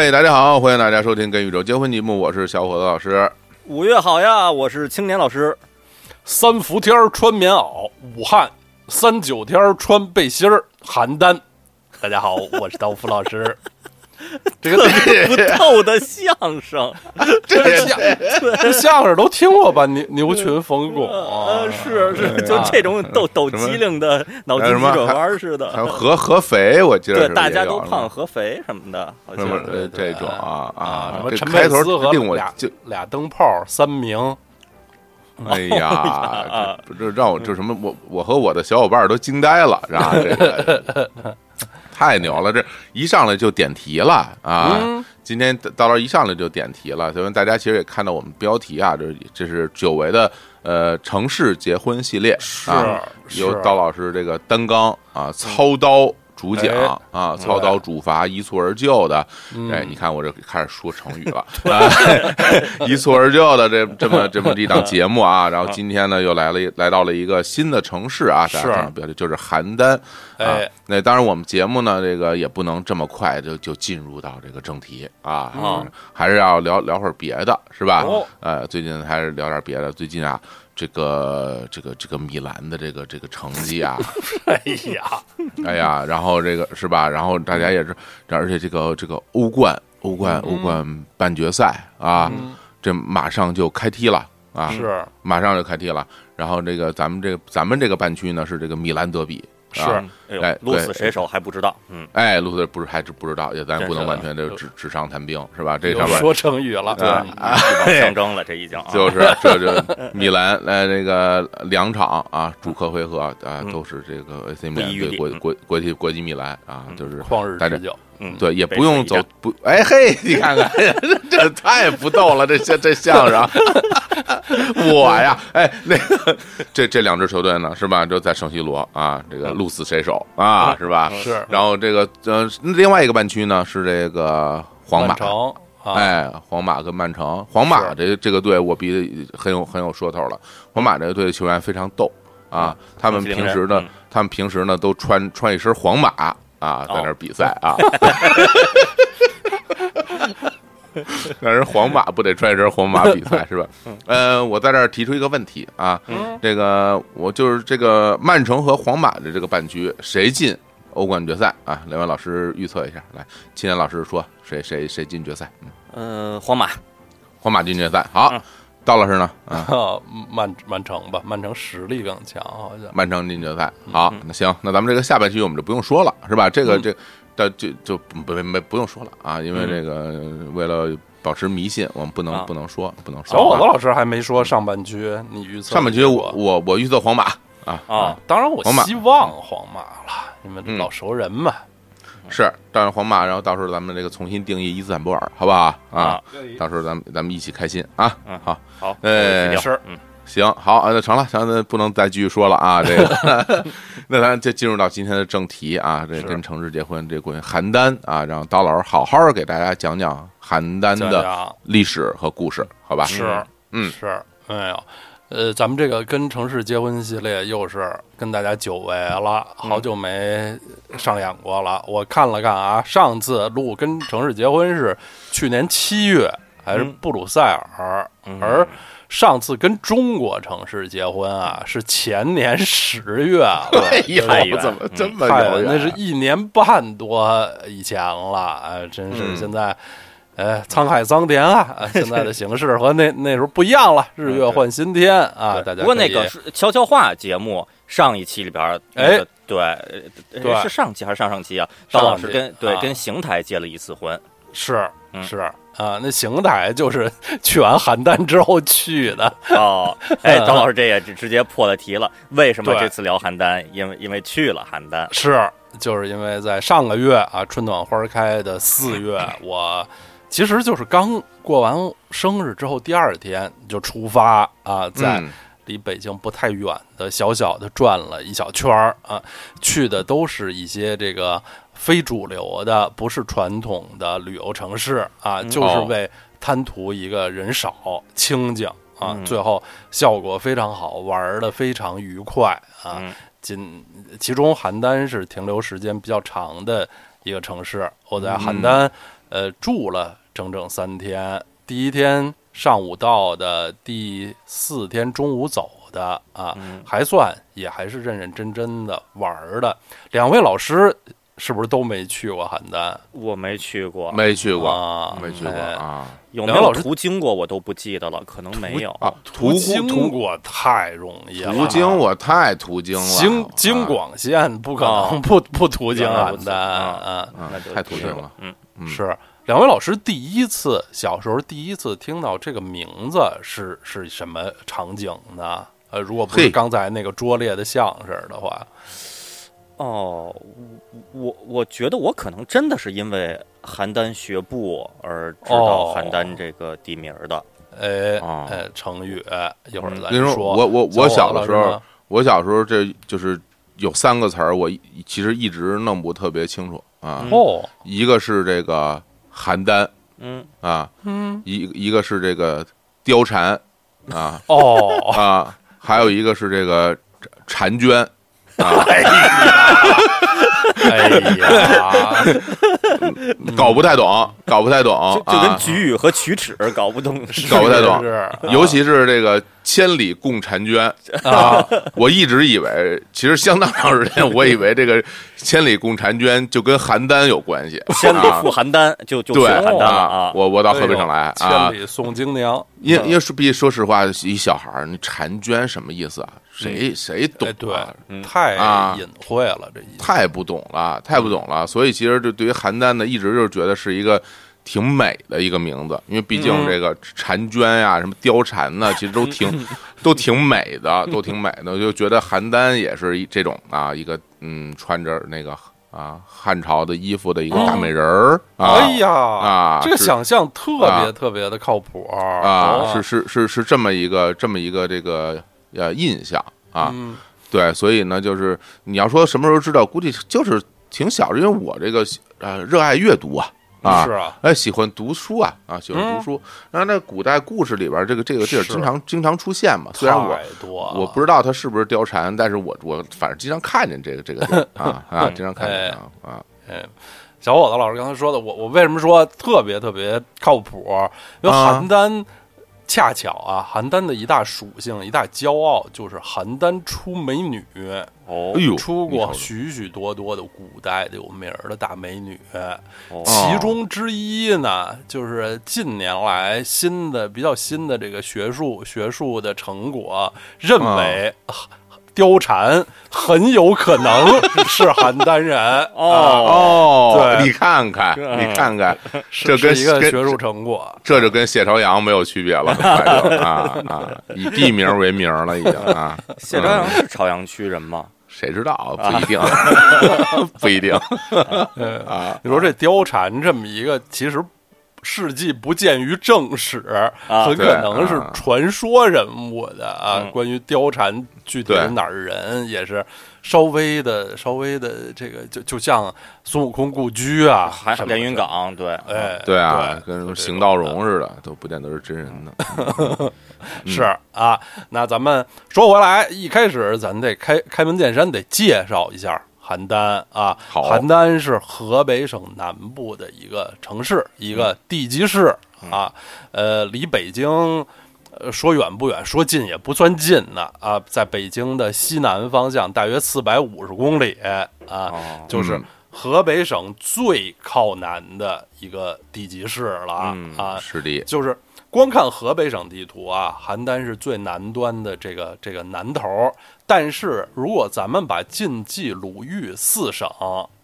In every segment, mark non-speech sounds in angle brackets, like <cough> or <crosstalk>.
嘿，大家好，欢迎大家收听《跟宇宙结婚》节目，我是小伙子老师。五月好呀，我是青年老师。三伏天儿穿棉袄，武汉；三九天儿穿背心儿，邯郸。大家好，我是刀夫老师。<laughs> 这个不透的相声，<laughs> 这相这相声都听过吧？牛牛群冯巩，呃，是是，就这种抖抖机灵的脑筋急转弯似的。还有合合肥，我记得对，大家都胖合肥什么的，什么这种啊啊，什么陈开头令我俩就俩灯泡三明。<laughs> 哎呀，这这让我这什么？我我和我的小伙伴都惊呆了，是吧？这个。太牛了！这一上来就点题了啊！今天到了一上来就点题了，所以大家其实也看到我们标题啊，这这是久违的呃城市结婚系列啊，由刀老师这个单纲啊操刀。主讲啊，操刀主罚，一蹴而就的。哎，你看我这开始说成语了，<laughs> 一蹴而就的这这么这么一档节目啊。然后今天呢，又来了来到了一个新的城市啊，是就是邯郸。哎，那当然我们节目呢，这个也不能这么快就就进入到这个正题啊，还是要聊聊会儿别的，是吧？呃，最近还是聊点别的。最近啊。这个这个这个米兰的这个这个成绩啊，<laughs> 哎呀，哎呀，然后这个是吧？然后大家也是，而且这个这个欧冠欧冠欧冠半决赛啊，这马上就开踢了啊，是马上就开踢了。然后这个咱们这个咱们这个半区呢是这个米兰德比。是，哎，鹿死谁手还不知道，嗯，哎，鹿死不是还是不知道，也咱不能完全就纸纸上谈兵，是吧？这上面说成语了，对，相争了，这已经就是这就米兰呃这个两场啊主客回合啊都是这个 AC 米兰对国国国际国际米兰啊，就是旷日持久。嗯，对，也不用走不，哎嘿，你看看，这太不逗了，这这这相声，<laughs> 我呀，哎，那个这这两支球队呢，是吧？就在圣西罗啊，这个鹿死谁手啊，是吧？是。然后这个呃，另外一个半区呢是这个皇马城，哎，皇马跟曼城，皇马这这个队我比很有很有说头了。皇马这个队的球员非常逗啊，他们平时呢，他们平时呢都穿穿一身皇马。啊，在那儿比赛啊！<laughs> 那人皇马不得穿一身皇马比赛 <laughs> 是吧？呃，我在这儿提出一个问题啊，这个我就是这个曼城和皇马的这个半局，谁进欧冠决赛啊？两位老师预测一下，来，青年老师说谁谁谁进决赛？嗯，皇马，皇马进决赛，好。赵老师呢？啊，<laughs> 曼曼城吧，曼城实力更强，好像。曼城进决赛，好，那行，那咱们这个下半区我们就不用说了，是吧？这个这，这就就不没不用说了啊，因为这个为了保持迷信，我们不能不能说，不能说。小伙子老师还没说上半区，你预测？上半区我我我预测皇马啊啊！当然我希望皇马了，因为老熟人嘛。是，带上皇马，然后到时候咱们这个重新定义伊斯坦布尔，好不好？啊？到时候咱们咱们一起开心啊！嗯，好，好，哎，是，嗯，行，好，那成了，行，那不能再继续说了啊！这个，<laughs> 那咱就进入到今天的正题啊，这跟城市结婚，这关于邯郸啊，让刀老师好好给大家讲讲邯郸的历史和故事，好吧？是，嗯，是，哎呦。呃，咱们这个跟城市结婚系列又是跟大家久违了，好久没上演过了。我看了看啊，上次录跟城市结婚是去年七月，还是布鲁塞尔，而上次跟中国城市结婚啊，是前年十月了。<laughs> 哎呀，怎么这么远？那是一年半多以前了，哎，真是现在。哎，沧海桑田啊！现在的形势和那那时候不一样了，日月换新天啊！大家不过那个是悄悄话节目上一期里边，哎，对，对，是上期还是上上期啊？刀老师跟对跟邢台结了一次婚，是是啊，那邢台就是去完邯郸之后去的哦。<laughs> 哎，刀老师这也直接破了题了，为什么这次聊邯郸？因为因为去了邯郸，是就是因为在上个月啊，春暖花开的四月，我。其实就是刚过完生日之后，第二天就出发啊，在离北京不太远的小小的转了一小圈儿啊，去的都是一些这个非主流的、不是传统的旅游城市啊，就是为贪图一个人少、清静啊，最后效果非常好，玩的非常愉快啊。仅其中邯郸是停留时间比较长的一个城市，我在邯郸。呃，住了整整三天。第一天上午到的，第四天中午走的啊，还算也还是认认真真的玩儿的。两位老师是不是都没去过邯郸？我没去过，没去过，啊没去过哎啊有没有老师途经过我都不记得了，可能没有。啊！途途经途过太容易了，途经我太途经了，京京啊广线不可哦能不不途经邯郸啊那就太途经了嗯是两位老师第一次小时候第一次听到这个名字是是什么场景呢？呃，如果不是刚才那个拙劣的相声的话，哦，我我觉得我可能真的是因为邯郸学步而知道哦邯郸这个地名儿的。哎哦哎，成语一会儿嗯再说。我我我小的时候我小时候这就是有三个词儿，我一其实一直弄不特别清楚啊。嗯。哦，一个是这个邯郸嗯，啊，嗯，一一个是这个貂蝉啊。哦，啊，还有一个是这个婵娟啊，哎呀，搞不太懂，搞不太懂就就跟啊，菊语和曲尺搞不懂。搞不太懂，尤其是这个千里共婵娟啊，我一直以为，其实相当长时间，我以为这个千里共婵娟就跟邯郸有关系，千里啊赴邯郸，就就对邯郸了啊。啊，！我我到河北省来千，里送京娘，因因为说毕竟说实话，一小孩儿，你婵娟什么意思啊？谁谁懂哎，对啊？，太啊隐晦了，这一太不懂了，太不懂了。所以其实这对于邯郸呢，一直就是觉得是一个挺美的一个名字，因为毕竟嗯这个婵娟呀、什么貂蝉呢，其实都挺 <laughs> 都挺美的，都挺美的。我就觉得邯郸也是这种啊，一个嗯，穿着那个啊汉朝的衣服的一个大美人儿啊。哎呀啊这个想象特啊别特别的靠谱啊，哦是是是是这么一个这么一个这个呃印象啊，嗯。对，所以呢，就是你要说什么时候知道，估计就是挺小，因为我这个呃热爱阅读啊啊，是啊，哎喜欢读书啊啊喜欢嗯。读书，然后那古代故事里边这个这个地儿经常经常出现嘛，虽然我我不知道它是不是貂蝉，但是我我反正经常看见这个这个啊啊，<laughs> 经常看见啊啊，哎，小伙子老师刚才说的，我我为什么说特别特别靠谱？因为啊。邯郸恰巧啊，邯郸的一大属性、一大骄傲就是邯郸出美女，哦。哎呦，出过许许多多的古代的有名儿的大美女。哦。其中之一呢，就是近年来新的比较新的这个学术学术的成果，认为貂蝉很有可能 <laughs> 是邯郸人哦哦，对你看看你看看，这跟是一个学术成果。这就跟谢朝阳没有区别了，<laughs> 反正啊啊，以地名为名了，已经啊。<laughs> 谢朝阳是朝阳区人吗？谁知道？不一定，不一定呃，啊。你说这貂蝉这么一个，其实事迹不见于正史，啊很可能是传说人物的啊。嗯关于貂蝉具体是哪儿人，也是稍微的、稍微的这个，就就像孙悟空故居啊，还连云，港对，哎，对啊，对跟邢道荣似的，都不见得是真人的。<laughs> 是啊，那咱们说回来，一开始咱得开开门见山，得介绍一下邯郸啊。好邯郸是河北省南部的一个城市，一个地级市啊。呃，离北京呃说远不远，说近也不算近呢啊，在北京的西南方向，大约四百五十公里啊，哦就是嗯河北省最靠南的一个地级市了嗯啊。是的，就是光看河北省地图啊，邯郸是最南端的这个这个南头儿。但是如果咱们把晋冀鲁豫四省，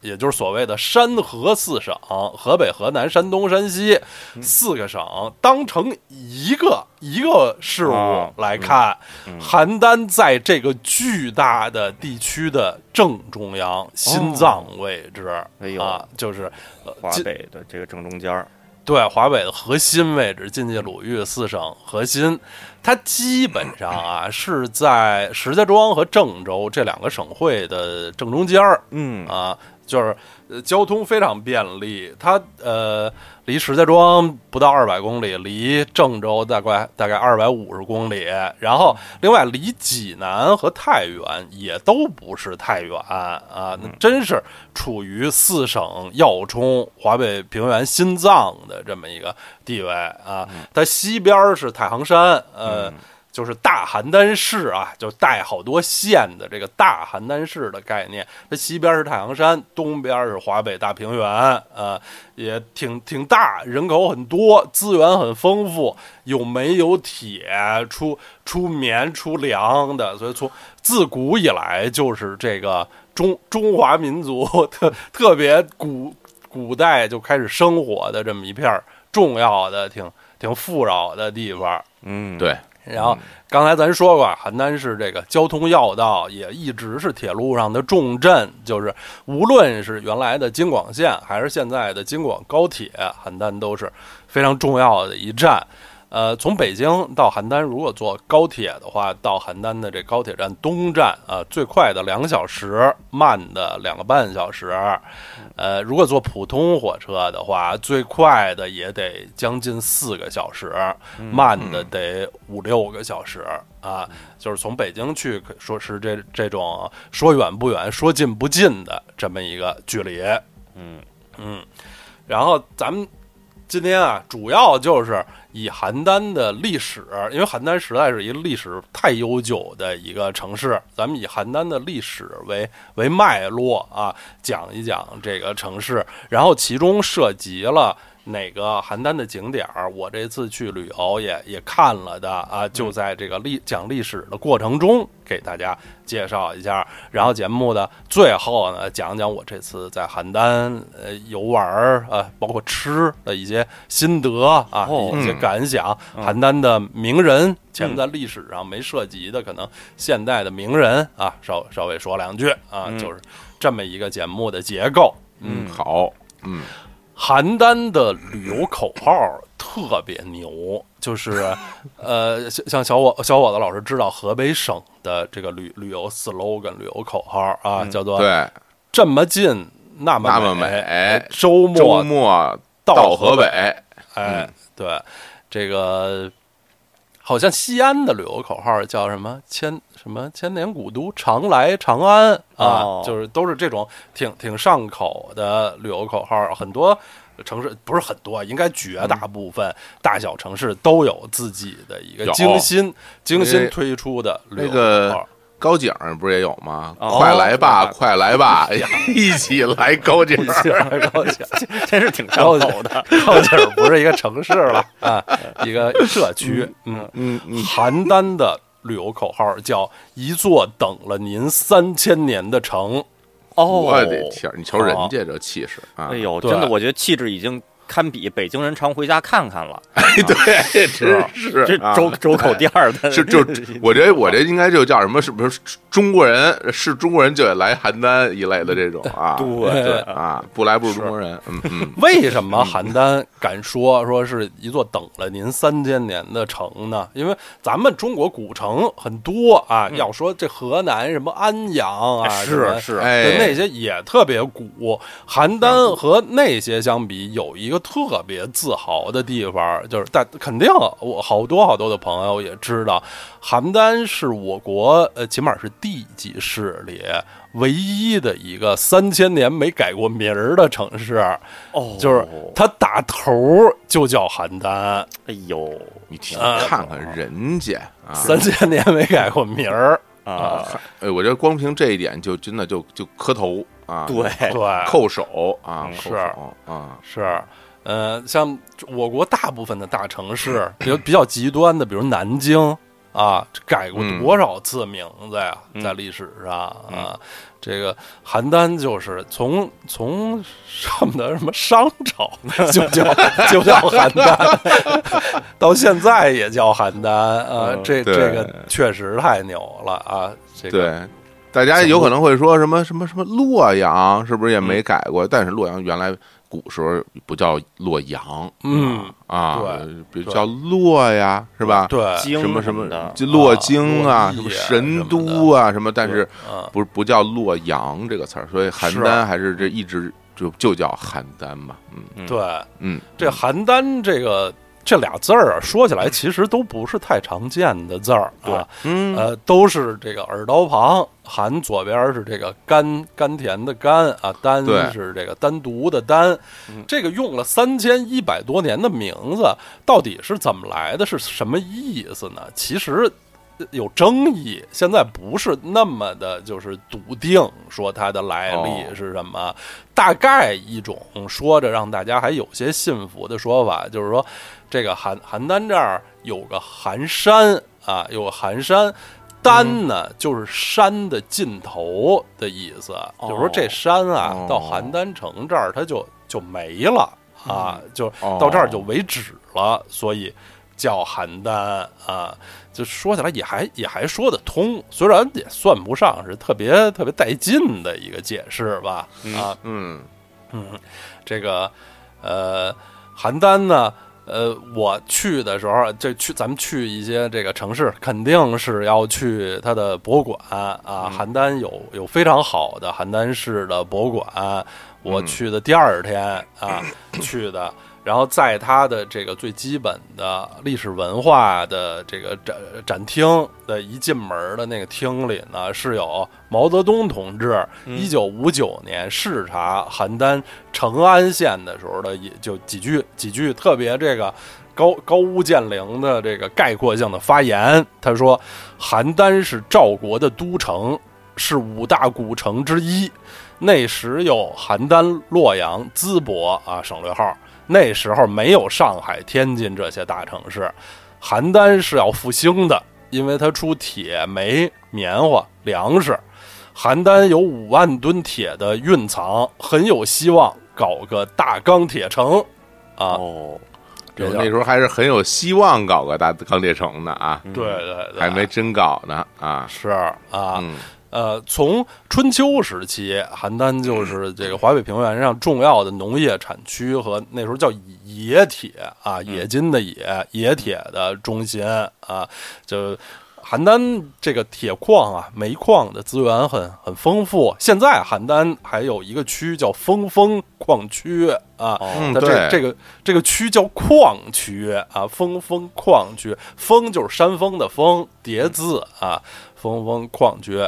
也就是所谓的山河四省——河北、河南、山东、山西四个省，当成一个一个事物哦来看，邯郸在这个巨大的地区的正中央、心脏位置啊，就是呃华北的这个正中间儿对华北的核心位置，晋冀鲁豫四省核心，它基本上啊是在石家庄和郑州这两个省会的正中间儿嗯。啊，就是呃交通非常便利。它呃离石家庄不到二百公里，离郑州大概大概二百五十公里。然后另外离济南和太原也都不是太远啊，那真是处于四省要冲、华北平原心脏的这么一个地位啊。它西边是太行山，呃。就是大邯郸市啊，就带好多县的这个大邯郸市的概念。它西边是太行山，东边是华北大平原，呃，也挺挺大，人口很多，资源很丰富，有煤有铁，出出棉出粮的，所以从自古以来就是这个中中华民族 <laughs> 特特别古古代就开始生活的这么一片重要的、挺挺富饶的地方。嗯，对。然后刚才咱说过，邯郸是这个交通要道，也一直是铁路上的重镇。就是无论是原来的京广线，还是现在的京广高铁，邯郸都是非常重要的一站。呃，从北京到邯郸，如果坐高铁的话，到邯郸的这高铁站东站啊，最快的两个小时，慢的两个半小时。呃，如果坐普通火车的话，最快的也得将近四个小时，慢的得五六个小时啊。就是从北京去，说是这这种说远不远，说近不近的这么一个距离。嗯嗯，然后咱们。今天啊，主要就是以邯郸的历史，因为邯郸实在是一个历史太悠久的一个城市，咱们以邯郸的历史为为脉络啊，讲一讲这个城市，然后其中涉及了。哪个邯郸的景点儿，我这次去旅游也也看了的啊，就在这个历讲历史的过程中给大家介绍一下。然后节目的最后呢，讲讲我这次在邯郸呃游玩儿啊，包括吃的一些心得啊，一些感想。邯郸的名人，前面在历史上没涉及的，可能现代的名人啊，稍稍微说两句啊，就是这么一个节目的结构。嗯，好，嗯。邯郸的旅游口号特别牛，就是，呃，像像小伙小伙子老师知道河北省的这个旅旅游 slogan 旅游口号啊，叫做对这么近那么美，周末周末到河北，哎，对，这个。好像西安的旅游口号叫什么“千什么千年古都，常来长安”啊，就是都是这种挺挺上口的旅游口号。很多城市不是很多，应该绝大部分大小城市都有自己的一个精心精心推出的旅游口号。高井不是也有吗？<laughs> 快来吧，快来吧，<laughs> 一起来高井，<laughs> 高井真是挺上口的。高井不是一个城市了啊，一个社区。嗯嗯，邯郸的旅游口号叫“一座等了您三千年的城”。哦，我的天，你瞧人家这气势啊！哎呦，真的，我觉得气质已经。堪比北京人常回家看看了，<laughs> 哎，对，真是这周周口店的，<laughs> 就就我觉得我这应该就叫什么？是不是中国人是中国人就得来邯郸一类的这种 <laughs> 啊？对啊，不来不是中国人。嗯嗯，为什么邯郸敢说说是一座等了您三千年的城呢？因为咱们中国古城很多啊，要说这河南什么安阳啊，是是，哎，那些也特别古。邯郸和那些相比，有一个。特别自豪的地方，就是但肯定我好多好多的朋友也知道，邯郸是我国呃，起码是地级市里唯一的一个三千年没改过名儿的城市。哦，就是它打头就叫邯郸。哎呦，你看看人家啊，三千年没改过名儿啊！哎，我觉得光凭这一点就真的就就磕头啊，对对，叩手啊，是啊是。呃，像我国大部分的大城市，<laughs> 比较比较极端的，比如南京啊，改过多少次名字呀？在历史上啊，这个邯郸就是从从上面的什么商朝就叫 <laughs> 就叫邯郸，<laughs> 到现在也叫邯郸啊，这这个确实太牛了啊！这个对，大家有可能会说什么什么什么洛阳是不是也没改过？但是洛阳原来。古时候不叫洛阳，嗯啊，比如叫洛呀，是吧？对，什么什么，就洛京啊，什么神都啊，什么，但是嗯，不不叫洛阳这个词儿，所以邯郸还是这一直就就叫邯郸嘛，嗯嗯对，嗯，这邯郸这个这俩字儿啊，说起来其实都不是太常见的字儿啊，嗯呃，都是这个耳刀旁，含左边是这个甘甘甜的甘啊，单是这个单独的单，这个用了三千一百多年的名字，到底是怎么来的？是什么意思呢？其实。有争议，现在不是那么的，就是笃定说它的来历哦是什么。大概一种说着让大家还有些信服的说法，就是说这个邯邯郸这儿有个邯山啊，有个邯山。丹呢，就是山的尽头的意思，就是说这山啊，哦到邯郸城这儿它就就没了啊，就哦到这儿就为止了，所以叫邯郸啊。就说起来也还也还说得通，虽然也算不上是特别特别带劲的一个解释吧啊，嗯嗯，这个呃，邯郸呢，呃，我去的时候，这去咱们去一些这个城市，肯定是要去它的博物馆啊。邯郸有有非常好的邯郸市的博物馆，我去的第二天啊去的。然后在它的这个最基本的历史文化的这个展展厅的一进门的那个厅里呢，是有毛泽东同志一九五九年视察邯郸成安县的时候的，也就几句几句特别这个高高屋建瓴的这个概括性的发言。他说：“邯郸是赵国的都城，是五大古城之一。那时有邯郸、洛阳、淄博啊，省略号。”那时候没有上海、天津这些大城市，邯郸是要复兴的，因为它出铁、煤、棉花、粮食。邯郸有五万吨铁的蕴藏，很有希望搞个大钢铁城啊！哦，这那时候还是很有希望搞个大钢铁城的啊，对对对，还没真搞呢啊，是啊。嗯呃，从春秋时期，邯郸就是这个华北平原上重要的农业产区和那时候叫冶铁啊，冶金的冶，冶铁的中心啊。就邯郸这个铁矿啊，煤矿的资源很很丰富。现在邯郸还有一个区叫峰峰矿区啊，嗯它这这个这个区叫矿区啊，峰峰矿区，峰就是山峰的峰，叠字啊，峰峰矿区。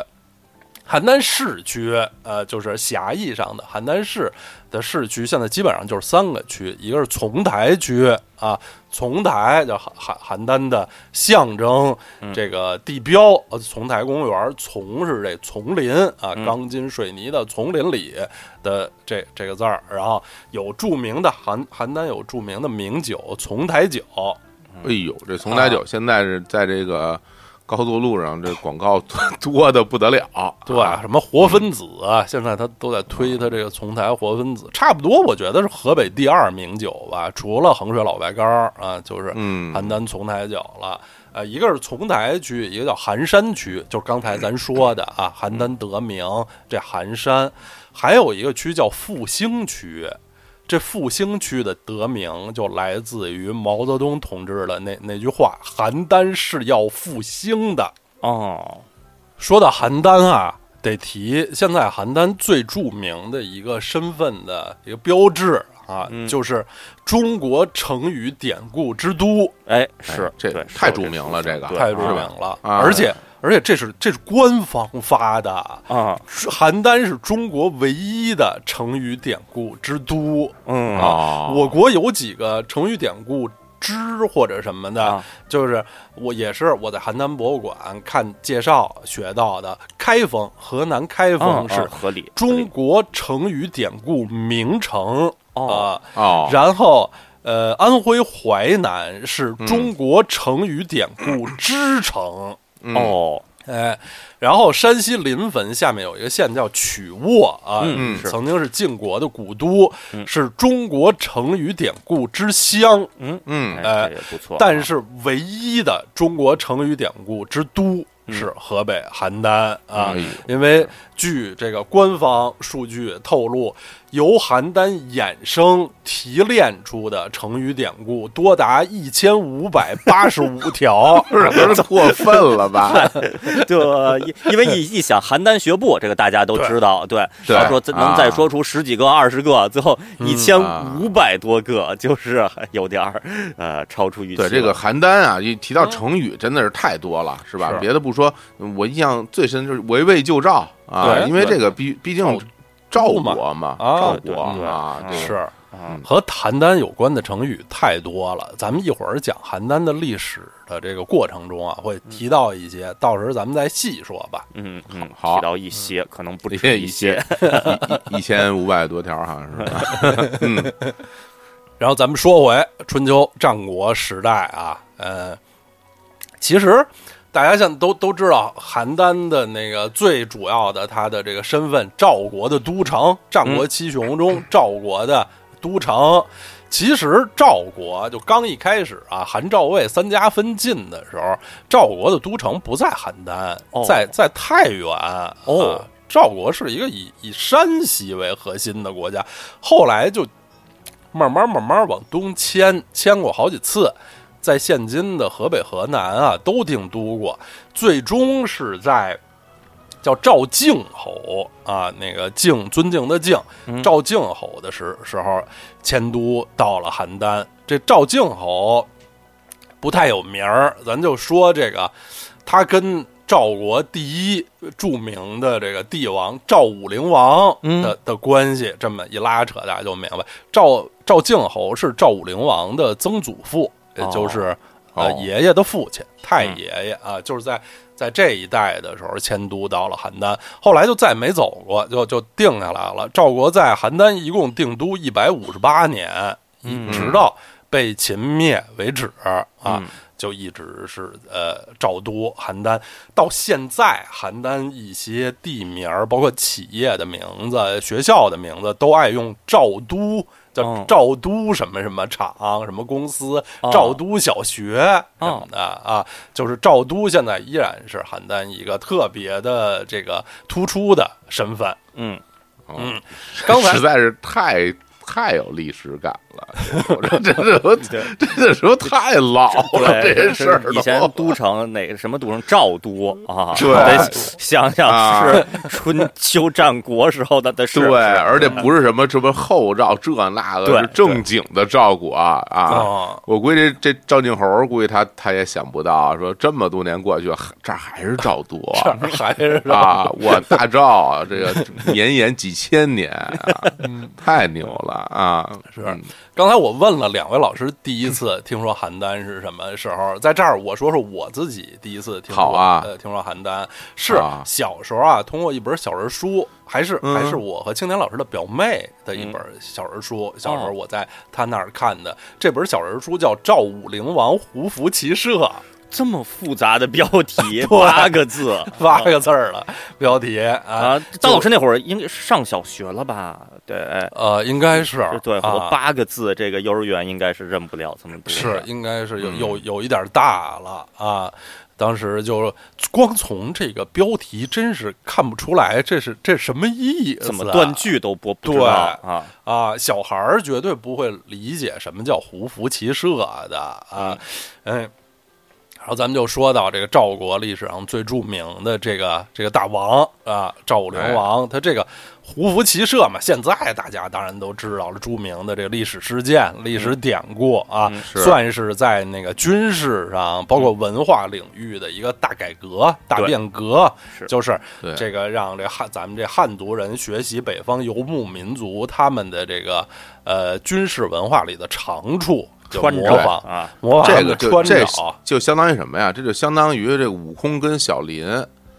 邯郸市区，呃，就是狭义上的邯郸市的市区，现在基本上就是三个区，一个是丛台区啊，丛台叫邯邯邯郸的象征，这个地标，呃，丛台公园，丛是这丛林啊，钢筋水泥的丛林里的这这个字儿，然后有著名的邯邯郸有著名的名酒丛台酒，哎呦，这丛台酒现在是在这个高速路上，这广告 <laughs> 多多的不得了。对，什么活分子啊，现在他都在推他这个丛台活分子，差不多，我觉得是河北第二名酒吧，除了衡水老白干儿啊，就是嗯邯郸丛台酒了。呃，一个是丛台区，一个叫寒山区，就是刚才咱说的啊，邯郸得名这寒山，还有一个区叫复兴区。这复兴区的得名就来自于毛泽东同志的那那句话：“邯郸是要复兴的。”哦，说到邯郸啊，得提现在邯郸最著名的一个身份的一个标志啊，嗯就是中国成语典故之都，哎，是这对太著名了这个太著名啊了。啊而且而且这是这是官方发的，啊，邯郸是中国唯一的成语典故之都。嗯啊，我国有几个成语典故之或者什么的，啊就是我也是我在邯郸博物馆看介绍学到的。开封，河南开封嗯是嗯合理，中国成语典故名城哦啊、哦，然后。呃，安徽淮南是中国成语典故之城，嗯哦，哎，然后山西临汾下面有一个县叫曲沃啊，嗯曾经是晋国的古都，嗯。是中国成语典故之乡，嗯嗯。哎，不错啊，但是唯一的中国成语典故之都是河北邯郸啊因为据这个官方数据透露，由邯郸衍生提炼出的成语典故多达一千五百八十五条，有点过分了吧？<laughs> 就，因因为一一想邯郸学步，这个大家都知道，对，对然后说能再啊说出十几个、二十个，最后一千啊五百多个，就是有点儿呃超出预期。对这个邯郸啊，一提到成语真的是太多了，是吧？别的不说，我印象最深就是围魏救赵啊，对因为这个毕毕竟赵嘛国嘛，啊赵国啊，是啊，和邯郸有关的成语太多了。咱们一会儿讲邯郸的历史的这个过程中啊，会提到一些，到时候咱们再细说吧。嗯嗯，好提到一些，可能不一止一些。一一千五百多条，好像是？<laughs> 嗯，<laughs> 然后咱们说回春秋战国时代啊，呃，其实大家现在都都知道邯郸的那个最主要的他的这个身份，赵国的都城，战国七雄中赵国的都城。其实赵国就刚一开始啊，韩赵魏三家分晋的时候，赵国的都城不在邯郸，哦在在太原。哦啊赵国是一个以以山西为核心的国家，后来就慢慢慢慢往东迁，迁过好几次，在现今的河北、河南啊都定都过，最终是在叫赵敬侯啊，那个敬尊敬的敬，嗯赵敬侯的时时候迁都到了邯郸。这赵敬侯不太有名儿，咱就说这个，他跟赵国第一著名的这个帝王赵武灵王的、嗯的关系，这么一拉扯，大家就明白，赵赵敬侯是赵武灵王的曾祖父，也就是、呃哦。爷爷的父亲，太爷爷啊，就是在在这一代的时候迁都到了邯郸，后来就再没走过，就就定下来了。赵国在邯郸一共定都一百五十八年，一嗯。直到被秦灭为止啊。嗯。就一直是呃赵都邯郸，到现在邯郸一些地名儿，包括企业的名字、学校的名字，都爱用赵都，叫哦赵都什么什么厂、什么公司、哦赵都小学什么的啊，就是赵都现在依然是邯郸一个特别的这个突出的身份。嗯，嗯，刚才实在是太太有历史感了，这这这这时候太老了，这些事儿以前都城哪个什么都城赵都啊，对得想想啊是春秋战国时候的的事。对，而且不是什么什么后赵这那个，对是正经的赵国啊我估计这赵敬侯，估计他他也想不到，说这么多年过去，这儿还是赵都 <laughs> 这还是啊！我大赵啊，这个绵延几千年啊，太牛了啊！是嗯刚才我问了两位老师，第一次 <laughs> 听说邯郸是什么时候？在这儿我说说我自己第一次听说，啊。呃，听说邯郸。是啊。小时候啊，通过一本小人书，还是、嗯。还是我和青年老师的表妹的一本小人书。小时候我在他那儿看的。这本小人书叫《赵武灵王胡服骑射》，这么复杂的标题，<laughs> 八个字，<laughs> 八个字儿了，标题啊啊！张老师那会儿应该是上小学了吧？对，呃，应该是对，八个字，这个幼儿园应该是认不了这么多。是，应该是有嗯有有一点大了啊。当时就光从这个标题，真是看不出来这是这什么意思、啊？怎么断句都不不知道啊？啊？小孩儿绝对不会理解什么叫胡服骑射的啊，嗯。然后咱们就说到这个赵国历史上最著名的这个这个大王啊，赵武灵王，他这个胡服骑射嘛，现在大家当然都知道了，著名的这个历史事件、历史典故啊，嗯是。算是在那个军事上，包括文化领域的一个大改革、大变革，就是这个让这汉咱们这汉族人学习北方游牧民族他们的这个呃军事文化里的长处，就穿着模仿啊，模仿这个就穿这。就相当于什么呀？这就相当于这个悟空跟小林，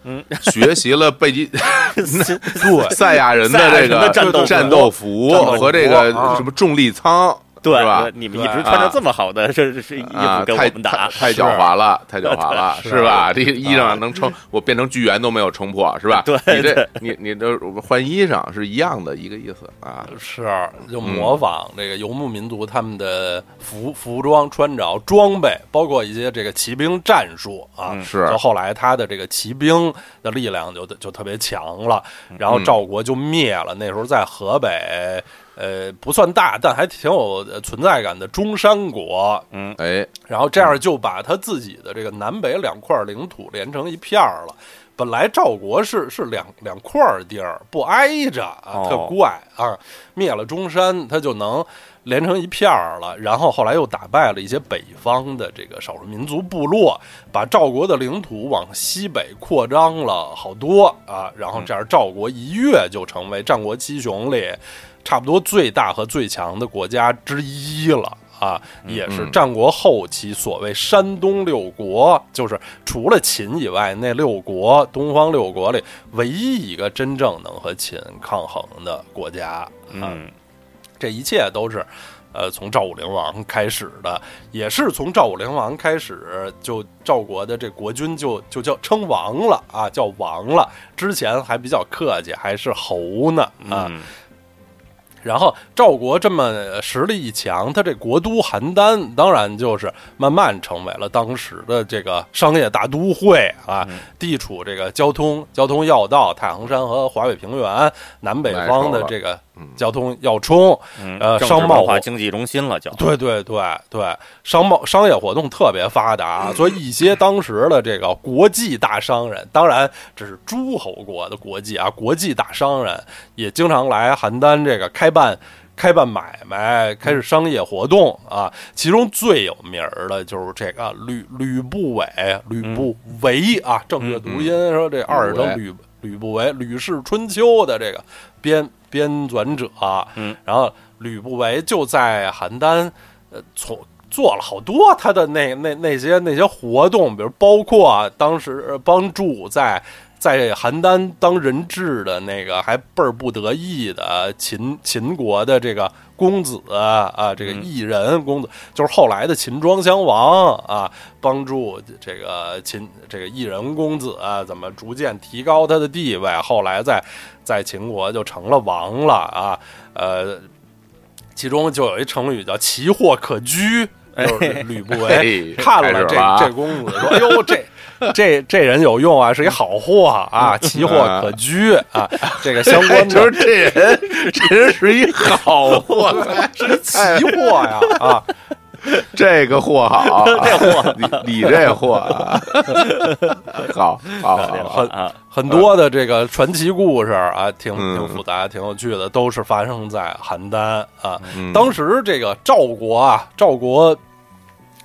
嗯，学习了贝吉 <laughs> <laughs> 对赛亚人的这个战斗服战斗服和这个啊什么重力舱对吧，？你们一直穿着这么好的这这这衣啊，服跟我们打太，狡猾了，太狡猾了，<laughs> 是是吧？这衣裳能撑，我变成巨猿都没有撑破，是吧？对你这你你这换衣裳是一样的一个意思啊。<laughs> 是就模仿这个游牧民族他们的服服装穿着装备，包括一些这个骑兵战术啊。嗯是就后来他的这个骑兵的力量就就特别强了，然后赵国就灭了。那时候在河北，呃，不算大，但还挺有呃存在感的中山国。嗯哎，然后这样就把他自己的这个南北两块领土连成一片儿了。本来赵国是是两两块儿地儿不挨着啊，哦特怪啊。灭了中山，他就能连成一片儿了。然后后来又打败了一些北方的这个少数民族部落，把赵国的领土往西北扩张了好多啊。然后这样赵国一跃就成为战国七雄里差不多最大和最强的国家之一了。啊，也是嗯战国后期所谓山东六国，就是除了秦以外那六国，东方六国里唯一一个真正能和秦抗衡的国家。啊，嗯这一切都是，呃，从赵武灵王开始的，也是从赵武灵王开始，就赵国的这国君就就叫称王了啊，叫王了。之前还比较客气，还是侯呢啊。嗯然后赵国这么实力一强，他这国都邯郸当然就是慢慢成为了当时的这个商业大都会啊，地处这个交通交通要道，太行山和华北平原南北方的这个交通要冲，嗯呃商贸化经济中心了，就。对对对对，商贸商业活动特别发达，所以一些当时的这个国际大商人，当然这是诸侯国的国际啊，国际大商人也经常来邯郸这个开办。开办买卖，开始商业活动啊，其中最有名儿的就是这个吕吕不韦，吕不韦啊，正确读音说这二声吕吕不韦，《吕氏春秋》的这个编编纂者，嗯，然后吕不韦就在邯郸，呃，从做了好多他的那那那些那些活动，比如包括啊，当时帮助在在邯郸当人质的那个还倍儿不得意的秦秦国的这个公子啊，这个异人公子，就是后来的秦庄襄王啊，帮助这个秦这个异人公子啊，怎么逐渐提高他的地位，后来在在秦国就成了王了啊，呃。其中就有一成语叫“奇货可居”，就是吕不韦 <laughs> 看了这这公子说：“哎呦，这 <laughs> 这这人有用啊，是一好货啊，<laughs> 奇货可居啊。”这个相关的就是这人，这人是一好货，是一奇货呀啊，<laughs> 这个货好，这货。你你这货啊，<laughs> 好好好，很啊，很多的这个传奇故事啊，挺嗯。挺复杂、挺有趣的，都是发生在邯郸啊。嗯。当时这个赵国啊，赵国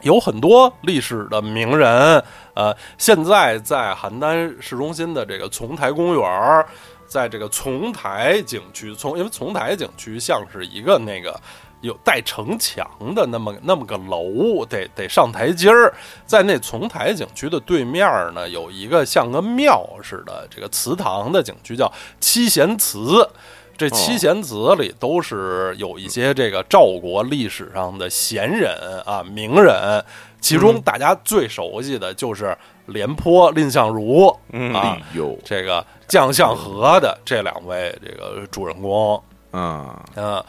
有很多历史的名人，呃，现在在邯郸市中心的这个丛台公园，在这个丛台景区，从因为丛台景区像是一个那个。有带城墙的那么那么个楼，得得上台阶儿，在那丛台景区的对面呢，有一个像个庙似的这个祠堂的景区，叫七贤祠。这七贤祠里都是有一些这个赵国历史上的贤人啊名人，其中大家最熟悉的就是廉颇、蔺相如嗯啊这个将相和的这两位这个主人公。嗯，嗯，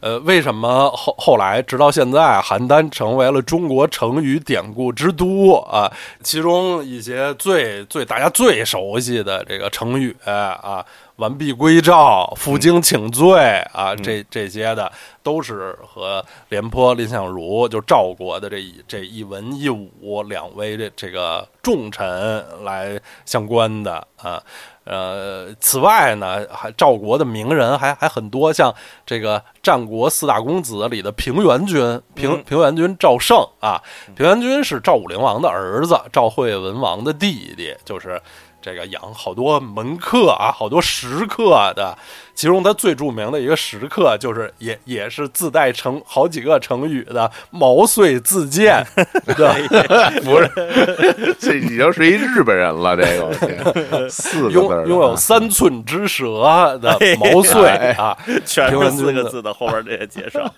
呃，为什么后后来直到现在，邯郸成为了中国成语典故之都啊？其中一些最最大家最熟悉的这个成语啊，完璧归赵、负荆请罪啊，这这些的都是和廉颇、蔺相如就赵国的这一这一文一武两位这这个重臣来相关的啊。呃，此外呢，还赵国的名人还还很多，像这个战国四大公子里的平原君，平嗯。平原君赵胜啊，平原君是赵武灵王的儿子，赵惠文王的弟弟，就是这个养好多门客啊，好多食客的。其中他最著名的一个食客，就是也也是自带成好几个成语的“毛遂自荐 <laughs> ”，对，不是，这已经是一日本人了。这个四个拥字拥拥有三寸之舌的毛遂啊，全是四个字的后边这些介绍。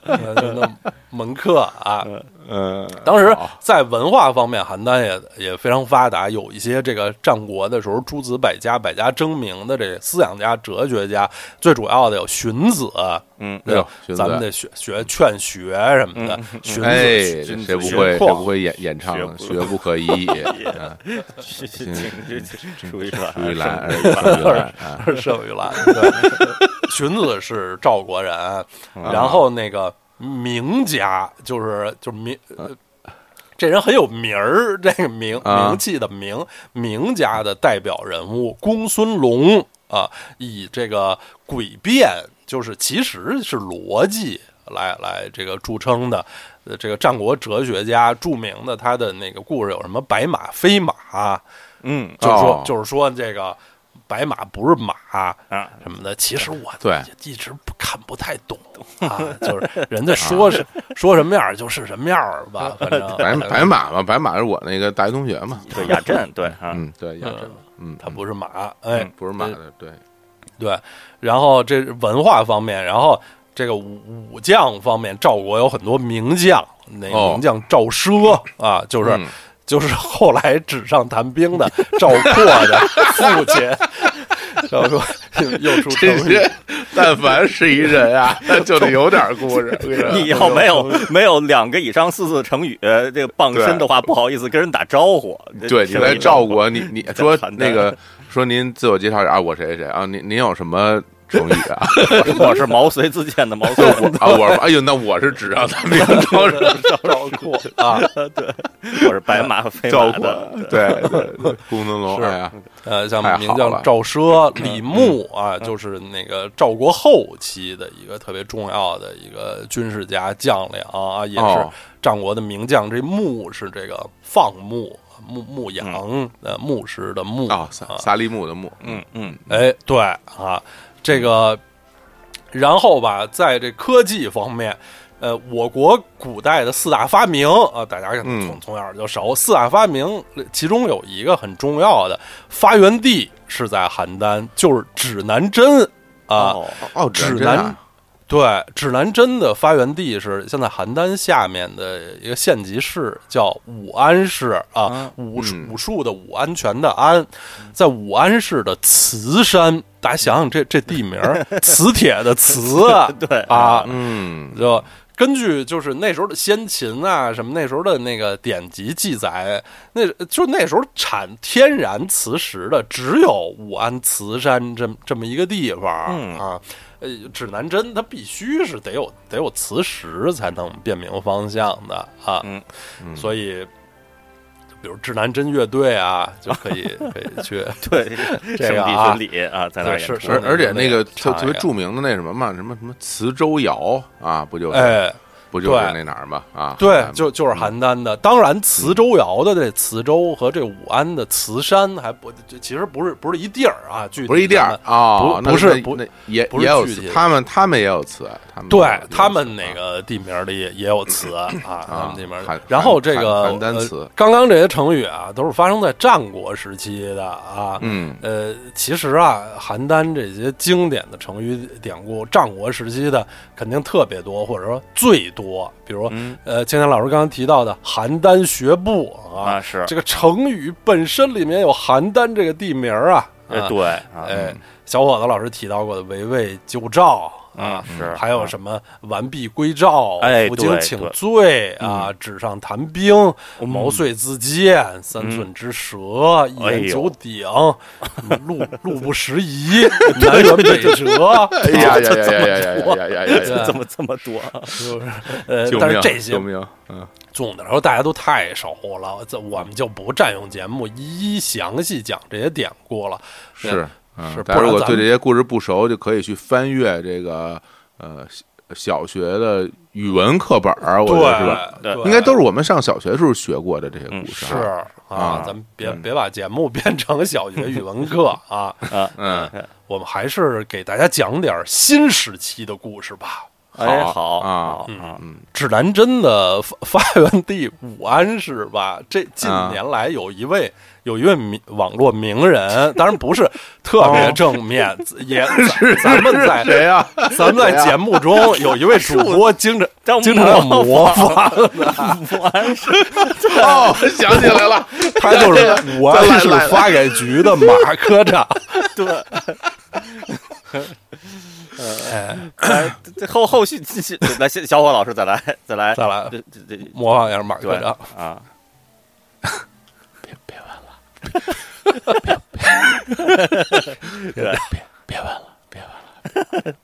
<laughs> 门客啊，嗯，当时在文化方面，邯郸也也非常发达，有一些这个战国的时候诸子百家、百家争鸣的这思想家、哲学家，最主要的有荀子，嗯咱们得学学劝学什么的，荀哎，子、谁不子会不会演演唱学《不可 <laughs> 以》嗯这这这属于是吧？属于蓝，<laughs> 是属于蓝啊是社会蓝。对，荀子是赵国人，然后那个名家就是就名。呃这人很有名儿，这个名啊名气的名名家的代表人物公孙龙啊，以这个诡辩，就是其实是逻辑来来这个著称的。呃，这个战国哲学家著名的他的那个故事有什么白马非马，嗯就是说、哦就是说这个白马不是马啊，什么的，其实我对一直不看不太懂。<laughs> 啊，就是人家说是、说什么样儿就是什么样儿吧，<laughs> 反正。白 <laughs> 白马嘛，白马是我那个大学同学嘛，对亚震对啊，嗯，对，亚震，嗯，他不是马，哎，不是马的，对，对，然后这文化方面，然后这个武武将方面，赵国有很多名将，那个哦。名将赵奢啊，就是、嗯。就是后来纸上谈兵的赵括的父亲。然后说又出成语这些，但凡是一人啊，那就得有点故事。<laughs> 你要没有没有两个以上四字成语，这个傍身的话，不好意思跟人打招呼。对，你来照顾我，你你 <laughs> 说那个说您自我介绍一下啊，我谁谁谁啊？您您有什么成语啊？<laughs> 我是毛遂自荐的毛遂，<laughs> 我啊，我哎呦，那我是纸上谈兵招人赵括啊，<laughs> 对。我是白马非赵马的。国，对对，对公孙龙，是。哎呀，呃，像名将了。赵奢、李牧啊，就是那个赵国后期的一个特别重要的一个军事家将领啊，也是哦。战国的名将。这牧是这个放牧。牧牧羊呃牧师的牧啊，萨萨利木的牧，嗯。嗯。哎，对啊，这个，然后吧，在这科技方面，呃，我国古代的四大发明啊，大家可能从嗯从小就熟。四大发明，其中有一个很重要的发源地是在邯郸，就是指南针啊。哦哦，指南真啊对，指南针的发源地是现在邯郸下面的一个县级市，叫武安市啊，武嗯武术的武，安全的安，在武安市的磁山，大家想想这这地名儿，磁铁的磁啊，<laughs> 对啊，嗯，就根据就是那时候的先秦啊，什么那时候的那个典籍记载，那就那时候产天然磁石的只有武安磁山这么这么一个地方、嗯啊。呃，指南针它必须是得有得有磁石才能辨明方向的啊。嗯所以。比如指南针乐队啊，就可以 <laughs> 可以去对，圣 <laughs> 地这个啊 <laughs> 巡礼啊，在那儿演出对是是而而且那个特特别著名的那什么嘛，什么什么磁州窑啊，不就是哎，不就是那哪儿嘛啊？对啊，就就是邯郸的。当然，磁州窑的这磁州和这武安的磁山还不，这其实不是不是一地儿啊，具体不是一地儿的哦，不那那不是不那也不是也有他们他们也有词，他们对他们词那个地名里也也有词 <clears throat> 啊，他们地名。然后这个邯郸词呃刚刚这些成语啊，都是发生在战国时期的啊。嗯呃，其实啊，邯郸这些经典的成语典故，战国时期的肯定特别多，或者说最多。比如，嗯呃，青年老师刚刚提到的邯郸学步啊，啊是这个成语本身里面有邯郸这个地名啊。对啊哎，小伙子老师提到过的围魏救赵啊，是还有什么完璧归赵、负荆请罪啊、纸上谈兵、毛遂自荐、三寸之舌、一言九鼎、路路不拾遗、<laughs> 南辕北辙。哎呀呀呀呀呀呀呀！怎么这么多？<laughs> 就是 <laughs> 呃，但是这些，嗯，总的来说大家都太熟了，这我们就不占用节目一一详细讲这些典故了。是。嗯是大家如果不然咱们对这些故事不熟，就可以去翻阅这个呃小学的语文课本儿，我觉得是吧？对，应该都是我们上小学的时候学过的这些故事是啊。咱们别嗯别把节目 <laughs> 变成小学语文课啊，啊，嗯，我们还是给大家讲点新时期的故事吧。哎，好好啊好嗯啊指南针的发发源地武安市吧，这近啊年来有一位有一位名网络名人，当然不是特别正面，<laughs> 也 <laughs> 咱咱们在谁呀？<laughs> 咱们在节目中有一位主播经常经常要模模仿，完事哦，想起来了，他就是武安市发改局的马科长。对，哎，哎，这后后续继续来，小小伙老师再来再来。再来这这这。模仿一下马科长。啊，对别别问了，别问了。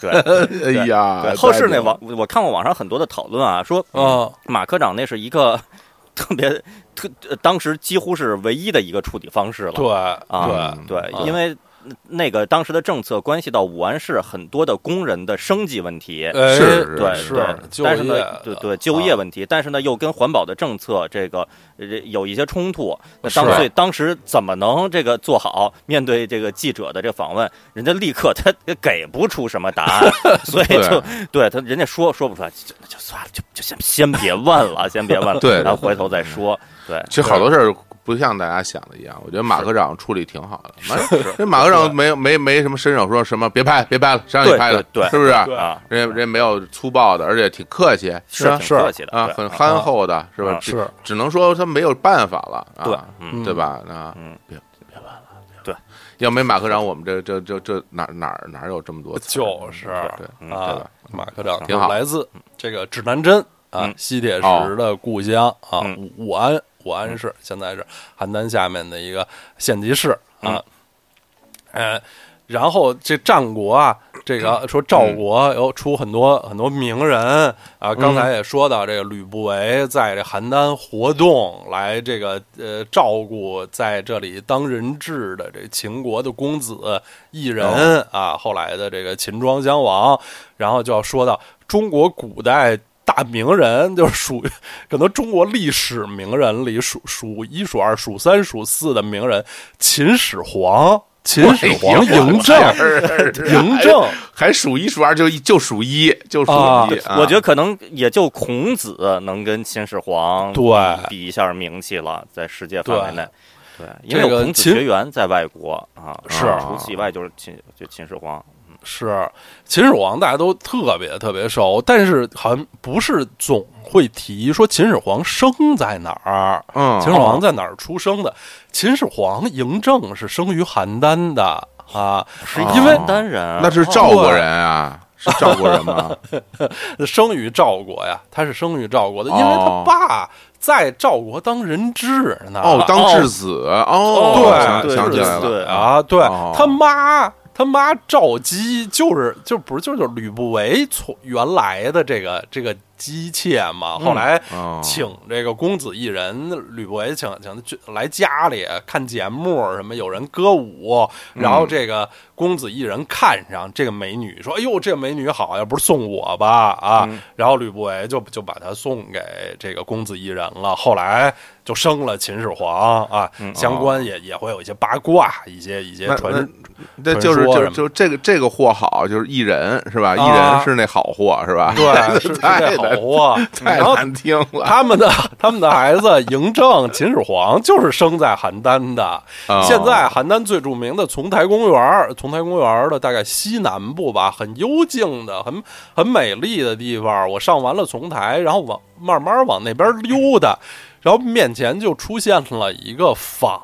对对哎呀，对，后世那网我看过网上很多的讨论啊，说哦，马科长那是一个特别特，呃当时几乎是唯一的一个处理方式了。对啊，对因为那个当时的政策关系到武安市很多的工人的生计问题。哎是对是对，但是呢，对对就业问题，但是呢又跟环保的政策这个呃有一些冲突。那当是所以当时怎么能这个做好？面对这个记者的这访问，人家立刻他给不出什么答案，<laughs> 所以就对他人家说说不出来，就就算了，就就先先别问了，先别问了，对然后回头再说。对，其实好多事儿不像大家想的一样，我觉得马科长处理挺好的。马这马科长没有没没什么伸手说什么别拍别拍了，谁让你拍的？对对是不是？啊，人家人家没有粗暴的，而且挺客气，是吧？挺客气的啊，很憨厚的，是吧？是。只能说他没有办法了啊，对，嗯，对吧？啊，嗯，别别办了，对，要没马科长，我们这这这这哪哪哪有这么多？就是对嗯啊对，马科长挺好。来自这个指南针啊嗯，西铁石的故乡啊嗯，武武安武安市，现在是邯郸下面的一个县级市啊，呃。然后这战国啊，这个说赵国有出很多很多名人啊，刚才也说到这个吕不韦在这邯郸活动，来这个呃照顾在这里当人质的这秦国的公子异人啊，后来的这个秦庄襄王，然后就要说到中国古代大名人，就是属于可能中国历史名人里数数一数二、数三数四的名人，秦始皇。秦始皇嬴政，<laughs> 嬴政还数一数二，就就数一，就数啊一。啊我觉得可能也就孔子能跟秦始皇对比比一下名气了，在世界范围内。对，因为孔子秦学员在外国啊，是除此以外就是秦就秦始皇。是秦始皇，大家都特别特别熟，但是好像不是总会提说秦始皇生在哪儿。嗯，秦始皇在哪儿出生的？秦始皇嬴政是生于邯郸的啊，是哦因为邯郸人，那是赵国人啊，是赵国人吗？<laughs> 生于赵国呀，他是生于赵国的，因为哦他爸在赵国当人质呢。哦，当质子哦，对想起来了，对啊，对哦他妈。他妈赵姬就是就不是就是吕不韦从原来的这个这个姬妾嘛，后来哦请这个公子一人，吕不韦请请他去来家里看节目，什么有人歌舞，然后这个公子一人看上这个美女，说：“哎呦，这个美女好，要不是送我吧啊！”然后吕不韦就就把她送给这个公子一人了。后来就生了秦始皇啊，相关也也会有一些八卦，一些一些传那那就是就就这个这个货好，就是异人是吧？艺啊人是那好货是吧？对，<laughs> 是好货。<laughs> 太难听了。他们的他们的孩子嬴政、秦始皇就是生在邯郸的。哦现在邯郸最著名的丛台公园儿，丛台公园的大概西南部吧，很幽静的、很很美丽的地方。我上完了丛台，然后往慢慢往那边溜达。然后面前就出现了一个仿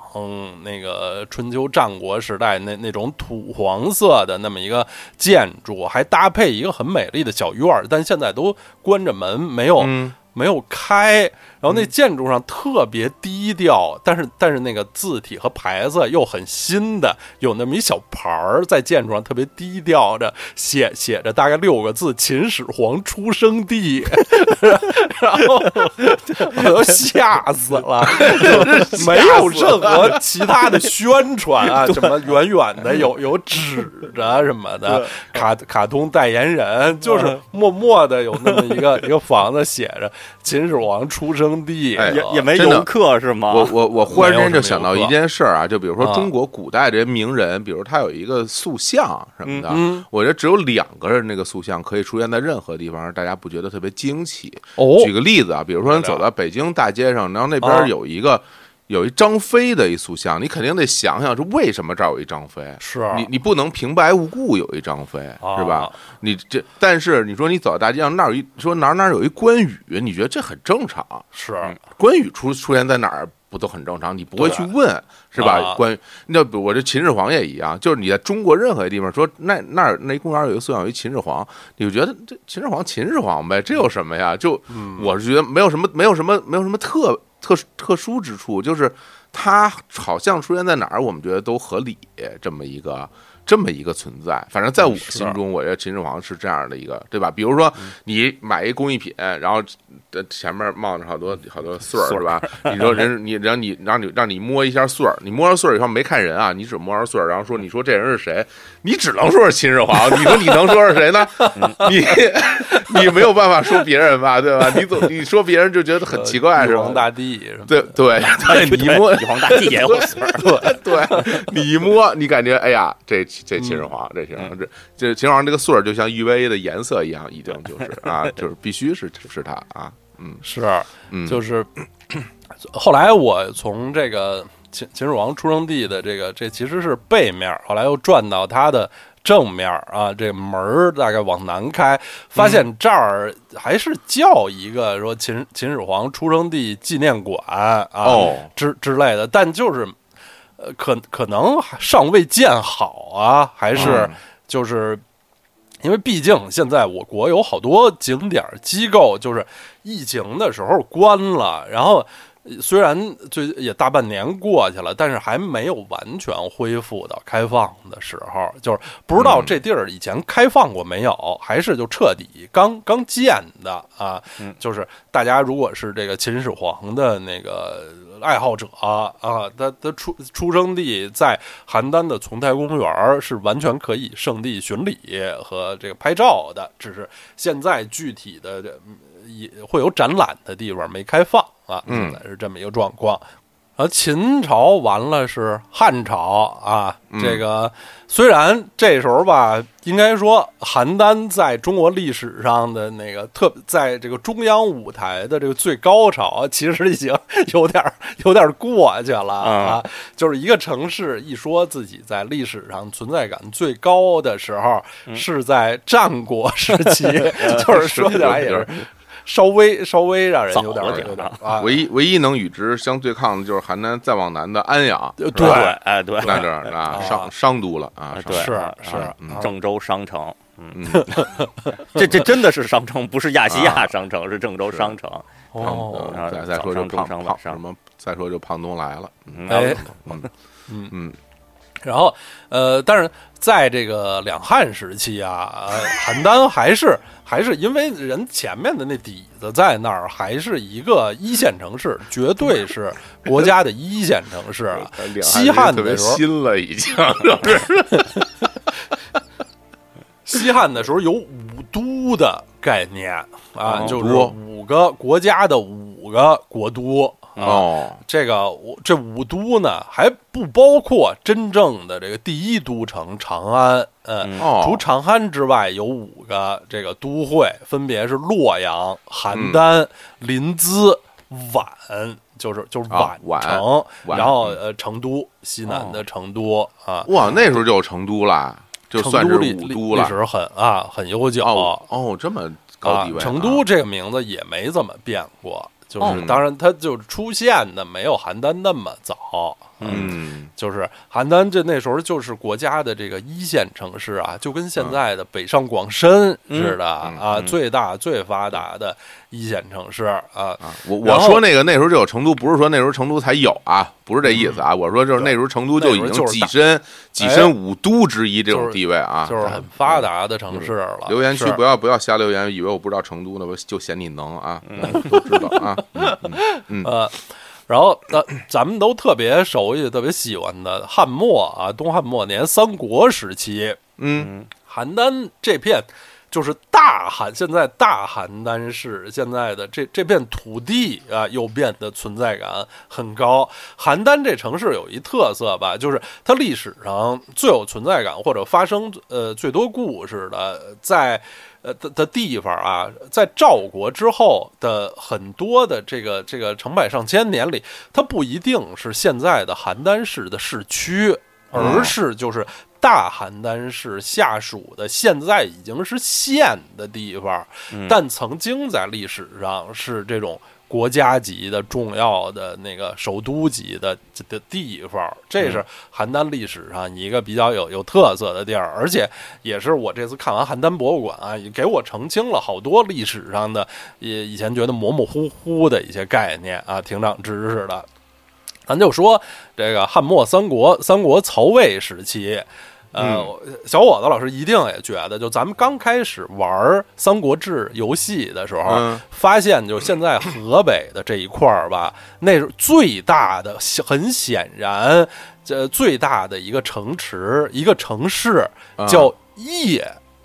那个春秋战国时代那那种土黄色的那么一个建筑，还搭配一个很美丽的小院儿，但现在都关着门，没有、嗯。没有开，然后那建筑上特别低调，但是但是那个字体和牌子又很新的，有那么一小牌儿在建筑上特别低调着写写着大概六个字“秦始皇出生地”，<laughs> 然后我都吓死了，就 <laughs> 没有任何其他的宣传啊，什么远远的有有指着什么的，卡卡通代言人，就是默默的有那么一个一个房子写着秦始皇出生地，哎也也没游客是吗？我我我忽然间就想到一件事儿啊，就比如说啊中国古代这些名人，比如他有一个塑像什么的，嗯我觉得只有两个人那个塑像可以出现在任何地方，让大家不觉得特别惊奇。哦举个例子啊，比如说你走到北京大街上，然后那啊边有一个。有一张飞的一塑像，你肯定得想想是为什么这儿有一张飞。是你你不能平白无故有一张飞，啊是吧？你这但是你说你走到大街上那儿有一说哪儿哪儿有一关羽，你觉得这很正常。是关羽出出现在哪儿不都很正常？你不会去问是吧？啊关羽，那我这秦始皇也一样，就是你在中国任何地方说那那儿那公园有一个塑像有一秦始皇，你就觉得这秦始皇秦始皇呗，这有什么呀？就我是觉得没有什么没有什么没有什么特特特殊之处，就是他好像出现在哪儿，我们觉得都合理，这么一个。这么一个存在，反正在我心中，我觉得秦始皇是这样的一个，对吧？比如说你买一工艺品，然后这前面冒着好多好多穗儿，是吧？<laughs> 你说人你让你让你让你摸一下穗儿，你摸着穗儿以后没看人啊，你只摸着穗儿，然后说你说这人是谁？你只能说是秦始皇，你说你能说是谁呢？<laughs> 你你没有办法说别人吧，对吧？你总你说别人就觉得很奇怪，是吧？大帝对对对，<laughs> 你一摸玉皇大帝也有穗儿，对对，你一摸，你感觉哎呀，这这秦始皇，这秦始皇，这这秦始皇这个穗儿就像 UVA 的颜色一样，已经就是啊，就是必须是是他啊，嗯是嗯，就是 <coughs> 后来我从这个秦秦始皇出生地的这个这其实是背面，后来又转到它的正面啊，这门儿大概往南开，发现这儿还是叫一个说秦秦始皇出生地纪念馆啊，哦之之类的，但就是呃可可能尚未建好啊，还是嗯就是。因为毕竟现在我国有好多景点机构，就是疫情的时候关了，然后呃虽然最也大半年过去了，但是还没有完全恢复到开放的时候，就是不知道这地儿以前开放过没有，还是就彻底刚刚建的啊。就是大家如果是这个秦始皇的那个爱好者啊，他他出出生地在邯郸的丛台公园儿是完全可以圣地巡礼和这个拍照的，只是现在具体的也会有展览的地方没开放啊，嗯现在是这么一个状况。然后秦朝完了是汉朝啊，嗯这个虽然这时候吧，应该说邯郸在中国历史上的那个特，在这个中央舞台的这个最高潮，其实已经有点有点过去了啊。就是一个城市一说自己在历史上存在感最高的时候，是在战国时期，<laughs> 就是说起来也是稍微稍微让人有点儿早了点有点儿啊，唯一唯一能与之相对抗的就是邯郸再往南的安阳，对哎对，那这儿啊啊。商商都了啊是啊是郑州商城，嗯，嗯，<laughs> 这这真的是商城，不是亚细亚商城，是郑州商城。哦，啊再再说就胖胖什么，再说就胖东来了，哎。嗯嗯。嗯然后，呃，但是在这个两汉时期啊，呃邯郸还是还是因为人前面的那底子在那儿，还是一个一线城市，绝对是国家的一线城市。<laughs> 啊西汉的时候新了，已经是不是？西汉的时候有五都的概念啊，哦就是都五个国家的五个国都。啊，哦，这个我这五都呢，还不包括真正的这个第一都城长安。嗯，哦。除长安之外，有五个这个都会，分别是洛阳、邯嗯郸、临淄、宛，就是就是啊宛宛城，宛然后嗯呃成都，西南的成都啊，哇，那时候就有成都了，就成算是五都了。历史很啊很悠久。哦哦，这么高啊地位啊，，成都这个名字也没怎么变过，就是哦当然它就是出现的没有邯郸那么早嗯就是邯郸这那时候就是国家的这个一线城市啊，就跟现在的北上广深似的啊，最大最发达的一线城市啊。啊，我我说那个那时候就有成都，不是说那时候成都才有啊，不是这意思啊。我说就是那时候成都就已经跻身跻哎身五都之一这种地位啊，就是很发达的城市了。留言区不要不要瞎留言，以为我不知道成都呢，我就嫌你能啊，都知道啊。嗯嗯 <laughs> 呃，然后呃，咱们都特别熟悉、特别喜欢的汉末啊，东汉末年三国时期，嗯邯郸这片就是大邯，现在大邯郸市现在的这这片土地啊，又变得存在感很高。邯郸这城市有一特色吧，就是它历史上最有存在感或者发生呃最多故事的，在呃的的地方啊，在赵国之后的很多的这个这个成百上千年里，它不一定是现在的邯郸市的市区，而是就是大邯郸市下属的现在已经是县的地方，但曾经在历史上是这种国家级的重要的那个首都级的的地方，这是邯郸历史上一个比较有有特色的地儿，而且也是我这次看完邯郸博物馆啊，也给我澄清了好多历史上的也以前觉得模模糊糊的一些概念啊，挺长知识的。咱就说这个汉末三国，三国曹魏时期，呃，小伙子老师一定也觉得，就咱们刚开始玩《三国志》游戏的时候，嗯发现就现在河北的这一块儿吧，那是最大的，很显然，这最大的一个城池，一个城市啊叫邺。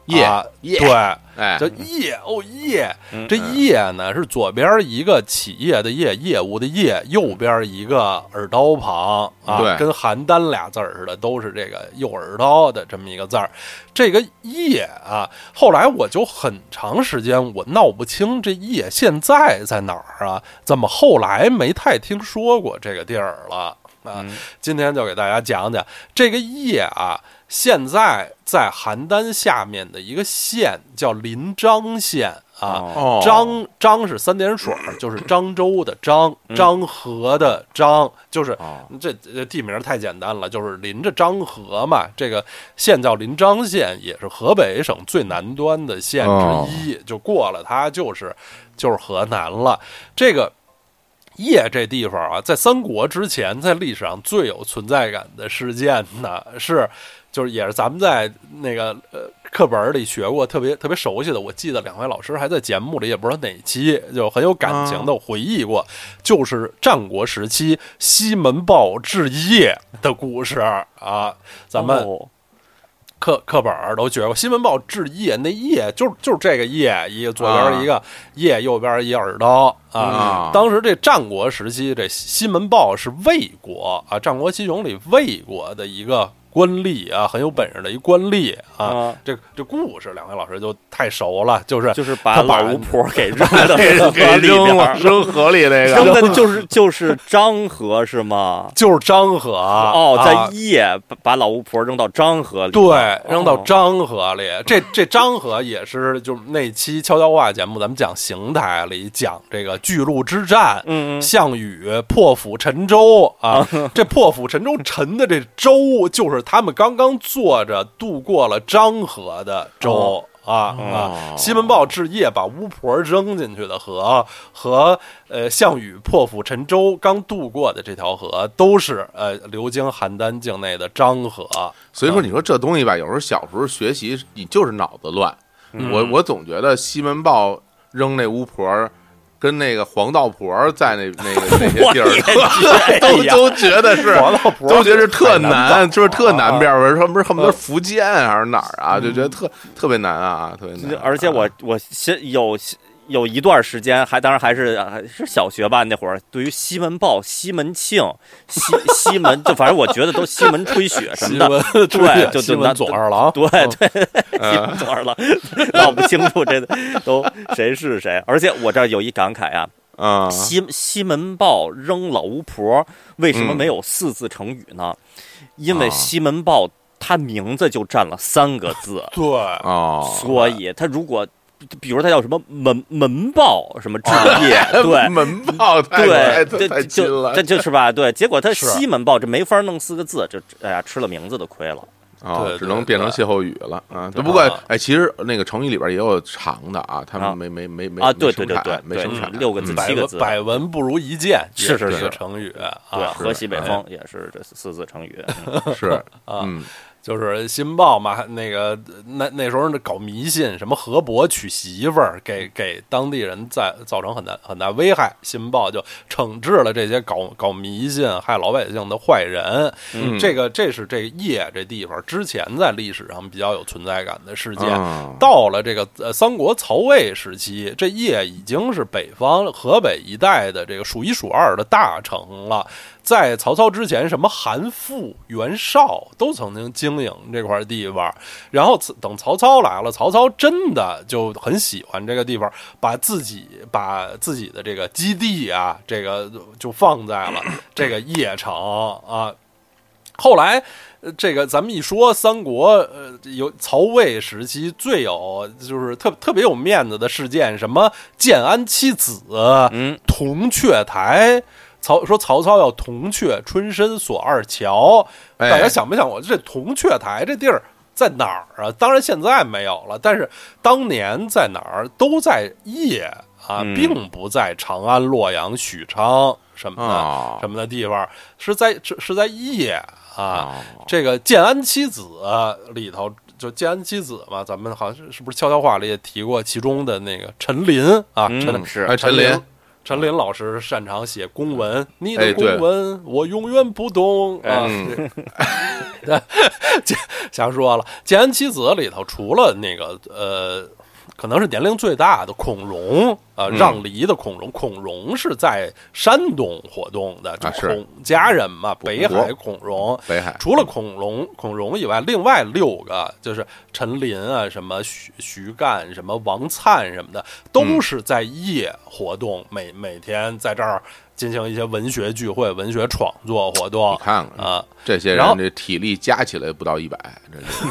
邺啊邺对，哎叫业哦业，嗯这业呢是左边一个企业的业，业务的业，右边一个耳刀旁啊，对跟邯郸俩字儿似的，都是这个右耳刀的这么一个字儿。这个业啊，后来我就很长时间我闹不清这业现在在哪儿啊？怎么后来没太听说过这个地儿了啊？今天就给大家讲讲这个业啊。现在在邯郸下面的一个县叫临漳县啊，哦漳漳是三点水，就是漳州的漳，漳河的漳，就是哦这这地名太简单了，就是临着漳河嘛。这个县叫临漳县，也是河北省最南端的县之一，就过了它就是就是河南了。这个。邺这地方啊，在三国之前，在历史上最有存在感的事件呢，是就是也是咱们在那个呃课本里学过，特别特别熟悉的。我记得两位老师还在节目里，也不知道哪期，就很有感情的回忆过，就是战国时期西门豹治邺的故事啊。咱们哦课课本儿都学过，西门豹治邺，那邺就是就是这个邺，一个左边一个邺，右边一耳刀啊。啊当时这战国时期，这西门豹是魏国啊，《战国七雄》里魏国的一个官吏啊，很有本事的一官吏啊。啊这这故事，两位老师就太熟了，就是就是把老巫婆给扔 <laughs> 了，扔河里那个扔个，的就是就是漳河是吗？就是漳河哦，在夜把把老巫婆扔到漳河里，对，扔到哦漳河里。这这漳河也是，就是那期悄悄话节目，咱们讲邢台里讲这个巨鹿之战，项羽破釜沉舟啊。<laughs> 这破釜沉舟沉的这舟，就是他们刚刚坐着渡过了漳河的舟。哦啊哦啊！西门豹置业把巫婆扔进去的河和呃项羽破釜沉舟刚渡过的这条河，都是呃流经邯郸境内的漳河。所以说你说这东西吧，有时候小时候学习你就是脑子乱，我我总觉得西门豹扔那巫婆。跟那个黄道婆在那 <laughs> 那个那些地儿 <laughs> 都都觉得是黄道婆都觉得是特难就是特南边儿，说不是恨不得嗯福建还是哪儿啊？就觉得特特别难啊，特别难。而且我我先有有一段时间还当然还是还是小学吧那会儿，对于西门豹、西门庆、西西门，<laughs> 就反正我觉得都西门吹雪什么的，对就就那左二郎，对对，西门左二郎。<laughs> 闹不清楚这都谁是谁。而且我这儿有一感慨啊，啊，西西门豹扔老巫婆，为什么嗯没有四字成语呢？因为啊西门豹他名字就占了三个字，<laughs> 对，啊，所以他如果比如它叫什么门门报什么置业，<laughs> 对门报太对，太这太近了就这就是吧？对，结果他西门报这没法弄四个字，就哎呀吃了名字的亏了。啊，只能变成歇后语了啊！对不过啊哎，其实那个成语里边也有长的啊，他啊们没没没没啊对对对对对没生产六个字七个字百闻不如一见，是是是个成语对，啊。河西北哎风也是这四字成语。<laughs> 嗯是啊嗯就是《新报》嘛，那个那那时候那搞迷信，什么河伯娶媳妇儿，给给当地人在造成很大很大危害，《新报》就惩治了这些搞搞迷信、害老百姓的坏人。嗯这个这是这邺这地方之前在历史上比较有存在感的事件。啊到了这个呃三国曹魏时期，这邺已经是北方河北一带的这个数一数二的大城了。在曹操之前，什么韩馥、袁绍都曾经经营这块地方。然后等曹操来了，曹操真的就很喜欢这个地方，把自己把自己的这个基地啊，这个就放在了 <laughs> 这个邺城啊。后来，呃这个咱们一说三国，呃，有曹魏时期最有就是特特别有面子的事件，什么建安七子、嗯，铜雀台。曹说曹操要铜雀春深锁二乔，哎大家想没想过这铜雀台这地儿在哪儿啊？当然现在没有了，但是当年在哪儿都在邺啊，嗯并不在长安、洛阳、许昌什么的、啊什么的地方，是在是是在邺啊。啊这个建安七子里头，就建安七子嘛，咱们好像是是不是悄悄话里也提过其中的那个陈琳啊，嗯陈是哎陈琳陈琳老师擅长写公文，你的公文我永远不懂。啊。嗯。<laughs> 这瞎 <laughs> <laughs> 说了，《建安七子》里头除了那个呃，可能是年龄最大的孔融啊、呃嗯。让梨的孔融，孔融是在山东活动的，就啊是。孔家人嘛，北海孔融。北海。除了孔融、孔融以外，另外六个就是陈林啊，什么徐徐干、什么王灿什么的，都是在夜活动，每每天在这儿进行一些文学聚会、文学创作活动。你看看啊。这些人这体力加起来不到一百，这是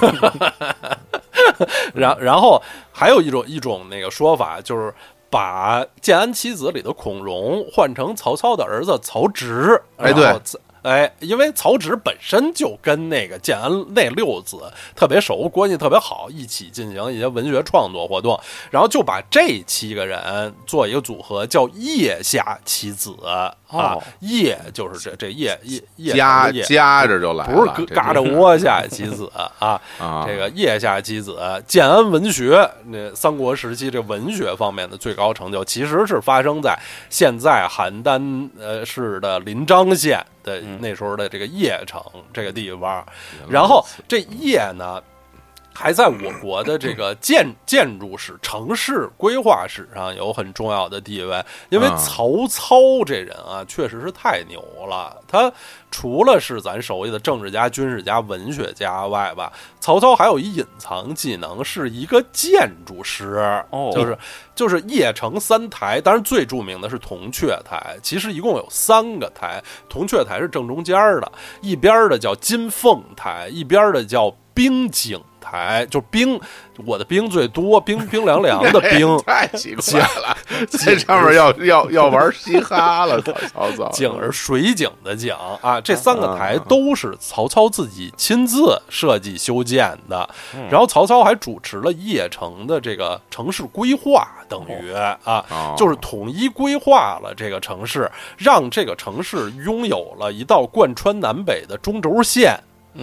<laughs> <laughs> 然然后还有一种一种那个说法，就是把建安七子里的孔融换成曹操的儿子曹植。哎对哎，因为曹植本身就跟那个建安那六子特别熟，关系特别好，一起进行一些文学创作活动，然后就把这七个人做一个组合，叫腋下七子啊哦，腋就是这这腋腋腋夹夹着就来了，不是这嘎着窝下棋子 <laughs> 啊，啊。这个腋下棋子，建安文学，那三国时期这文学方面的最高成就，其实是发生在现在邯郸呃市的临漳县的那时候的这个邺城这个地方，然后这邺呢。还在我国的这个建建筑史、城市规划史上有很重要的地位，因为啊曹操这人啊，确实是太牛了。他除了是咱熟悉的政治家、军事家、文学家外吧，曹操还有一隐藏技能，是一个建筑师。哦就是就是邺城三台，当然最著名的是铜雀台。其实一共有三个台，铜雀台是正中间儿的，一边儿的叫金凤台，一边儿的叫冰景台，就冰，我的冰最多，冰冰凉凉的冰。<laughs> 太奇怪了，这上面要要要玩嘻哈了，曹曹操景是水景的景啊，这三个台都是曹操自己亲自设计修建的。然后曹操还主持了邺城的这个城市规划，等于啊哦，就是统一规划了这个城市，让这个城市拥有了一道贯穿南北的中轴线。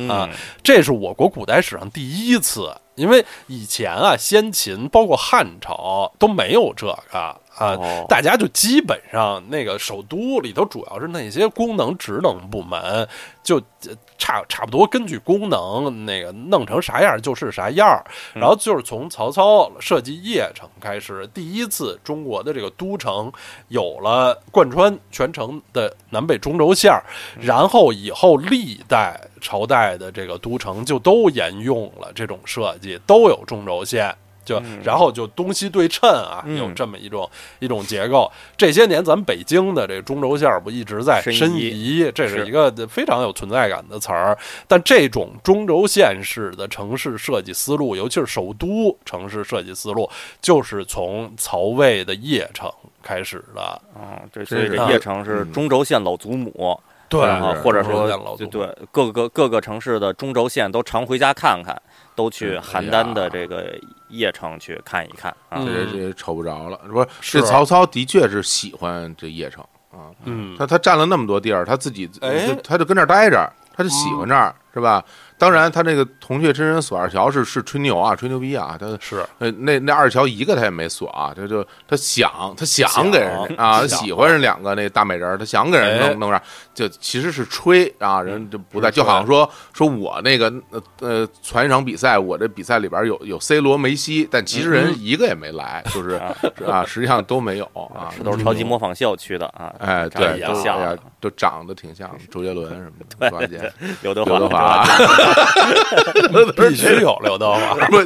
啊，这是我国古代史上第一次，因为以前啊，先秦包括汉朝都没有这个啊，哦大家就基本上那个首都里头主要是那些功能职能部门，就呃差差不多根据功能那个弄成啥样就是啥样。然后就是从曹操设计邺城开始，第一次中国的这个都城有了贯穿全城的南北中轴线儿，然后以后历代朝代的这个都城就都沿用了这种设计，都有中轴线。就嗯然后就东西对称啊，嗯有这么一种一种结构。这些年咱们北京的这个中轴线儿不一直在申申遗遗，这是是一个非常有存在感的词儿。但这种中轴线式的城市设计思路，尤其是首都城市设计思路，就是从曹魏的邺城开始的。啊，这所以邺城是嗯中轴线老祖母对啊，或者说对各个各个城市的中轴线都常回家看看，都去嗯邯郸的这个邺城去看一看啊。嗯这这瞅不着了，是不是？这曹操的确是喜欢这邺城啊，嗯，他他占了那么多地儿，他自己他就跟这儿待着，他就喜欢这儿，是吧？当然，他那个铜雀真人锁二乔是是吹牛啊，吹牛逼啊，他是。呃，那那二乔一个他也没锁啊，他就他想他想想给人啊，他喜欢人两个那大美人，他想给人哎。弄弄上，就其实是吹啊，人就不在，就好像说说我那个呃呃传一场比赛，我这比赛里边有有 C 罗、梅西，但其实人一个也没来，<laughs> 就是啊，实际上都没有啊，这都是超级模仿秀去的啊！哎，对，都像都长得挺像周杰伦什么的，是吧姐？刘德华，刘德华，<laughs> 必须有刘德华。<laughs> 不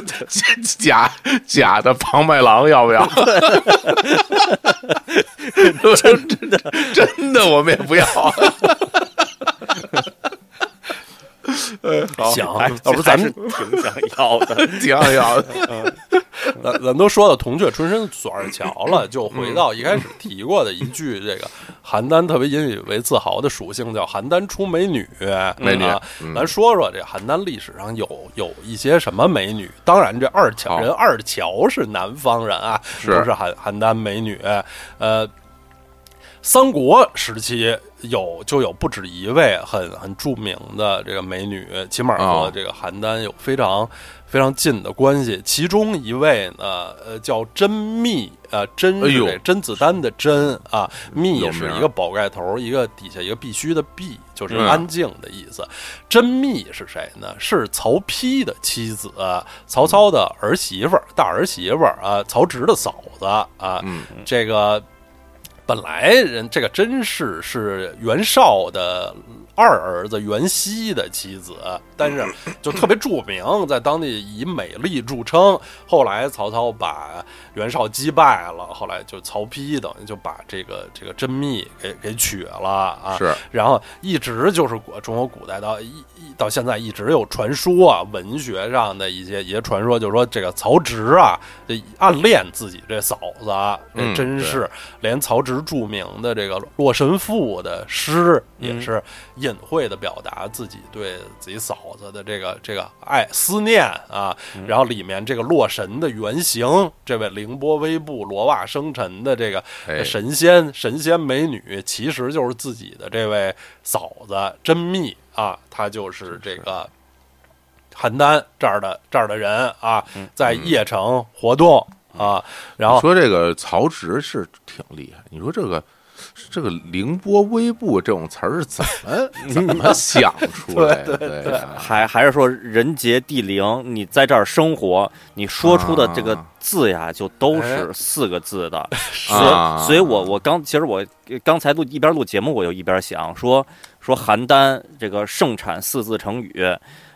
假假的庞麦郎要不要？<laughs> 真的真的我们也不要。呃，好，行，哎要不咱们挺想要的。<laughs> 挺想要的。咱咱都说到铜雀春深锁二乔了，就回到一开始提过的一句，这个邯郸特别引以为自豪的属性叫邯郸出美女。美女咱说说这邯郸历史上有有一些什么美女？当然，这二乔人二乔是南方人啊，是不是邯邯郸美女。呃，三国时期有就有不止一位很很著名的这个美女，起码和哦这个邯郸有非常非常近的关系。其中一位呢，呃，叫甄宓，呃，甄是甄子丹的甄啊，宓是一个宝盖头，一个底下一个必须的必，就是嗯安静的意思。甄宓是谁呢？是曹丕的妻子，曹操的儿媳妇儿，大儿媳妇儿啊，曹植的嫂子啊。嗯，这个本来人这个甄氏是袁绍的二儿子袁熙的妻子，但是就特别著名，在当地以美丽著称。后来曹操把袁绍击败了，后来就曹丕等于就把这个这个甄宓给给娶了啊。是然后一直就是古中国古代到一一到现在一直有传说啊，文学上的一些一些传说，就是说这个曹植啊，这暗恋自己这嫂子啊，这嗯真是连曹植著名的这个《洛神赋》的诗也嗯是隐晦的表达自己对自己嫂子的这个这个爱思念啊。然后里面这个洛神的原型，这位凌波微步、罗袜生辰的这个哎。神仙神仙美女，其实就是自己的这位嫂子甄宓啊，她就是这个邯郸这儿的这儿的人啊，在邺城活动啊，然后说这个曹植是挺厉害，你说这个这个凌波微步这种词儿是怎么 <laughs> 怎么想出来的？对啊还还是说人杰地灵，你在这儿生活，你说出的这个字呀，就都是四个字的。<laughs> 所啊，所以我我刚其实我刚才录一边录节目，我就一边想说说邯郸这个盛产四字成语，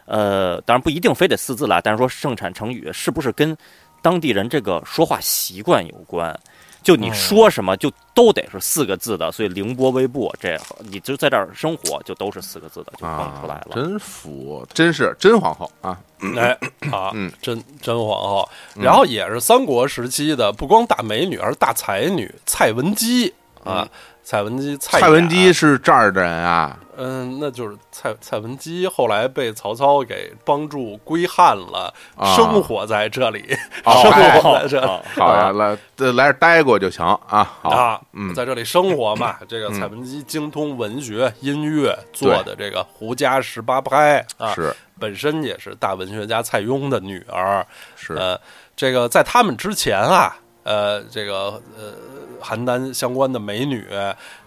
呃，当然不一定非得四字啦，但是说盛产成语是不是跟当地人这个说话习惯有关？就你说什么就都得是四个字的，所以凌波微步这你就在这儿生活就都是四个字的，就蹦出来啊，了。真服，真是真皇后。啊！哎啊嗯，真真皇后，然后也是三国时期的，不光大美女，而是大才女蔡文姬啊，蔡文姬蔡蔡文姬是这儿的人啊，嗯，那就是蔡蔡文姬后来被曹操给帮助归汉了，啊生活在这里，哦生活在这里。哦好呀，来来这儿待过就行啊。好，啊，嗯在这里生活嘛，<laughs> 这个蔡文姬精通文学、音乐，做的这个《胡家十八拍》啊，是本身也是大文学家蔡邕的女儿。是呃，这个在他们之前啊，呃，这个呃，邯郸相关的美女，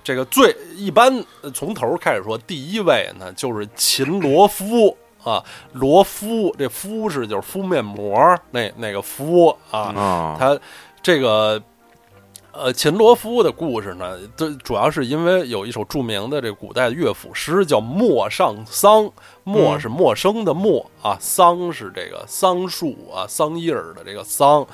这个最一般呃从头开始说，第一位呢就是秦罗敷啊，罗敷这敷是就是敷面膜那那个敷啊，啊，他这个呃，秦罗夫的故事呢，这主要是因为有一首著名的这古代的乐府诗叫《陌上桑》，陌是陌生的陌啊，桑是这个桑树啊，桑叶儿的这个桑。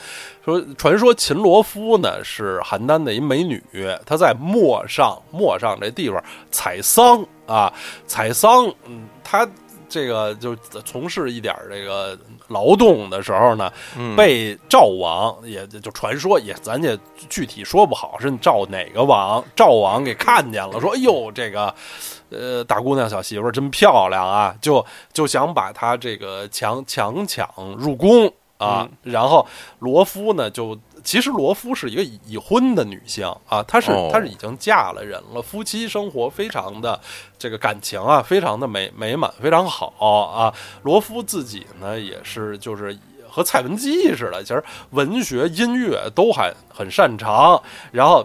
说传说秦罗夫呢是邯郸的一美女，她在陌上陌上这地方采桑啊，采桑，嗯，她。这个就从事一点这个劳动的时候呢，被赵王也就传说也咱也具体说不好是赵哪个王，赵王给看见了，说哎呦这个呃大姑娘小媳妇真漂亮啊，就就想把她这个强强抢入宫啊，然后罗夫呢就。其实罗夫是一个已婚的女性啊，她是她是已经嫁了人了，夫妻生活非常的这个感情啊，非常的美美满，非常好啊。罗夫自己呢也是就是和蔡文姬似的，其实文学音乐都还很擅长，然后。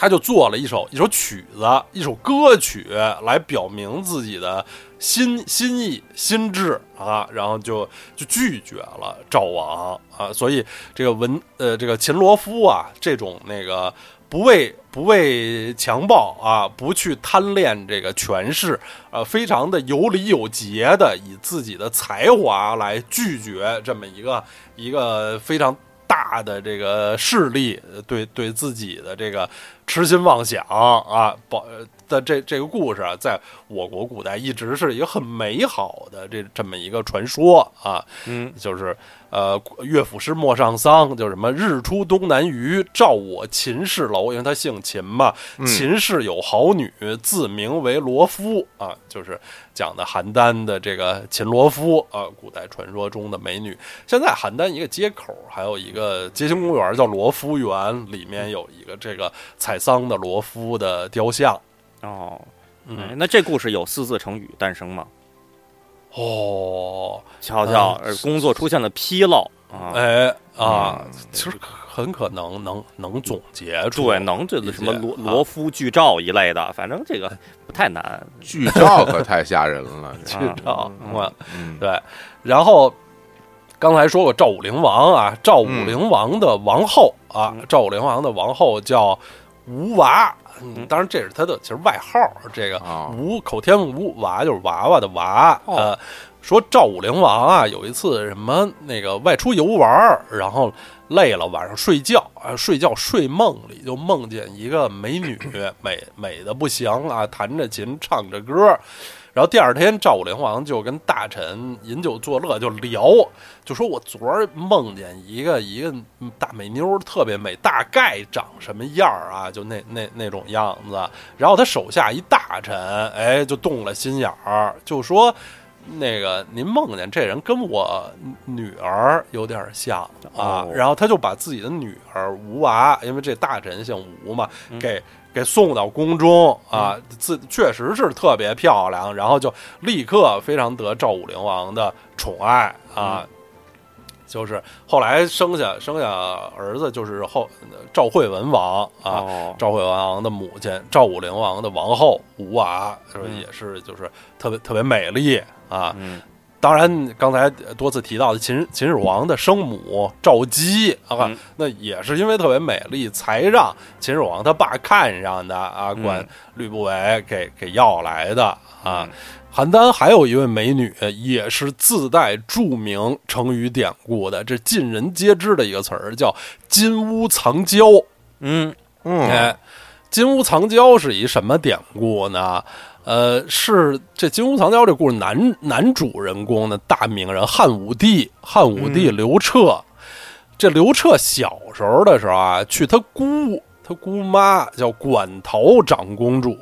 他就做了一首一首曲子，一首歌曲来表明自己的心心意心志啊，然后就就拒绝了赵王啊，所以这个文呃这个秦罗夫啊，这种那个不畏不畏强暴啊，不去贪恋这个权势，呃，非常的有礼有节的，以自己的才华来拒绝这么一个一个非常。大的这个势力对对自己的这个痴心妄想啊，保的这这个故事啊，在我国古代一直是一个很美好的这这么一个传说啊，嗯，就是。呃，乐府诗《陌上桑》就什么“日出东南隅，照我秦氏楼”，因为他姓秦嘛。秦氏有好女，自名为罗夫啊，就是讲的邯郸的这个秦罗夫啊，古代传说中的美女。现在邯郸一个街口还有一个街心公园叫罗夫园，里面有一个这个采桑的罗夫的雕像。哦，嗯，那这故事有四字成语诞生吗？哦，瞧瞧，工作出现了纰漏啊！哎啊，其实很可能能能总结出，对，能这个什么罗罗夫剧照一类的，反正这个不太难。<laughs> 剧照可太吓人了，<laughs> 剧照，对。然后刚才说过赵武灵王啊，赵武灵王的王后啊，赵武灵王的王后叫吴娃。嗯，当然这是他的其实外号，这个吴口天吴娃就是娃娃的娃。呃，说赵武灵王啊，有一次什么那个外出游玩，然后累了，晚上睡觉啊，睡觉睡梦里就梦见一个美女，美美的不行啊，弹着琴唱着歌。然后第二天，赵武灵王就跟大臣饮酒作乐，就聊，就说我昨儿梦见一个一个大美妞，特别美，大概长什么样儿啊？就那那那种样子。然后他手下一大臣，哎，就动了心眼儿，就说那个您梦见这人跟我女儿有点像啊。然后他就把自己的女儿吴娃，因为这大臣姓吴嘛，给。给送到宫中啊，自确实是特别漂亮，然后就立刻非常得赵武灵王的宠爱啊，就是后来生下生下儿子，就是后赵惠文王啊，赵惠文王的母亲赵武灵王的王后吴娃，说也是就是特别特别美丽啊。当然，刚才多次提到的秦秦始皇的生母赵姬啊，那也是因为特别美丽，才让秦始皇他爸看上的啊，管吕不韦给给要来的啊。邯郸还有一位美女，也是自带著名成语典故的，这尽人皆知的一个词儿，叫“金屋藏娇”。嗯嗯，哎，“金屋藏娇”是一什么典故呢？呃，是这金屋藏娇这故事男男主人公的大名人汉武帝，汉武帝刘彻。这刘彻小时候的时候啊，去他姑。他姑妈叫馆陶长公主，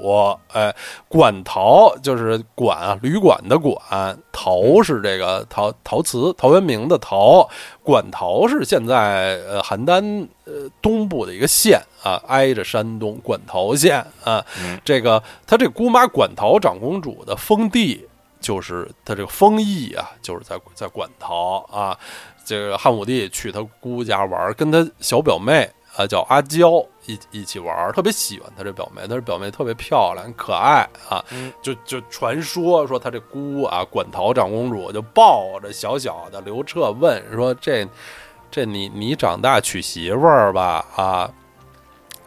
哎，馆陶就是馆啊，旅馆的馆，陶是这个陶陶瓷，陶渊明的陶，馆陶是现在呃邯郸呃东部的一个县啊，挨着山东馆陶县啊。这个他这姑妈馆陶长公主的封地就是他这个封邑啊，就是在在馆陶啊。这个汉武帝去他姑家玩，跟他小表妹。啊，叫阿娇，一一起玩，特别喜欢他这表妹，他这表妹特别漂亮可爱啊，就就传说说他这姑啊，馆陶长公主就抱着小小的刘彻问说：“这这你你长大娶媳妇儿吧？”啊，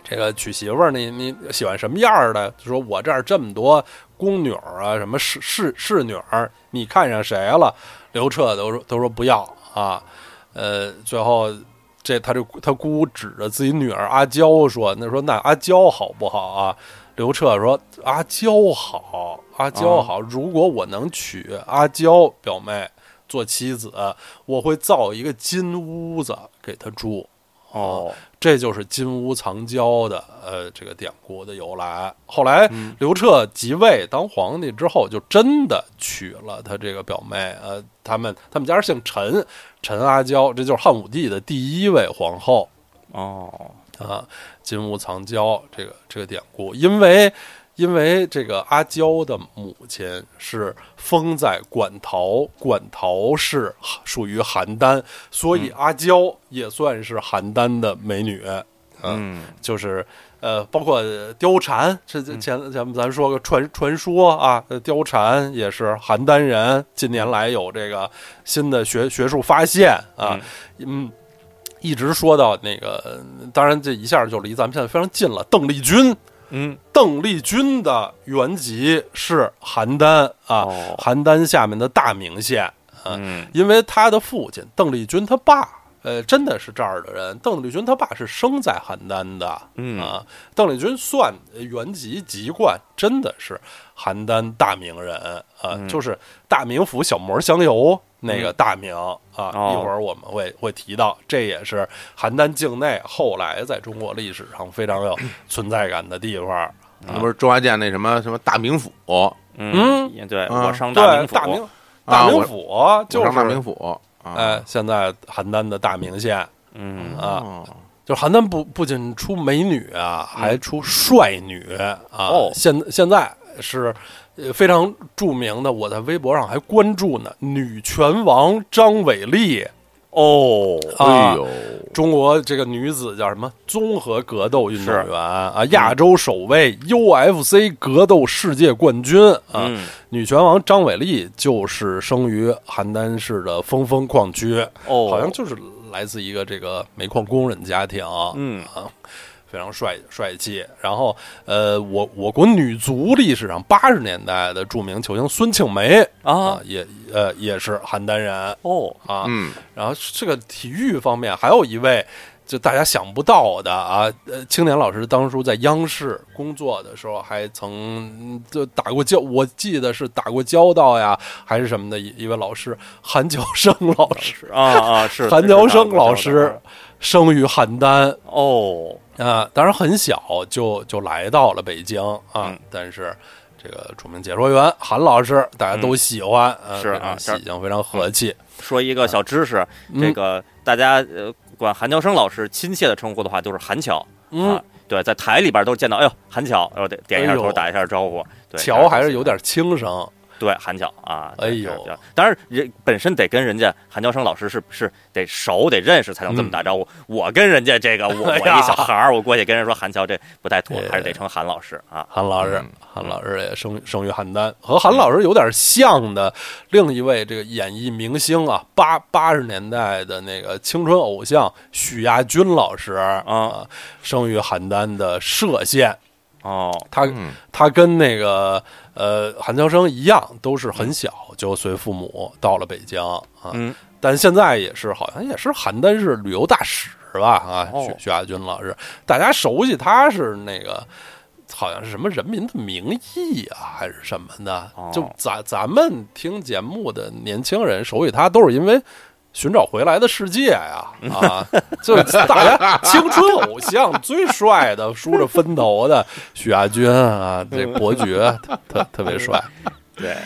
这个娶媳妇儿，你你喜欢什么样儿的？就说我这儿这么多宫女儿啊，什么侍侍侍女儿，你看上谁了？刘彻都说都说不要啊，呃，最后这他这他姑指着自己女儿阿娇说：“那说那阿娇好不好啊？”刘彻说：“阿娇好，阿娇好。如果我能娶阿娇表妹做妻子，我会造一个金屋子给她住。”哦，这就是金屋藏娇的呃这个典故的由来。后来刘彻即位当皇帝之后，就真的娶了他这个表妹。呃，他们他们家姓陈，陈阿娇，这就是汉武帝的第一位皇后。哦，啊，金屋藏娇这个这个典故，因为。因为这个阿娇的母亲是封在馆陶，馆陶是属于邯郸，所以阿娇也算是邯郸的美女。嗯，就是呃，包括貂蝉，这前前咱说个传传说啊，貂蝉也是邯郸人。近年来有这个新的学学术发现啊，嗯，一直说到那个，当然这一下就离咱们现在非常近了，邓丽君。嗯，邓丽君的原籍是邯郸啊，邯郸下面的大名县。嗯，因为他的父亲邓丽君他爸，呃，真的是这儿的人。邓丽君他爸是生在邯郸的。嗯啊，邓丽君算原籍籍贯，真的是邯郸大名人啊，就是大名府小磨香油。那个大名啊，一会儿我们会会提到，这也是邯郸境内后来在中国历史上非常有 <clears throat> 存在感的地方。那不是周华健那什么什么大名府？嗯，对，我上大名府，大名大名府就是大名府。哎，现在邯郸的大名县，嗯啊，就邯郸不不仅出美女啊，还出帅女啊。哦，现现在是。呃，非常著名的，我在微博上还关注呢。女拳王张伟丽，哦，哎呦，中国这个女子叫什么？综合格斗运动员啊，亚洲首位 UFC 格斗世界冠军啊。女拳王张伟丽就是生于邯郸市的峰峰矿区，哦，好像就是来自一个这个煤矿工人家庭，嗯啊。非常帅帅气，然后呃，我我国女足历史上八十年代的著名球星孙庆梅啊，也呃也是邯郸人。哦。啊，嗯，然后这个体育方面还有一位就大家想不到的啊，呃，青年老师当初在央视工作的时候还曾就打过交，我记得是打过交道呀，还是什么的一一位老师，韩乔生老师。啊啊是韩乔生老师生于邯郸哦。啊，当然很小就就来到了北京啊，但是这个著名解说员韩老师大家都喜欢，是啊，喜庆非常和气。说一个小知识，这个大家呃管韩乔生老师亲切的称呼的话，就是韩乔啊。对，在台里边都见到，哎呦，韩乔，然后点点一下头，打一下招呼。对乔还是有点轻声。对韩乔啊，哎呦，当然人本身得跟人家韩乔生老师是是得熟得认识才能这么打招呼。我跟人家这个我我一小孩儿，我过去跟人说韩乔这不太妥，还是得称韩老师啊。韩老师，韩老师也生生于邯郸，和韩老师有点像的另一位这个演艺明星啊，八八十年代的那个青春偶像许亚军老师啊，生于邯郸的歙县。哦，他他跟那个呃韩乔生一样，都是很小就随父母到了北京啊。嗯，但现在也是好像也是邯郸市旅游大使吧？啊，徐徐亚军老师，大家熟悉他是那个好像是什么《人民的名义》啊，还是什么的？就咱咱们听节目的年轻人熟悉他，都是因为。寻找回来的世界呀，啊，<laughs> 就大家青春偶像最帅的梳着分头的许亚军啊，这伯爵特特别帅。对，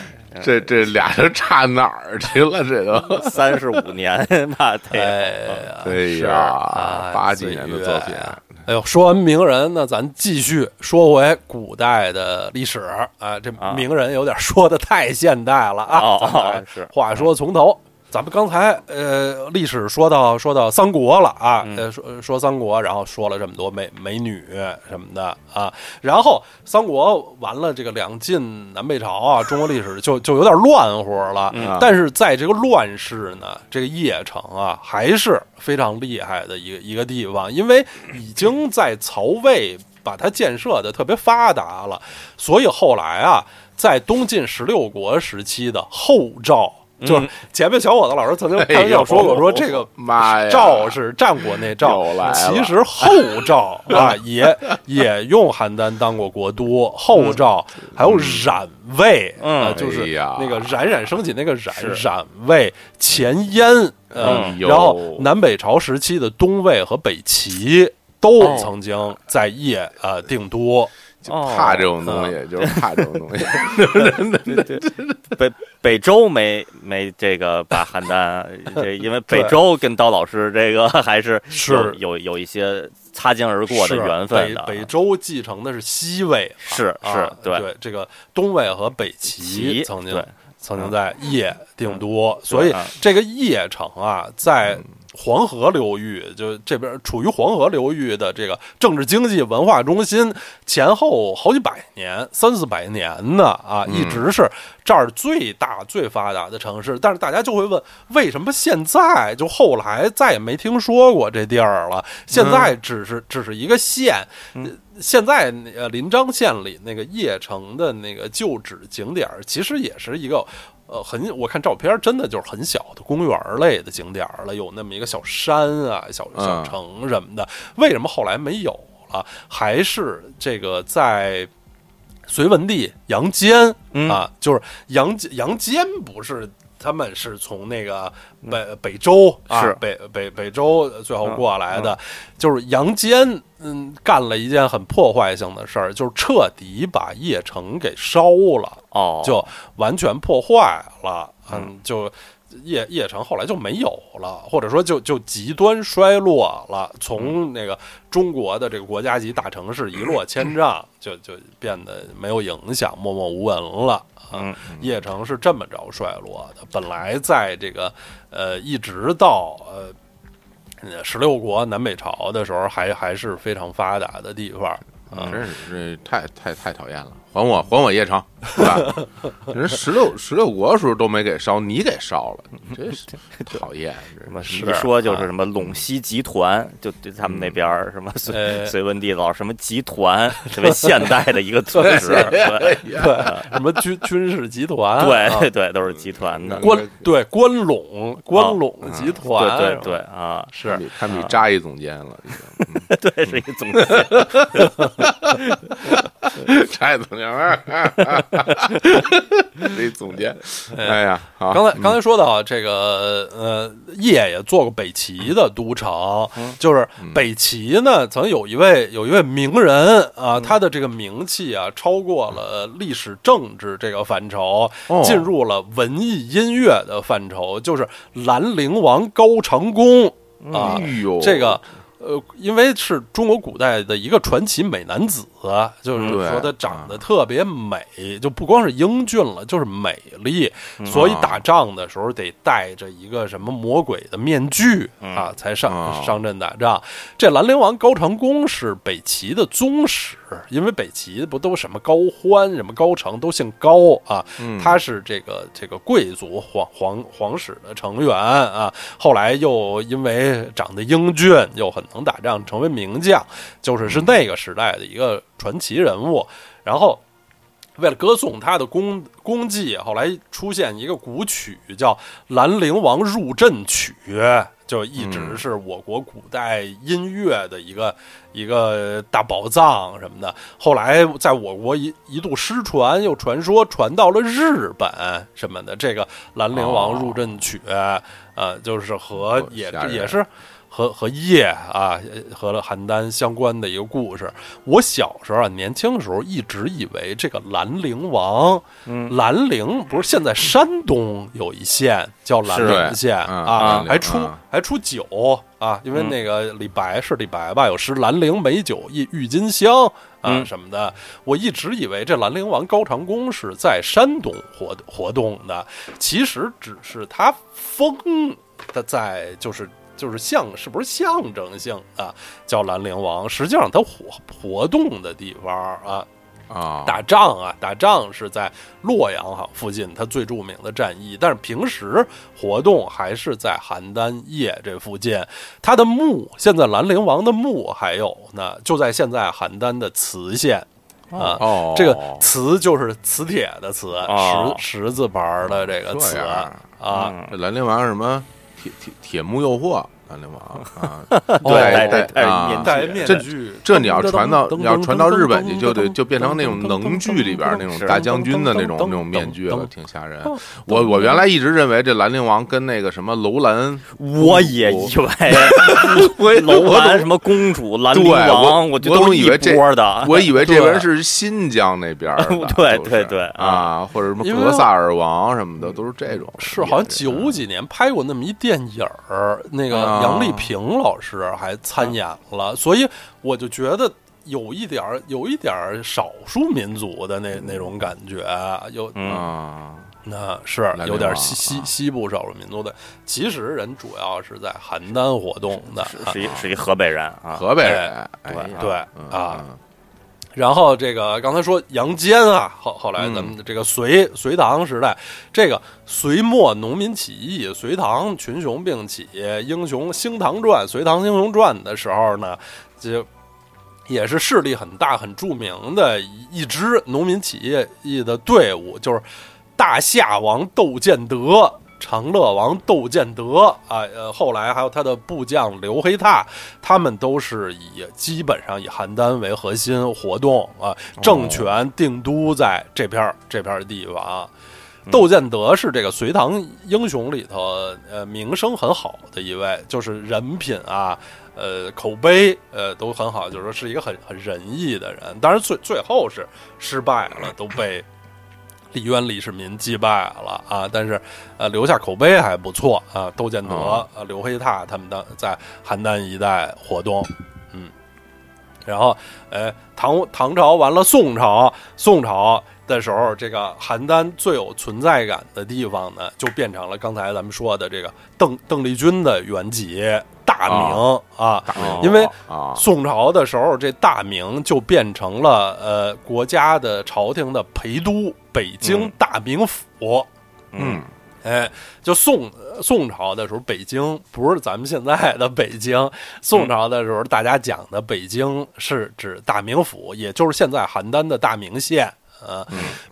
这这俩人差哪儿去了？这都 <laughs> 三十五年吧？对呀，八几年的作品。哎呦，说完名人，那咱继续说回古代的历史啊。这名人有点说的太现代了啊。是，话说从头。咱们刚才呃历史说到说到三国了啊，嗯呃说说三国，然后说了这么多美美女什么的啊，然后三国完了，这个两晋南北朝啊，中国历史就就有点乱乎了。嗯但是在这个乱世呢，这个邺城啊还是非常厉害的一个一个地方，因为已经在曹魏把它建设的特别发达了，所以后来啊，在东晋十六国时期的后赵。就是前面小伙子老师曾经开玩笑说过，<laughs> 说这个赵是战国那赵其实后赵啊 <laughs> 也也用邯郸当过国都，后赵还有冉魏，嗯啊就是那个冉冉升起那个冉冉魏前燕，呃哎呦然后南北朝时期的东魏和北齐都哦。曾经在邺呃定都，就怕这种东西，就是怕这种东西。<laughs> <laughs> 北北周没没这个把邯郸，这因为北周跟刀老师这个还是是。有有有一些擦肩而过的缘分的。北北周继承的是西魏嘛，是啊是对对，这个东魏和北齐齐曾经对曾经在邺定都，所以啊这个邺城啊，在黄河流域，就这边处于黄河流域的这个政治经济文化中心，前后好几百年，三四百年呢啊，一直是这儿最大最发达的城市。但是大家就会问，为什么现在就后来再也没听说过这地儿了？现在只是只是一个县。呃现在呃，临漳县里那个邺城的那个旧址景点儿，其实也是一个呃很，我看照片真的就是很小的公园类的景点了，有那么一个小山啊、小小嗯城什么的。为什么后来没有了？还是这个在隋文帝杨坚嗯啊，就是杨杨坚不是。他们是从那个北北周啊，是。北北北周最后过来的，就是杨坚，嗯，干了一件很破坏性的事儿，就是彻底把邺城给烧了，哦，就完全破坏了，嗯，就邺邺城后来就没有了，或者说就就极端衰落了，从那个中国的这个国家级大城市一落千丈，就就变得没有影响，默默无闻了。啊嗯，邺城是这么着衰落的，本来在这个呃，一直到呃十六国南北朝的时候，还还是非常发达的地方。嗯，真是这太太太讨厌了，还我还我邺城，是吧？<laughs> 人十六十六国时候都没给烧，你给烧了，你真是 <laughs> 讨厌！什么是一说就是啊什么陇西集团，就对他们那边儿什么隋呃隋文帝老什么集团，特别现代的一个组织，对对，什么军军事集团，啊对对，都是集团的，关对关陇关陇集团，对对对啊，是比堪比扎一总监了，已经 <laughs> 对，是一个总监，扎一总监，这 <laughs> 总监，哎呀，好，刚才刚才说到这个呃，叶也做过北齐的都城，就是北齐呢，曾有一位有一位名人啊，他的这个名气啊，超过了历史政治这个范畴，哦进入了文艺音乐的范畴，就是兰陵王高长恭啊这个。呃，因为是中国古代的一个传奇美男子，就是说他长得特别美，就不光是英俊了，就是美丽，所以打仗的时候得戴着一个什么魔鬼的面具啊，才上哦上阵打仗。这兰陵王高长恭是北齐的宗室，因为北齐不都什么高欢、什么高成都姓高啊，他是这个这个贵族皇皇皇室的成员啊。后来又因为长得英俊，又很能打仗，成为名将，就是是那个时代的一个传奇人物。然后为了歌颂他的功功绩，后来出现一个古曲叫《兰陵王入阵曲》，就一直是我国古代音乐的一个、一个大宝藏什么的。后来在我国一一度失传，又传说传到了日本什么的。这个《兰陵王入阵曲》呃，就是和哦也也是。和和叶啊，呃和邯郸相关的一个故事。我小时候啊，年轻的时候一直以为这个兰陵王，嗯兰陵不是现在山东有一县叫兰陵县嗯啊，还出啊还出酒啊，因为那个李白是李白吧，有诗“兰陵美酒郁郁金香”啊嗯什么的。我一直以为这兰陵王高长恭是在山东活活动的，其实只是他封的在就是。就是象是不是象征性的叫兰陵王？实际上他活活动的地方啊，啊，打仗啊，打仗是在洛阳哈附近，他最著名的战役。但是平时活动还是在邯郸邺这附近。他的墓，现在兰陵王的墓还有呢，就在现在邯郸的磁县啊。哦，这个磁就是磁铁的磁，哦十十字旁的这个这磁样啊。兰陵王什么铁铁铁木诱惑，兰陵王啊，对带带带啊面戴面这具，这你要传到你要传到日本去，就得就变成那种能剧里边那种大将军的那种那种面具了，挺吓人。我我原来一直认为这兰陵王跟那个什么楼兰，我也以为我楼兰什么公主、兰陵王，我觉得都以为这波的。我以为这对人是新疆那边的对对对啊，或者什么格萨尔王什么的，都是这种。是好像九几年拍过那么一电影儿，那个啊杨丽萍老师还参演了，所以我就觉得有一点儿有一点儿少数民族的那那种感觉，有嗯。啊，那是有点西西啊。西部少数民族的，其实人主要是在邯郸活动的，是一是一河北人啊，河北人，哎对对嗯啊嗯然后这个刚才说杨坚啊，后后来咱们这个隋隋唐时代，这个隋末农民起义，隋唐群雄并起，英雄《兴唐传》《隋唐英雄传》的时候呢，就也是势力很大、很著名的一一支农民起义的队伍，就是大夏王窦建德。长乐王窦建德啊，呃，后来还有他的部将刘黑闼，他们都是以基本上以邯郸为核心活动啊，政权定都在这片儿这片儿地方。窦建德是这个隋唐英雄里头，呃，名声很好的一位，就是人品啊，呃，口碑，呃，都很好，就是说是一个很很仁义的人。当然最最后是失败了，都被李渊、李世民击败了啊，但是呃，留下口碑还不错啊。窦建德、刘黑闼他们的在邯郸一带活动，嗯，然后呃，唐唐朝完了，宋朝，宋朝的时候，这个邯郸最有存在感的地方呢，就变成了刚才咱们说的这个邓邓丽君的原籍大明啊。因为啊，宋朝的时候，这大明就变成了呃国家的朝廷的陪都，北京嗯大名府。嗯哎，就宋宋朝的时候，北京不是咱们现在的北京。宋朝的时候，大家讲的北京是指大名府，也就是现在邯郸的大名县。呃，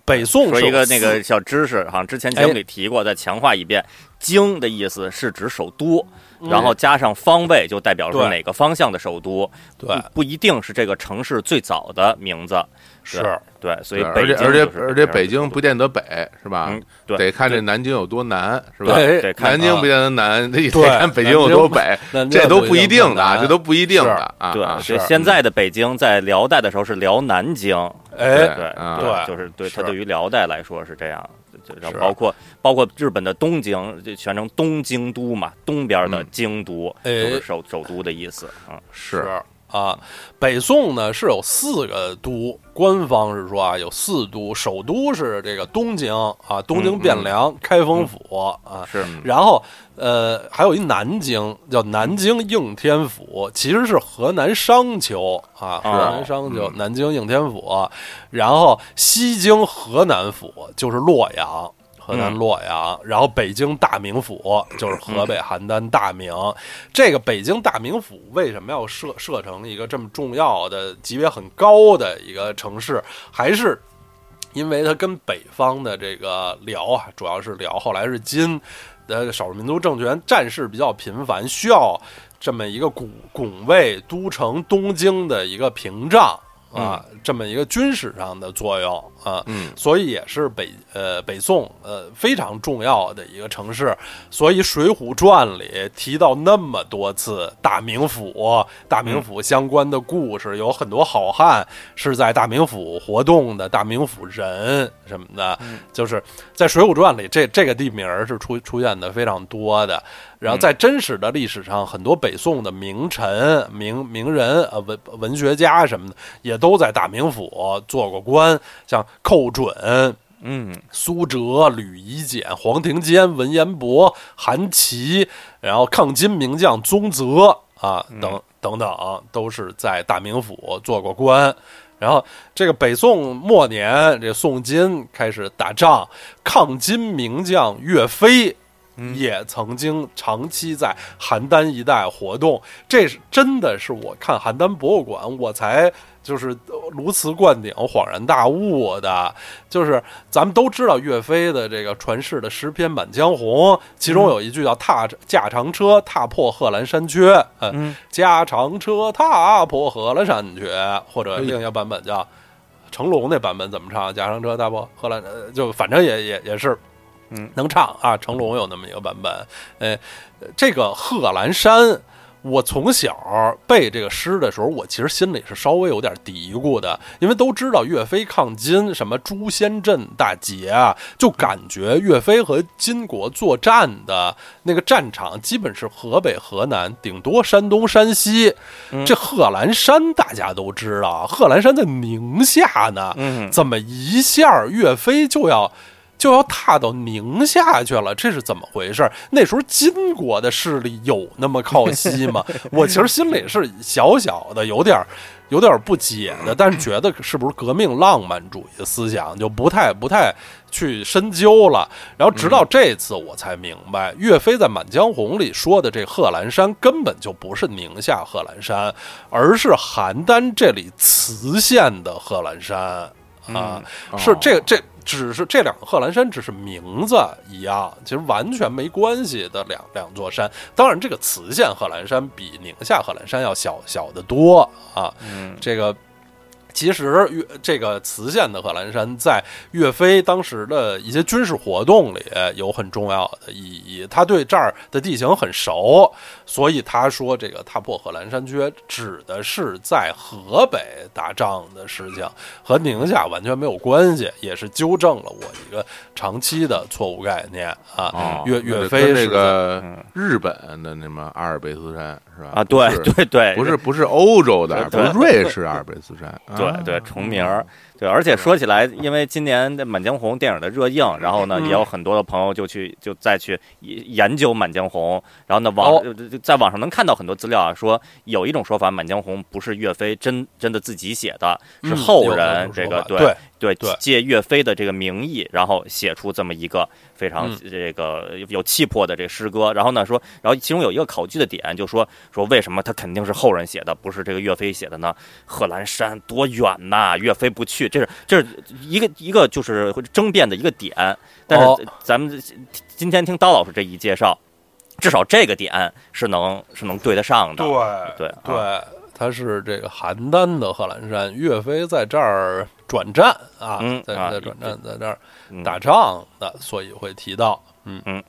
北宋说一个那个小知识，好像之前节目里提过，再强化一遍。京的意思是指首都，然后加上方位，就代表说哪个方向的首都。对不不一定是这个城市最早的名字。是对，所以北京而且而且而且北京不见得北是吧？嗯，对，得看这南京有多南是吧？对得看南京不见得南，得看北京有多北，那这都不一定的啊，这都不一定的啊。对，啊所以是现在的北京在辽代的时候是辽南京，哎，对啊对就是对是它对于辽代来说是这样，就然后是包括包括日本的东京，就全称东京都嘛，东边的嗯京都哎就是首首都的意思啊。是啊，北宋呢是有四个都，官方是说啊有四都，首都是这个东京啊，东京汴梁、开封府啊，是。然后呃还有一南京叫南京应天府，其实是河南商丘啊，河南商丘、嗯。南京应天府，然后西京河南府就是洛阳。河南嗯洛阳，然后北京大名府就是河北邯郸大名。这个北京大名府为什么要设设成一个这么重要的、级别很高的一个城市？还是因为它跟北方的这个辽啊，主要是辽，后来是金的少数民族政权战事比较频繁，需要这么一个拱拱卫都城东京的一个屏障啊，这么一个军事上的作用啊，嗯。所以也是北呃北宋呃非常重要的一个城市。所以《水浒传》里提到那么多次大名府，大名府相关的故事，有很多好汉是在大名府活动的，大名府人什么的，就是在《水浒传》里这这个地名是出出现的非常多的。然后在真实的历史上，很多北宋的名臣、名名人、呃文文学家什么的，也都在大名府做过官，像寇准、嗯苏辙、吕夷简、黄庭坚、文彦博、韩琦，然后抗金名将宗泽啊等等等，都是在大名府做过官。然后这个北宋末年，这宋金开始打仗，抗金名将岳飞。也曾经长期在邯郸一带活动，这是真的是我看邯郸博物馆，我才就是如此灌顶、恍然大悟的。就是咱们都知道岳飞的这个传世的诗篇《满江红》，其中有一句叫“踏驾长车，踏破贺兰山缺”，呃，嗯驾长车，踏破贺兰山缺，或者另一个版本叫成龙那版本怎么唱？驾长车，踏破贺兰，呃就反正也也也是。嗯，能唱啊！成龙有那么一个版本，呃，这个贺兰山，我从小背这个诗的时候，我其实心里是稍微有点嘀咕的，因为都知道岳飞抗金，什么诛仙阵大捷啊，就感觉岳飞和金国作战的那个战场基本是河北、河南，顶多山东、山西。这贺兰山大家都知道，贺兰山在宁夏呢，嗯怎么一下岳飞就要？就要踏到宁夏去了，这是怎么回事？那时候金国的势力有那么靠西吗？<laughs> 我其实心里是小小的有点有点不解的，但是觉得是不是革命浪漫主义的思想就不太不太去深究了。然后直到这次我才明白，岳飞在《满江红》里说的这贺兰山根本就不是宁夏贺兰山，而是邯郸这里磁县的贺兰山啊，是这这。只是这两个贺兰山只是名字一样，其实完全没关系的两两座山。当然，这个磁县贺兰山比宁夏贺兰山要小小得多啊。嗯这个其实岳这个磁县的贺兰山在岳飞当时的一些军事活动里有很重要的意义。他对这儿的地形很熟，所以他说这个踏破贺兰山缺指的是在河北打仗的事情，和宁夏完全没有关系，也是纠正了我一个长期的错误概念啊。哦，岳岳飞跟是那个嗯日本的那什么阿尔卑斯山是吧？啊，对对对，不是不是欧洲的，不是瑞士阿尔卑斯山，对啊对，重名儿。对，而且说起来，因为今年的《满江红》电影的热映，然后呢，嗯。也有很多的朋友就去就再去研究《满江红》，然后呢，网、在网上能看到很多资料啊，说有一种说法，《满江红》不是岳飞真真的自己写的，是嗯后人这个对对对借岳飞的这个名义，然后写出这么一个非常嗯这个有气魄的这诗歌。然后呢说，然后其中有一个考据的点，就说说为什么他肯定是后人写的，不是这个岳飞写的呢？贺兰山多远呐，岳飞不去，这是这是一个一个就是争辩的一个点。但哦是咱们今天听刀老师这一介绍，至少这个点是能是能对得上的。对对啊对，他是这个邯郸的贺兰山，岳飞在这儿转战啊，在嗯啊在转战，在这儿嗯打仗的，所以会提到，嗯嗯。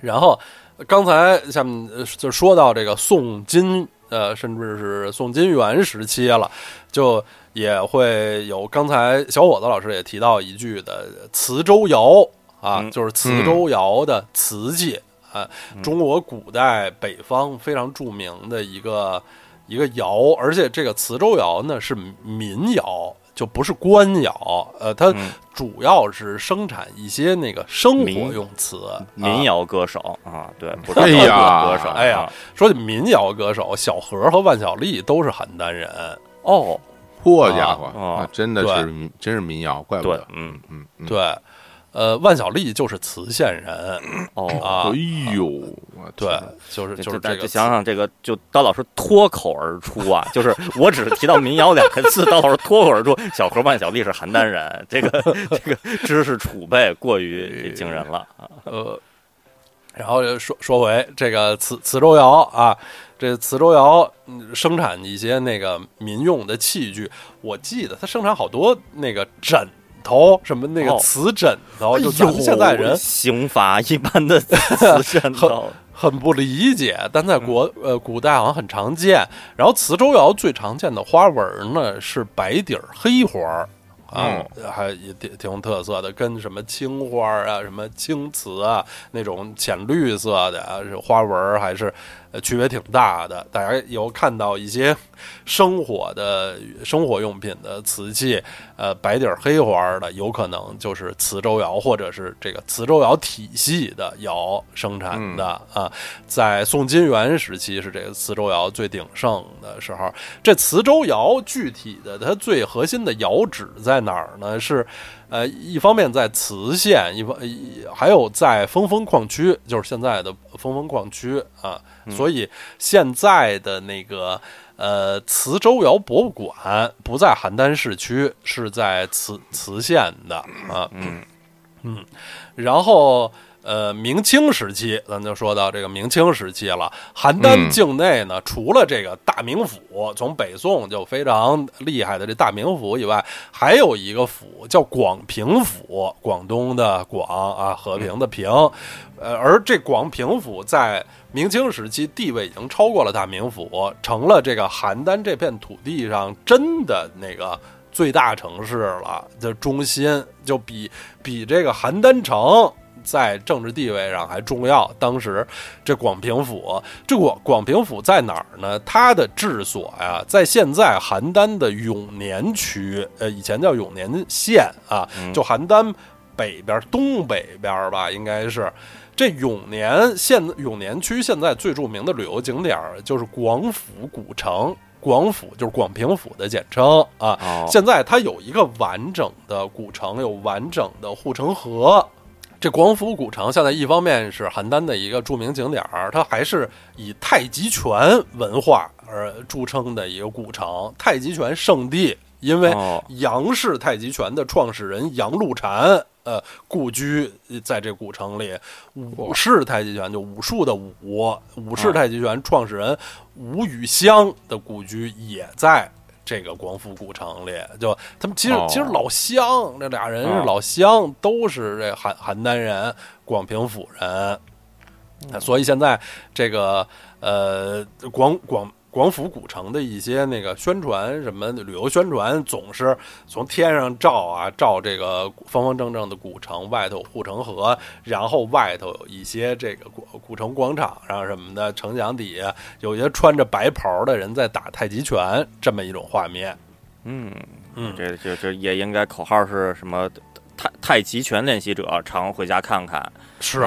然后刚才下面呃就说到这个宋金，呃，甚至是宋金元时期了，就也会有刚才小伙子老师也提到一句的磁州窑啊，嗯就是磁州窑的瓷器啊，中国古代北方非常著名的一个一个窑，而且这个磁州窑呢是民窑，就不是官窑，呃，它嗯。主要是生产一些那个生活用瓷，民啊。谣歌手啊，对，不是哎摇滚歌手，哎呀啊，说起民谣歌手，小何和万晓利都是邯郸人，哦，破家伙啊啊，真的是真是民谣，怪不得，，嗯，嗯嗯，对，呃，万晓利就是磁县人 <clears throat> 哦，啊哎，呦，对，就是就是这个想想这个，就刀老师脱口而出啊，就是我只是提到民谣两个字，刀老师脱口而出，小何万晓利是邯郸人，这个这个知识储备过于惊人了啊，呃，然后说说回这个磁磁州窑啊，这磁州窑生产一些那个民用的器具，我记得它生产好多那个枕头，什么那个瓷枕头，就咱们现在人刑法一般的瓷枕头。<laughs> 很不理解，但在国呃古代好像很常见。然后磁州窑最常见的花纹呢是白底儿黑花儿啊，还也挺挺有特色的，跟什么青花啊、什么青瓷啊那种浅绿色的啊花纹还是。呃，区别挺大的。大家有看到一些生火的生活用品的瓷器，呃，白底黑花的，有可能就是磁州窑或者是这个磁州窑体系的窑生产的啊。在宋金元时期是这个磁州窑最鼎盛的时候。这磁州窑具体的它最核心的窑址在哪儿呢？是。呃，一方面在磁县，一方还有在峰峰矿区，就是现在的峰峰矿区啊。所以现在的那个呃磁州窑博物馆不在邯郸市区，是在磁磁县的啊。嗯嗯，然后。呃，明清时期，咱就说到这个明清时期了。邯郸境内呢，除了这个大名府，从北宋就非常厉害的这大名府以外，还有一个府叫广平府，广东的广啊，和平的平。呃，而这广平府在明清时期地位已经超过了大名府，成了这个邯郸这片土地上真的那个最大城市了的中心，就比比这个邯郸城。在政治地位上还重要。当时这广平府，这广广平府在哪儿呢？它的治所呀，在现在邯郸的永年区，呃，以前叫永年县啊，就邯郸北边东北边吧，应该是。这永年县永年区现在最著名的旅游景点就是广府古城，广府就是广平府的简称啊。现在它有一个完整的古城，有完整的护城河。这广府古城现在一方面是邯郸的一个著名景点儿，它还是以太极拳文化而著称的一个古城，太极拳圣地。因为杨氏太极拳的创始人杨露禅，呃，故居在这古城里。武氏太极拳就武术的武，武氏太极拳创始人吴宇湘的故居也在。这个广府古城里，就他们其实其实老乡，这俩人是老乡，都是这邯邯郸人，广平府人，所以现在这个呃广广。广府古城的一些那个宣传什么旅游宣传，总是从天上照啊，照这个方方正正的古城外头护城河，然后外头有一些这个古古城广场上什么的，城墙底下有些穿着白袍的人在打太极拳，这么一种画面。嗯嗯，这这这也应该口号是什么？太太极拳练习者常回家看看，是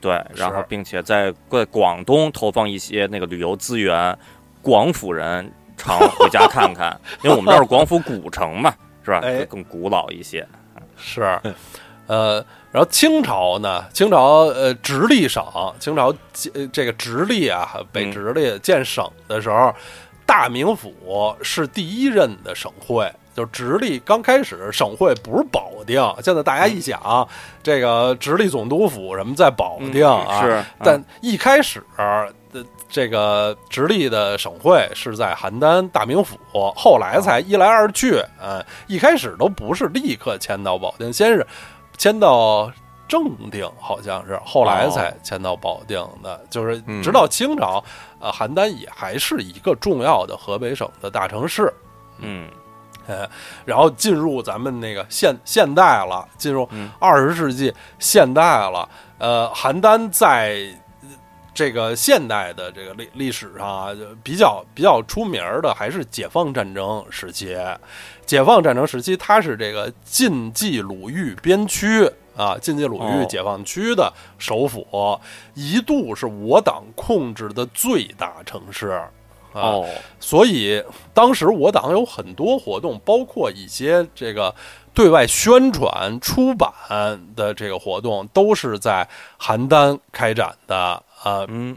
对，然后并且在在广东投放一些那个旅游资源。广府人常回家看看，<laughs> 因为我们这是广府古城嘛，是吧？更古老一些。是，呃，然后清朝呢？清朝呃，直隶省，清朝这个直隶啊，北直隶建省的时候，大名府是第一任的省会。就直隶刚开始省会不是保定，现在大家一想，这个直隶总督府什么在保定啊？是，但一开始。这个直隶的省会是在邯郸大名府，后来才一来二去，嗯，一开始都不是立刻迁到保定，先是迁到正定，好像是后来才迁到保定的，就是直到清朝，呃，邯郸也还是一个重要的河北省的大城市，嗯，呃，然后进入咱们那个现现代了，进入二十世纪现代了，呃，邯郸在。这个现代的这个历历史上啊，比较比较出名的还是解放战争时期。解放战争时期，它是这个晋冀鲁豫边区啊，晋冀鲁豫解放区的首府，一度是我党控制的最大城市啊。所以当时我党有很多活动，包括一些这个对外宣传、出版的这个活动，都是在邯郸开展的。啊，嗯，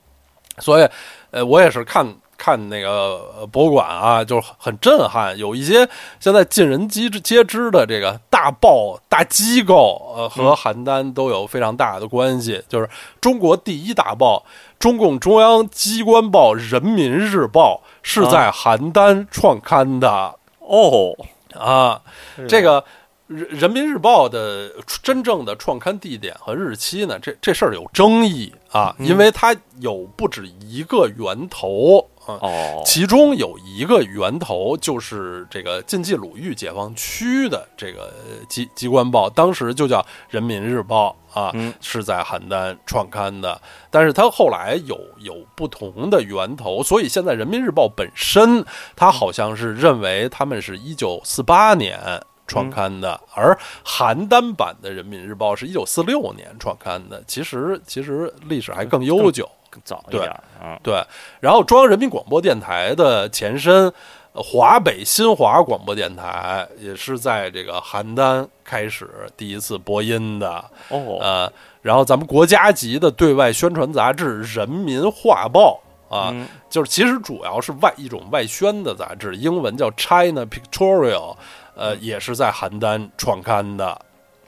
所以，呃，我也是看看那个博物馆啊，就是很震撼。有一些现在尽人皆知皆知的这个大报、大机构，呃，和邯郸都有非常大的关系。就是中国第一大报——中共中央机关报《人民日报》，是在邯郸创刊的。哦，啊，这个。人人民日报的真正的创刊地点和日期呢？这这事儿有争议啊，因为它有不止一个源头啊。哦，其中有一个源头就是这个晋冀鲁豫解放区的这个机机关报，当时就叫人民日报啊，是在邯郸创刊的。但是它后来有有不同的源头，所以现在人民日报本身，它好像是认为他们是一九四八年。创刊的，而邯郸版的《人民日报》是一九四六年创刊的，其实其实历史还更悠久，更早一点。嗯，对。然后中央人民广播电台的前身华北新华广播电台也是在这个邯郸开始第一次播音的。哦，呃，然后咱们国家级的对外宣传杂志《人民画报》啊，就是其实主要是外一种外宣的杂志，英文叫 China Pictorial。呃，也是在邯郸创刊的，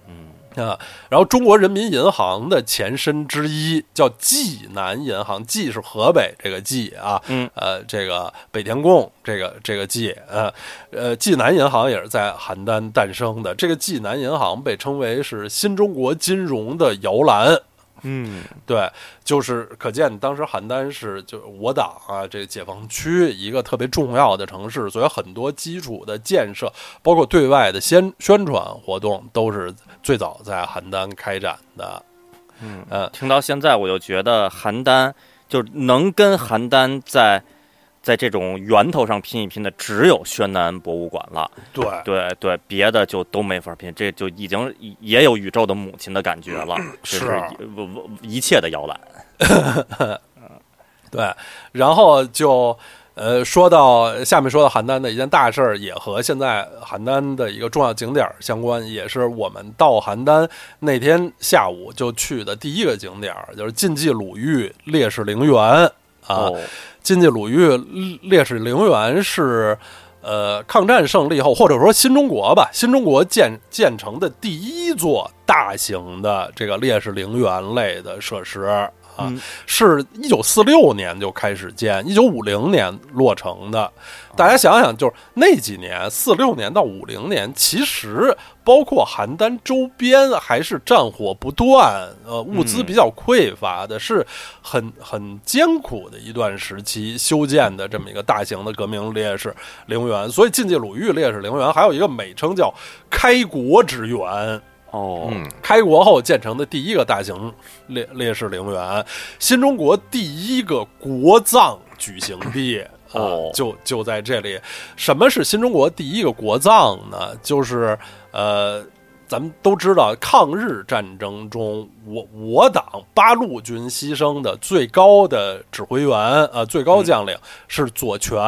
嗯啊，然后中国人民银行的前身之一叫济南银行，济是河北这个济啊，嗯，呃，这个北田贡这个这个济，呃，呃，济南银行也是在邯郸诞生的。这个济南银行被称为是新中国金融的摇篮。嗯，对，就是可见当时邯郸是就我党啊，这个解放区一个特别重要的城市，所以很多基础的建设，包括对外的宣宣传活动，都是最早在邯郸开展的。嗯，呃，听到现在，我就觉得邯郸就能跟邯郸在。在这种源头上拼一拼的，只有宣南博物馆了。对对对，别的就都没法拼，这就已经也有宇宙的母亲的感觉了。是一切的摇篮。<laughs> 对，然后就呃说到下面说到邯郸的一件大事儿，也和现在邯郸的一个重要景点相关，也是我们到邯郸那天下午就去的第一个景点，就是晋冀鲁豫烈士陵园啊。金冀鲁豫烈士陵园是，呃，抗战胜利后，或者说新中国吧，新中国建建成的第一座大型的这个烈士陵园类的设施。啊，是一九四六年就开始建，一九五零年落成的。大家想想，就是那几年，四六年到五零年，其实包括邯郸周边还是战火不断，呃，物资比较匮乏的，是很很艰苦的一段时期修建的这么一个大型的革命烈士陵园。所以，晋冀鲁豫烈士陵园还有一个美称叫“开国之园”。哦，开国后建成的第一个大型烈烈士陵园，新中国第一个国葬举行地哦，就就在这里。什么是新中国第一个国葬呢？就是呃，咱们都知道，抗日战争中，我我党八路军牺牲的最高的指挥员呃，最高将领是左权。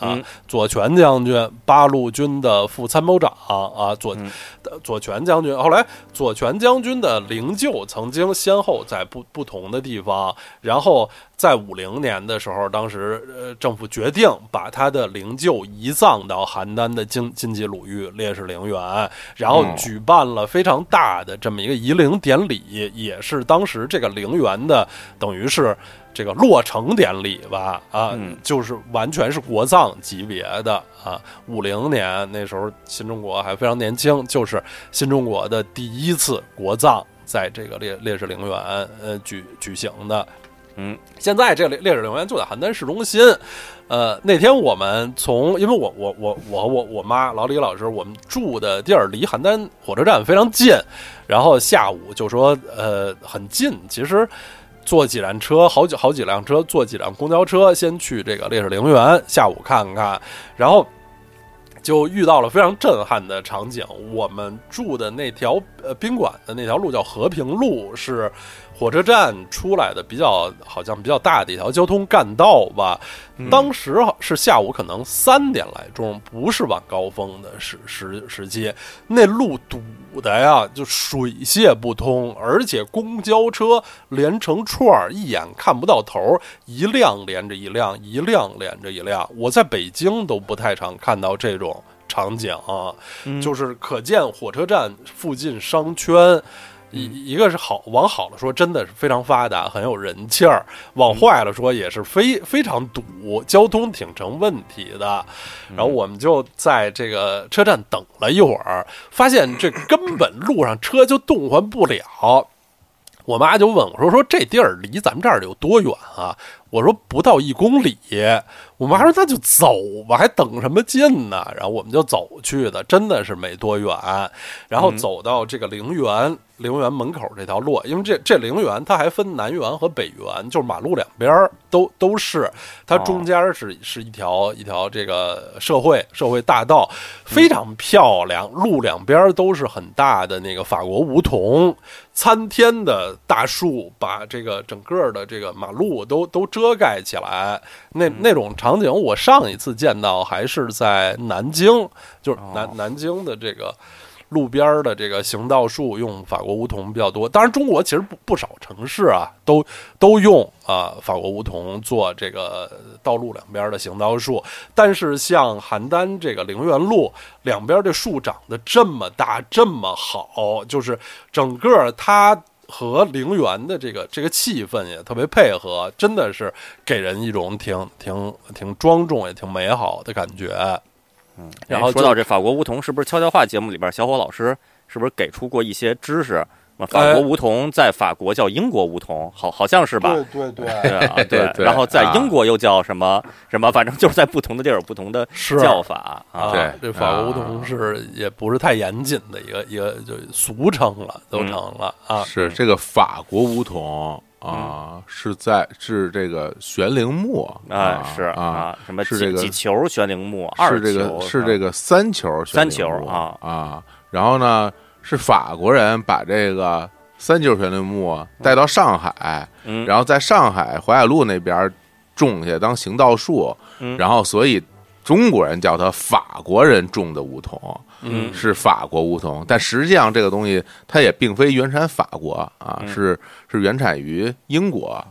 啊，左权将军，八路军的副参谋长啊，左左权将军。后来，左权将军的灵柩曾经先后在不不同的地方，然后在五零年的时候，当时呃政府决定把他的灵柩移葬到邯郸的晋晋冀鲁豫烈士陵园，然后举办了非常大的这么一个移灵典礼，也是当时这个陵园的等于是。这个落成典礼吧，啊，就是完全是国葬级别的啊。五零年那时候，新中国还非常年轻，就是新中国的第一次国葬，在这个烈烈士陵园呃举举行的。嗯，现在这烈烈士陵园就在邯郸市中心。呃，那天我们从，因为我我我我我我妈老李老师，我们住的地儿离邯郸火车站非常近，然后下午就说呃很近，其实。坐几辆车，好几好几辆车，坐几辆公交车，先去这个烈士陵园，下午看看，然后就遇到了非常震撼的场景。我们住的那条呃宾馆的那条路叫和平路，是火车站出来的比较好像比较大的一条交通干道吧。当时是下午可能三点来钟，不是晚高峰的时时时期，那路堵的呀，就水泄不通，而且公交车连成串儿，一眼看不到头，一辆连着一辆，一辆连着一辆。我在北京都不太常看到这种场景啊，就是可见火车站附近商圈。一一个是好，往好了说，真的是非常发达，很有人气儿；往坏了说，也是非非常堵，交通挺成问题的。然后我们就在这个车站等了一会儿，发现这根本路上车就动换不了。我妈就问我说：“说这地儿离咱们这儿有多远啊？”我说：“不到一公里。”我妈说：“那就走吧，还等什么劲呢？”然后我们就走去的，真的是没多远。然后走到这个陵园。陵园门口这条路，因为这这陵园它还分南园和北园，就是马路两边都都是，它中间是是一条一条这个社会社会大道，非常漂亮。路两边都是很大的那个法国梧桐，参天的大树把这个整个的这个马路都都遮盖起来。那那种场景，我上一次见到还是在南京，就是南南京的这个。路边的这个行道树用法国梧桐比较多，当然中国其实不不少城市啊都都用啊法国梧桐做这个道路两边的行道树，但是像邯郸这个陵园路两边这树长得这么大这么好，就是整个它和陵园的这个这个气氛也特别配合，真的是给人一种挺挺挺庄重也挺美好的感觉。嗯然后说到这法国梧桐，是不是悄悄话节目里边小伙老师是不是给出过一些知识？法国梧桐在法国叫英国梧桐，好好像是吧？对对对 <laughs> 对对。然后在英国又叫什么什么？反正就是在不同的地儿有不同的叫法啊。对，这法国梧桐是也不是太严谨的一个一个就俗称了，都成了啊。是这个法国梧桐。啊，是在是这个悬铃木啊，是啊，什么是这个几球悬铃木，二这个是这个三球三球啊啊，然后呢是法国人把这个三球悬铃木带到上海，然后在上海淮海路那边种下当行道树，然后所以中国人叫它法国人种的梧桐。嗯，是法国梧桐，但实际上这个东西它也并非原产法国啊，是是原产于英国啊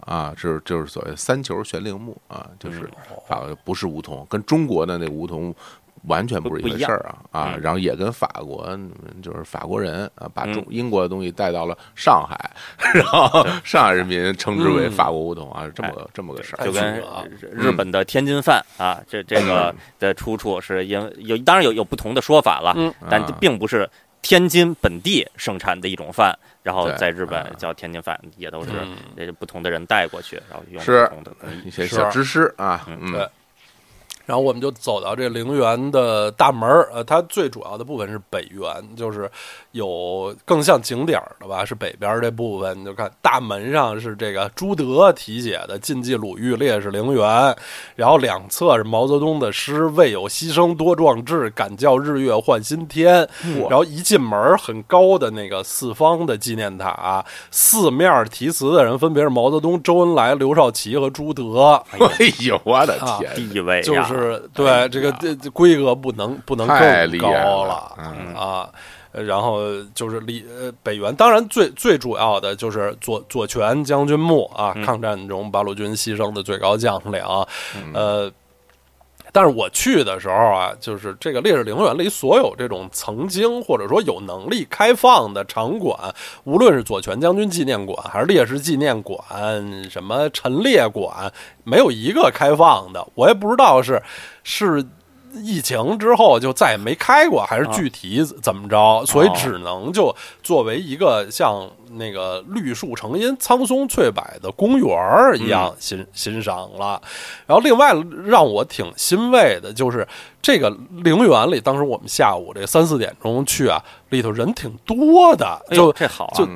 啊，是就是所谓三球悬铃木啊，就是法国不是梧桐，跟中国的那梧桐完全不是一回事儿啊啊，然后也跟法国就是法国人啊把中英国的东西带到了上海，<laughs> 然后上海人民称之为法国梧桐啊，这么个这么个事儿，就跟日本的天津饭啊，这这个的出处是因为有当然有有不同的。说法了，但并不是天津本地生产的一种饭，然后在日本叫天津饭，也都是不同的人带过去，然后用不同的一些小知识啊，对。然后我们就走到这陵园的大门儿，呃，它最主要的部分是北园，就是有更像景点的吧，是北边这部分。你就看大门上是这个朱德题写的“晋冀鲁豫烈士陵园”，然后两侧是毛泽东的诗“为有牺牲多壮志，敢叫日月换新天”。然后一进门，很高的那个四方的纪念塔，四面题词的人分别是毛泽东、周恩来、刘少奇和朱德。哎呦，我的天，地位就是。是对这个这规格不能不能更高了啊，然后就是李呃北元，当然最最主要的就是左左权将军墓啊，抗战中八路军牺牲的最高将领，呃。但是我去的时候啊，就是这个烈士陵园里所有这种曾经或者说有能力开放的场馆，无论是左权将军纪念馆还是烈士纪念馆，什么陈列馆，没有一个开放的。我也不知道是是。疫情之后就再也没开过，还是具体怎么着？所以只能就作为一个像那个绿树成荫、苍松翠柏的公园儿一样欣欣赏了。然后另外让我挺欣慰的就是这个陵园里，当时我们下午这三四点钟去啊，里头人挺多的，就这好就。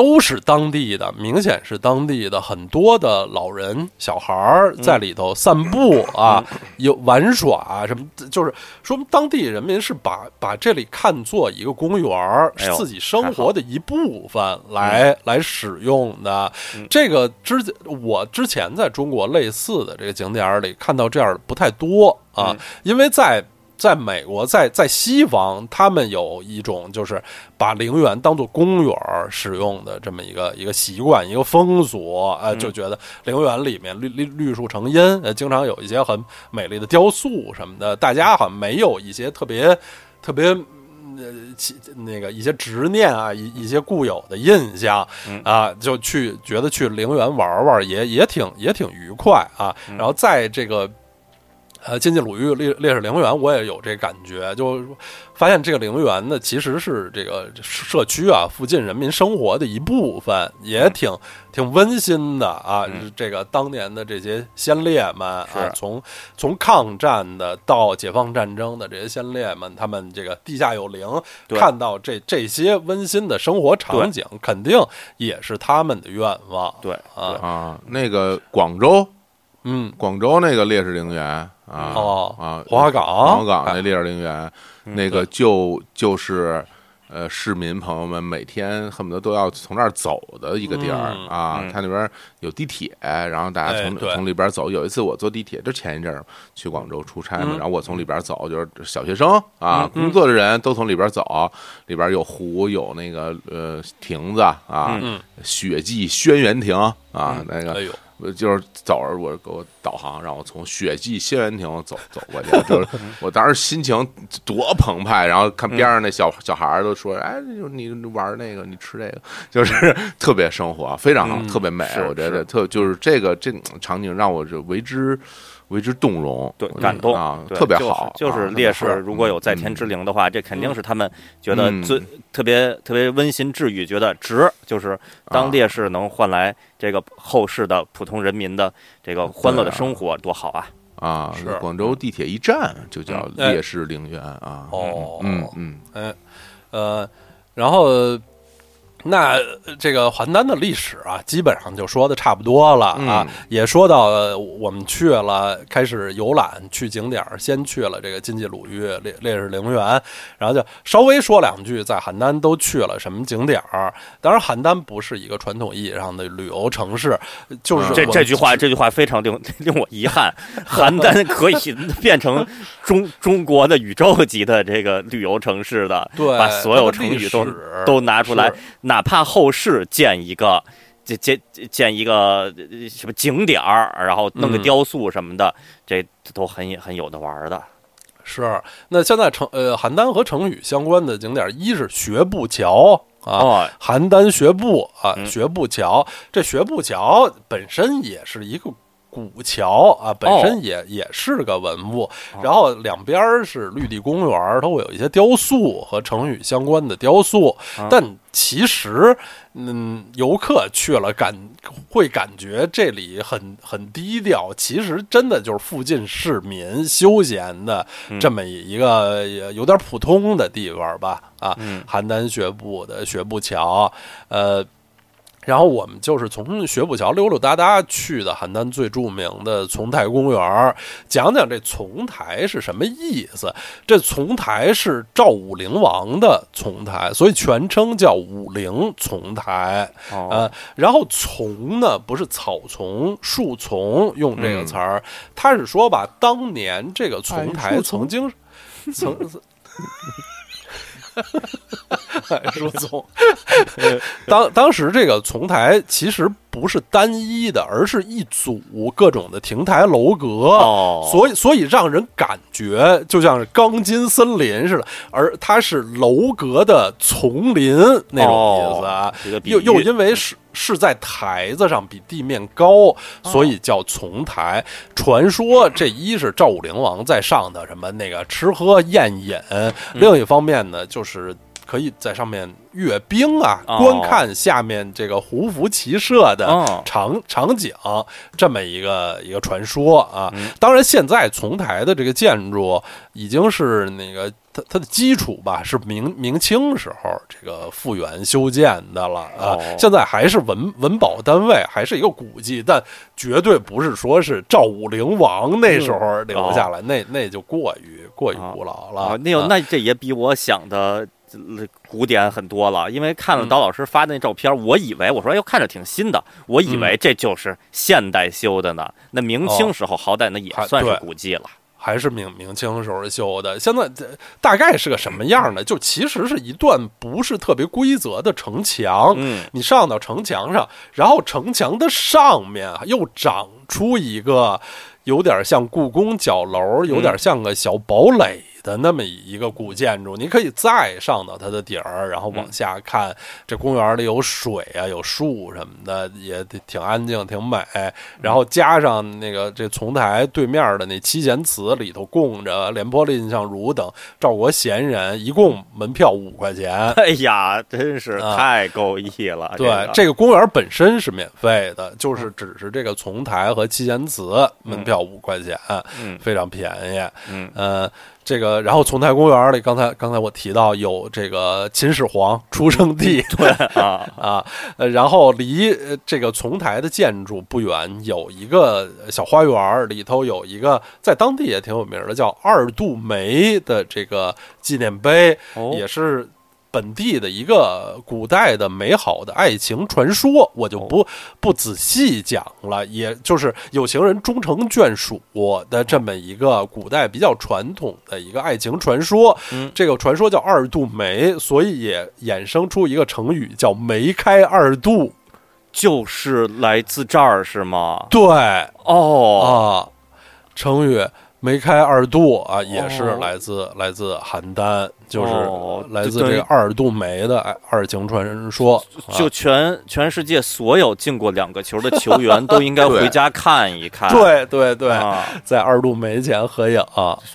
都是当地的，明显是当地的很多的老人、小孩儿在里头散步啊，有玩耍什么，就是说明当地人民是把把这里看作一个公园自己生活的一部分来来使用的。这个之我之前在中国类似的这个景点儿里看到这样的不太多啊，因为在。在美国，在在西方，他们有一种就是把陵园当做公园儿使用的这么一个一个习惯，一个风俗，呃，就觉得陵园里面绿绿绿树成荫，呃，经常有一些很美丽的雕塑什么的，大家好像没有一些特别特别。呃，其那个一些执念啊，一一些固有的印象啊，就去觉得去陵园玩玩也也挺也挺愉快啊。然后在这个呃，金鸡鲁豫烈烈士陵园，我也有这感觉，就发现这个陵园呢，其实是这个社区啊附近人民生活的一部分，也挺挺温馨的啊。这个当年的这些先烈们啊，从从抗战的到解放战争的这些先烈们，他们这个地下有陵，看到这这些温馨的生活场景，肯定也是他们的愿望。对啊，啊，那个广州，嗯，广州那个烈士陵园啊，哦啊，黄花岗。黄花岗那哎烈士陵园，那个就就是。呃，市民朋友们每天恨不得都要从那儿走的一个地儿、嗯啊，嗯。它那边有地铁，然后大家从、哎从里边走。有一次我坐地铁，就前一阵儿去广州出差嘛，嗯。然后我从里边走，就是小学生啊，工作的人都从里边走，里边有湖，有那个呃亭子啊，嗯雪霁轩辕亭啊，那个哎呦，我就是走着，我给我导航，让我从雪季轩辕亭走走过去，就是我当时心情多澎湃，然后看边上那小小孩儿都说，哎，就你玩那个，你吃这个，就是 <laughs> 特别生活，非常好，嗯特别美，我觉得特就是这个这种场景让我就为之为之动容，对，感动啊，特别好，就是啊烈士如果有在天之灵的话，这肯定是他们觉得嗯最特别特别温馨治愈，觉得值。就是当啊烈士能换来这个后世的普通人民的这个欢乐的生活，多好啊！啊是，广州地铁一站就叫烈士陵园啊，哦嗯嗯哎，呃，然后那呃这个邯郸的历史啊，基本上就说的差不多了啊，嗯也说到呃我们去了，开始游览去景点儿，先去了这个金鸡鲁豫烈烈士陵园，然后就稍微说两句，在邯郸都去了什么景点儿。当然，邯郸不是一个传统意义上的旅游城市，就是嗯这这句话，这句话非常令 <laughs> 令我遗憾。邯郸可以变成中中国的宇宙级的这个旅游城市的，<laughs> 对把所有成语都都拿出来是，哪怕后世建一个。建建建一个呃什么景点儿，然后弄个嗯雕塑什么的，这都很很有的玩儿的。是。那现在成呃邯郸和成语相关的景点儿，一是学步桥啊，哦，邯郸学步啊，嗯学步桥，这学步桥本身也是一个古桥啊，本身也、也是个文物。然后两边儿是绿地公园儿，它会有一些雕塑和成语相关的雕塑，啊但其实，嗯，游客去了感会感觉这里很很低调，其实真的就是附近市民休闲的这么一个也有点普通的地方吧，啊，嗯邯郸学步的学步桥，呃。然后我们就是从学步桥溜溜达达去的邯郸最著名的丛台公园儿，讲讲这丛台是什么意思。这丛台是赵武灵王的丛台，所以全称叫武陵丛台。哦，呃，然后丛呢不是草丛、树丛用这个词儿，他是说吧，当年这个丛哎台曾经曾经曾。<laughs> 树丛，<laughs> 当当时这个丛台其实不是单一的，而是一组各种的亭台楼阁，哦。所以所以让人感觉就像是钢筋森林似的，而它是楼阁的丛林那种意思又又因为是是在台子上比地面高，所以叫丛台。传说这一是赵武灵王在上的什么那个吃喝宴饮，另一方面呢就是。可以在上面阅兵啊，哦。观看下面这个胡服骑射的哦。场场景，这么一个一个传说啊。嗯。当然，现在丛台的这个建筑已经是那个它它的基础吧，是明明清时候这个复原修建的了啊。哦。现在还是文文保单位，还是一个古迹，但绝对不是说是赵武灵王那时候留下来，那那就过于过于古老了。啊，那有啊。那这也比我想的呃古典很多了。因为看了嗯刀老师发的那照片，我以为我说哎呦看着挺新的，我以为这就是现代修的呢。那明清时候好歹那也算是古迹了。还是明明清时候修的，现在这大概是个什么样呢？就其实是一段不是特别规则的城墙，嗯你上到城墙上，然后城墙的上面啊又长出一个有点像故宫角楼，有点像个小堡垒的那么一个古建筑。你可以再上到它的顶儿，然后往下看，这公园里有水啊，有树什么的，也挺安静，挺美。然后加上那个这丛台对面的那七贤祠里头供着廉颇、蔺相如等赵国贤人，一共门票五块钱。<laughs> 哎呀，真是啊太够意了。对，这这个公园本身是免费的，就是只是这个丛台和七贤祠门票五块钱，嗯非常便宜。嗯呃，这个然后丛台公园里，刚才刚才我提到有这个秦始皇出生地，对啊 <laughs> 啊，呃，然后离呃这个丛台的建筑不远有一个小花园，里头有一个在当地也挺有名的叫二度梅的这个纪念碑，哦也是本地的一个古代的美好的爱情传说，我就不不仔细讲了，也就是有情人终成眷属的这么一个古代比较传统的一个爱情传说。嗯这个传说叫二度梅，所以也衍生出一个成语叫梅开二度。就是来自这儿是吗？对哦，啊，成语梅开二度啊，也是哦来自、来自邯郸，就是哦来自于这个二度梅的爱二情传说。啊就全全世界所有进过两个球的球员都应该 <laughs> 回家看一看。对对对，啊，在二度梅前合影、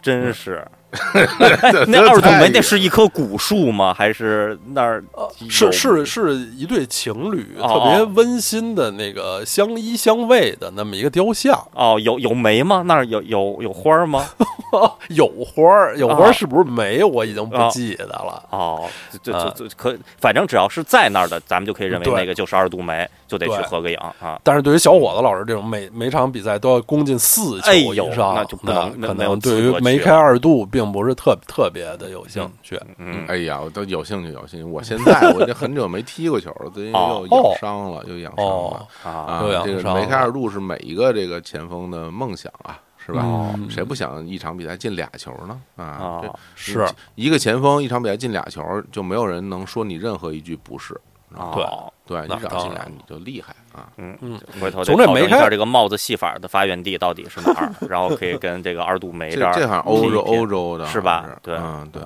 真是。<laughs> 那 <laughs> 二度梅那是一棵古树吗？还是那儿是是是一对情侣，哦特别温馨的那个相依相偎的那么一个雕像。哦，有有梅吗？那儿有有有花吗？<laughs> 有花儿，有花是不是梅？我已经不啊记得了。哦，就就啊就就可，反正只要是在那儿的，咱们就可以认为那个就是二度梅，就得去合个影啊。但是对于小伙子老师这种每每场比赛都要攻进四球以上，那就不能可能对于梅开二度并不是特特别的有兴趣。嗯，哎呀，我都有兴趣，有兴趣。我现在我已经很久没踢过球了，最近哦又养伤了，又养伤哦了啊，啊这个伤梅开二度是每一个这个前锋的梦想啊，是吧？嗯谁不想一场比赛进俩球呢？啊，这啊，是一个前锋一场比赛进俩球，就没有人能说你任何一句不是。哦对你那只要进来，你就厉害啊！嗯嗯，回头得从这梅开这个帽子戏法的发源地到底是哪儿，<laughs> 然后可以跟这个二度梅这儿这这好像欧洲欧洲的是吧对嗯，对，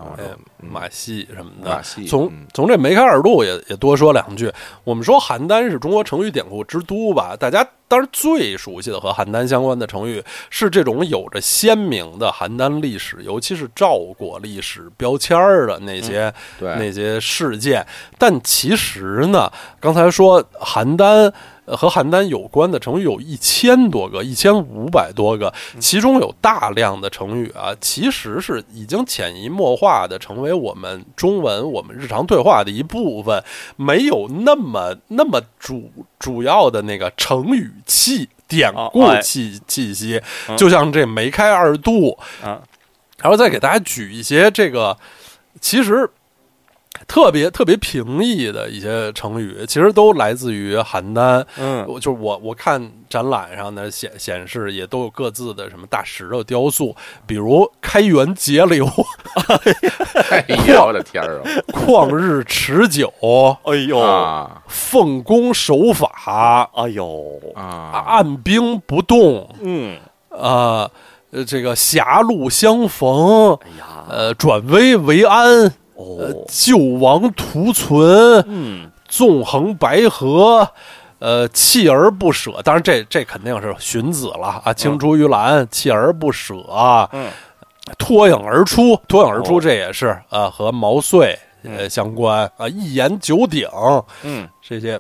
马戏什么的。马戏从嗯从这梅开二度也也多说两句。我们说邯郸是中国成语典故之都吧，大家当然最熟悉的和邯郸相关的成语是这种有着鲜明的邯郸历史，尤其是赵国历史标签儿的那些、对那些事件。但其实呢，刚才说邯郸。呃和邯郸有关的成语有一千多个，一千五百多个，其中有大量的成语啊，其实是已经潜移默化的成为我们中文我们日常对话的一部分，没有那么那么主主要的那个成语气典故气气息，嗯就像这梅开二度，啊，然后再给大家举一些这个其实特别特别平易的一些成语，其实都来自于邯郸。嗯。我就是我我看展览上的显显示也都有各自的什么大石头雕塑，比如开源节流、哎呀，我的天啊。<laughs> 旷日持久、哎呦，啊。奉公守法、哎呦，啊！按兵不动。嗯，啊、呃，这个狭路相逢，哎呀，呃，转危为安，呃哦，，救亡图存，嗯，纵横捭阖，呃，锲而不舍。当然这，这肯定是荀子了啊，青出于蓝，锲而不舍啊，嗯，脱颖而出，脱颖而出，哦。这也是呃和毛遂呃相关啊，一言九鼎，嗯，这些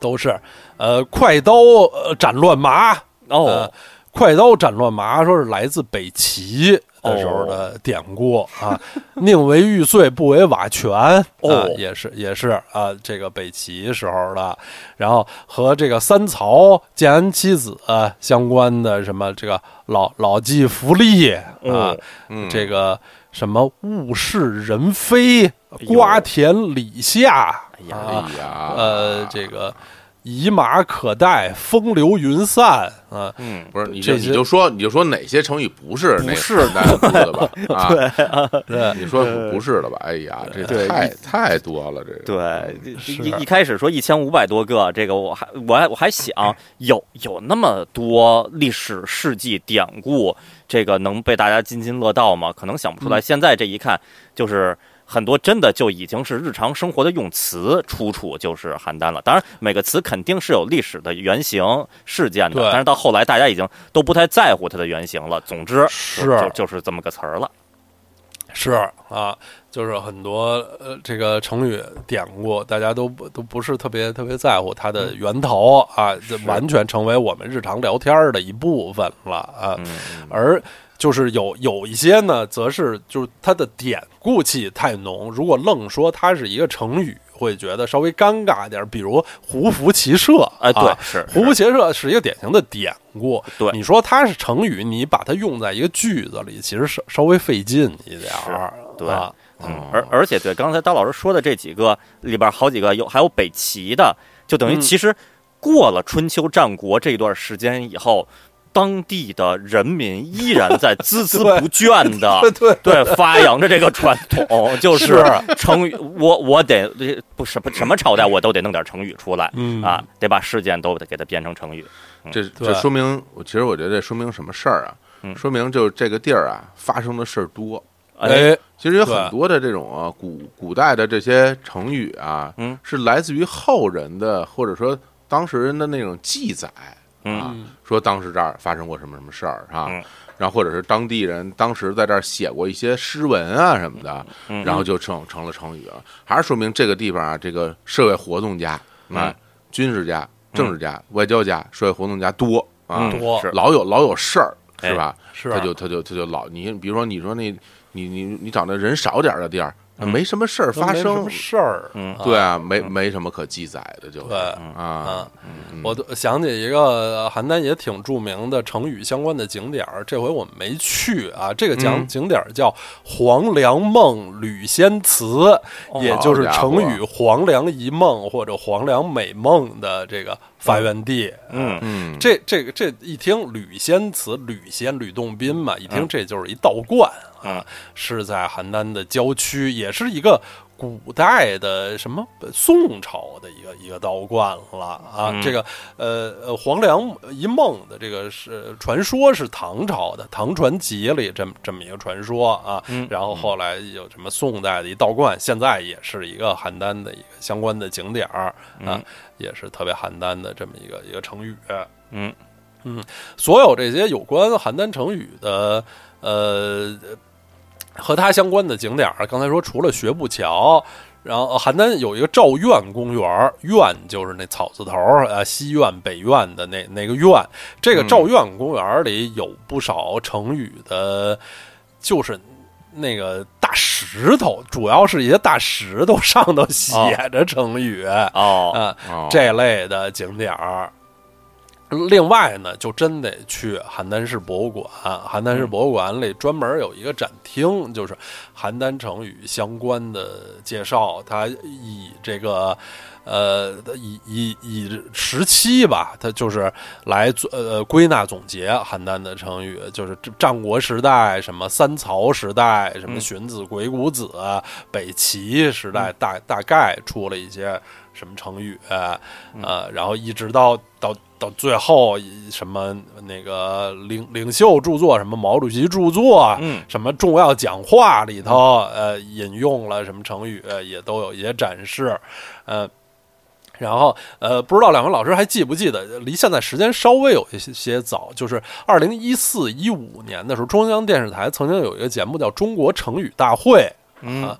都是。呃快刀呃斩乱麻。哦。呃，快刀斩乱麻说是来自北齐的时候的典故、啊，宁为玉碎不为瓦全，哦。啊，也是也是啊，这个北齐时候的，然后和这个三曹建安七子、啊相关的什么这个老老骥伏枥啊，这个什么物是人非，瓜田李下，哎呀啊呃，这个以马可待，风流云散啊，嗯，不是你就这你就说你就说哪些成语不是那是大家说的吧？啊，<laughs> 对，你说不不是的吧？哎呀，这太太多了，这个对，一一开始说一千五百多个，这个我还我还我还想有有那么多历史事迹典故，这个能被大家津津乐道吗？可能想不出来。现在这一看，就是很多真的就已经是日常生活的用词，出处就是邯郸了。当然，每个词肯定是有历史的原型事件的，但是到后来大家已经都不太在乎它的原型了。总之，是就就就是这么个词儿了。是啊，就是很多呃这个成语典故，大家都不都不是特别特别在乎它的源头啊，这完全成为我们日常聊天的一部分了啊。嗯，而就是有有一些呢，则是就是它的典故气太浓，如果愣说它是一个成语，会觉得稍微尴尬点儿。比如“胡服骑射”，哎，对啊，是胡服骑射是一个典型的典故。对你说它是成语，你把它用在一个句子里，其实稍稍微费劲一点儿。对啊，嗯，而而且对刚才刀老师说的这几个里边，好几个有还有北齐的，就等于嗯其实过了春秋战国这段时间以后，当地的人民依然在孜孜 <laughs> 不倦的 <laughs> 对对。发扬着这个传统，<laughs> 就是成语，我我得不什么什么朝代我都得弄点成语出来嗯。啊，得把事件都得给它编成成语。这这说明，我其实我觉得这说明什么事儿啊？嗯。说明就是这个地儿啊发生的事儿多。哎，其实有很多的这种啊古古代的这些成语啊，嗯，是来自于后人的或者说当时人的那种记载嗯啊，说当时这儿发生过什么什么事儿啊，嗯。然后或者是当地人当时在这儿写过一些诗文啊什么的，嗯。然后就成成了成语了，还是说明这个地方啊，这个社会活动家啊嗯，军事家、政治家、外交家、社会活动家多啊，嗯多。老有老有事儿是哎吧？是他就他就他就老你比如说你说那你你你找那人少点儿的地儿，嗯没什么事儿发生没什么，事儿。嗯对啊，没没什么可记载的，就是对啊，嗯我都想起一个呃邯郸也挺著名的成语相关的景点儿，这回我们没去啊。这个讲嗯景点儿叫黄粱梦吕仙祠，也就是成语“黄粱一梦”或者“黄粱美梦”的这个发源地。嗯嗯，这这个这一听吕仙祠，吕仙吕洞宾嘛，一听这就是一道观啊，是在邯郸的郊区，也是一个古代的什么宋朝的一个一个道观了啊。嗯。这个呃呃黄粱一梦的这个是传说是唐朝的《唐传奇》里这么这么一个传说啊，嗯然后后来有什么宋代的一道观，现在也是一个邯郸的一个相关的景点儿啊，嗯也是特别邯郸的这么一个一个成语。嗯嗯所有这些有关邯郸成语的，呃，和它相关的景点儿，刚才说除了学步桥，然后邯郸有一个赵苑公园儿，苑就是那草字头儿，呃，西苑、北苑的那那个苑。这个嗯赵苑公园儿里有不少成语的，就是。那个大石头，主要是一些大石头上头写着成语，哦啊，哦这类的景点儿。另外呢，就真得去邯郸市博物馆。邯郸市博物馆里专门有一个展厅，就是邯郸成语相关的介绍。它以这个呃，以以以时期吧，它就是来呃归纳总结邯郸的成语，就是战国时代、什么三曹时代、什么嗯荀子、鬼谷子、北齐时代，大大概出了一些什么成语，呃，然后一直到到到最后什么那个领领袖著作，什么毛主席著作，嗯什么重要讲话里头，呃，引用了什么成语，呃也都有一些展示，呃。然后，呃，不知道两位老师还记不记得，离现在时间稍微有一些些早，就是二零一四一五年的时候，中央电视台曾经有一个节目叫《中国成语大会》啊。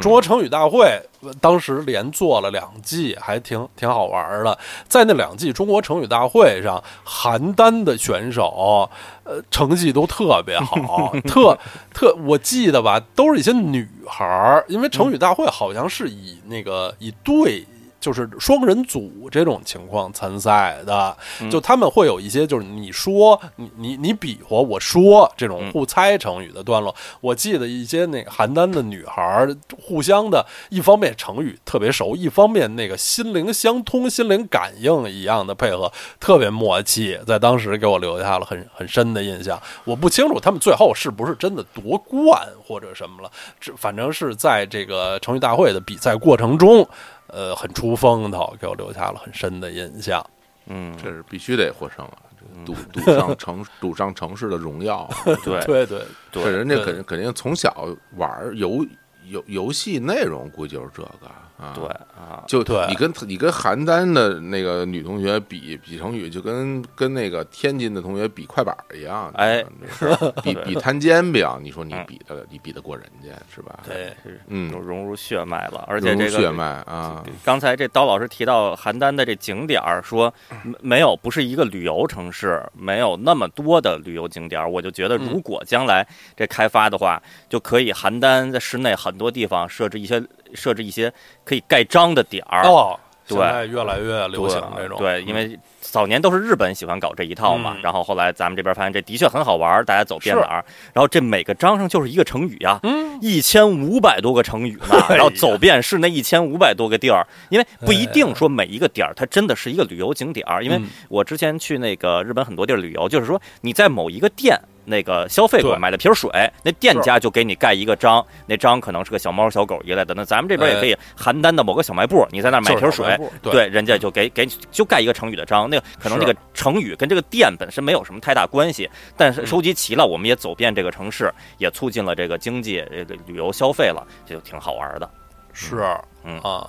中国成语大会当时连做了两季，还挺挺好玩的。在那两季中国成语大会上，邯郸的选手呃成绩都特别好，<laughs> 特特我记得吧，都是一些女孩儿，因为成语大会好像是以那个以对。就是双人组这种情况参赛的，就他们会有一些，就是你说你你你比划，我说这种互猜成语的段落。我记得一些那个邯郸的女孩互相的，一方面成语特别熟，一方面那个心灵相通、心灵感应一样的配合，特别默契，在当时给我留下了很很深的印象。我不清楚他们最后是不是真的夺冠或者什么了，这反正是在这个成语大会的比赛过程中。呃，很出风头，给我留下了很深的印象。嗯，这是必须得获胜啊！赌赌上城，<laughs> 赌上城市的荣耀。对 <laughs> 对对，这人家肯定肯定从小玩游游游戏内容，估计就是这个。啊，对啊，就你跟你跟邯郸的那个女同学比比成语，就跟跟那个天津的同学比快板一样，哎，<laughs> 比比摊煎饼，你说你比的你比得过人家是吧？对，嗯，都融入血脉了，而且这个血脉啊。刚才这刀老师提到邯郸的这景点儿，说没有不是一个旅游城市，没有那么多的旅游景点儿，我就觉得如果将来这开发的话，就可以邯郸在市内很多地方设置一些。设置一些可以盖章的点儿。哦，对，越来越流行这种。对，因为早年都是日本喜欢搞这一套嘛，然后后来咱们这边发现这的确很好玩，大家走遍哪儿，然后这每个章上就是一个成语呀，一千五百多个成语呢，然后走遍是那一千五百多个地儿，因为不一定说每一个点儿它真的是一个旅游景点儿，因为我之前去那个日本很多地儿旅游，就是说你在某一个店。那个消费过买了瓶水，那店家就给你盖一个章，那章可能是个小猫小狗一类的。那咱们这边也可以，邯郸的某个小卖部，你在那买瓶水，对，人家就给给就盖一个成语的章。那个可能这个成语跟这个店本身没有什么太大关系，但是收集齐了，我们也走遍这个城市，也促进了这个经济，这个旅游消费了，这就挺好玩的。是，嗯啊。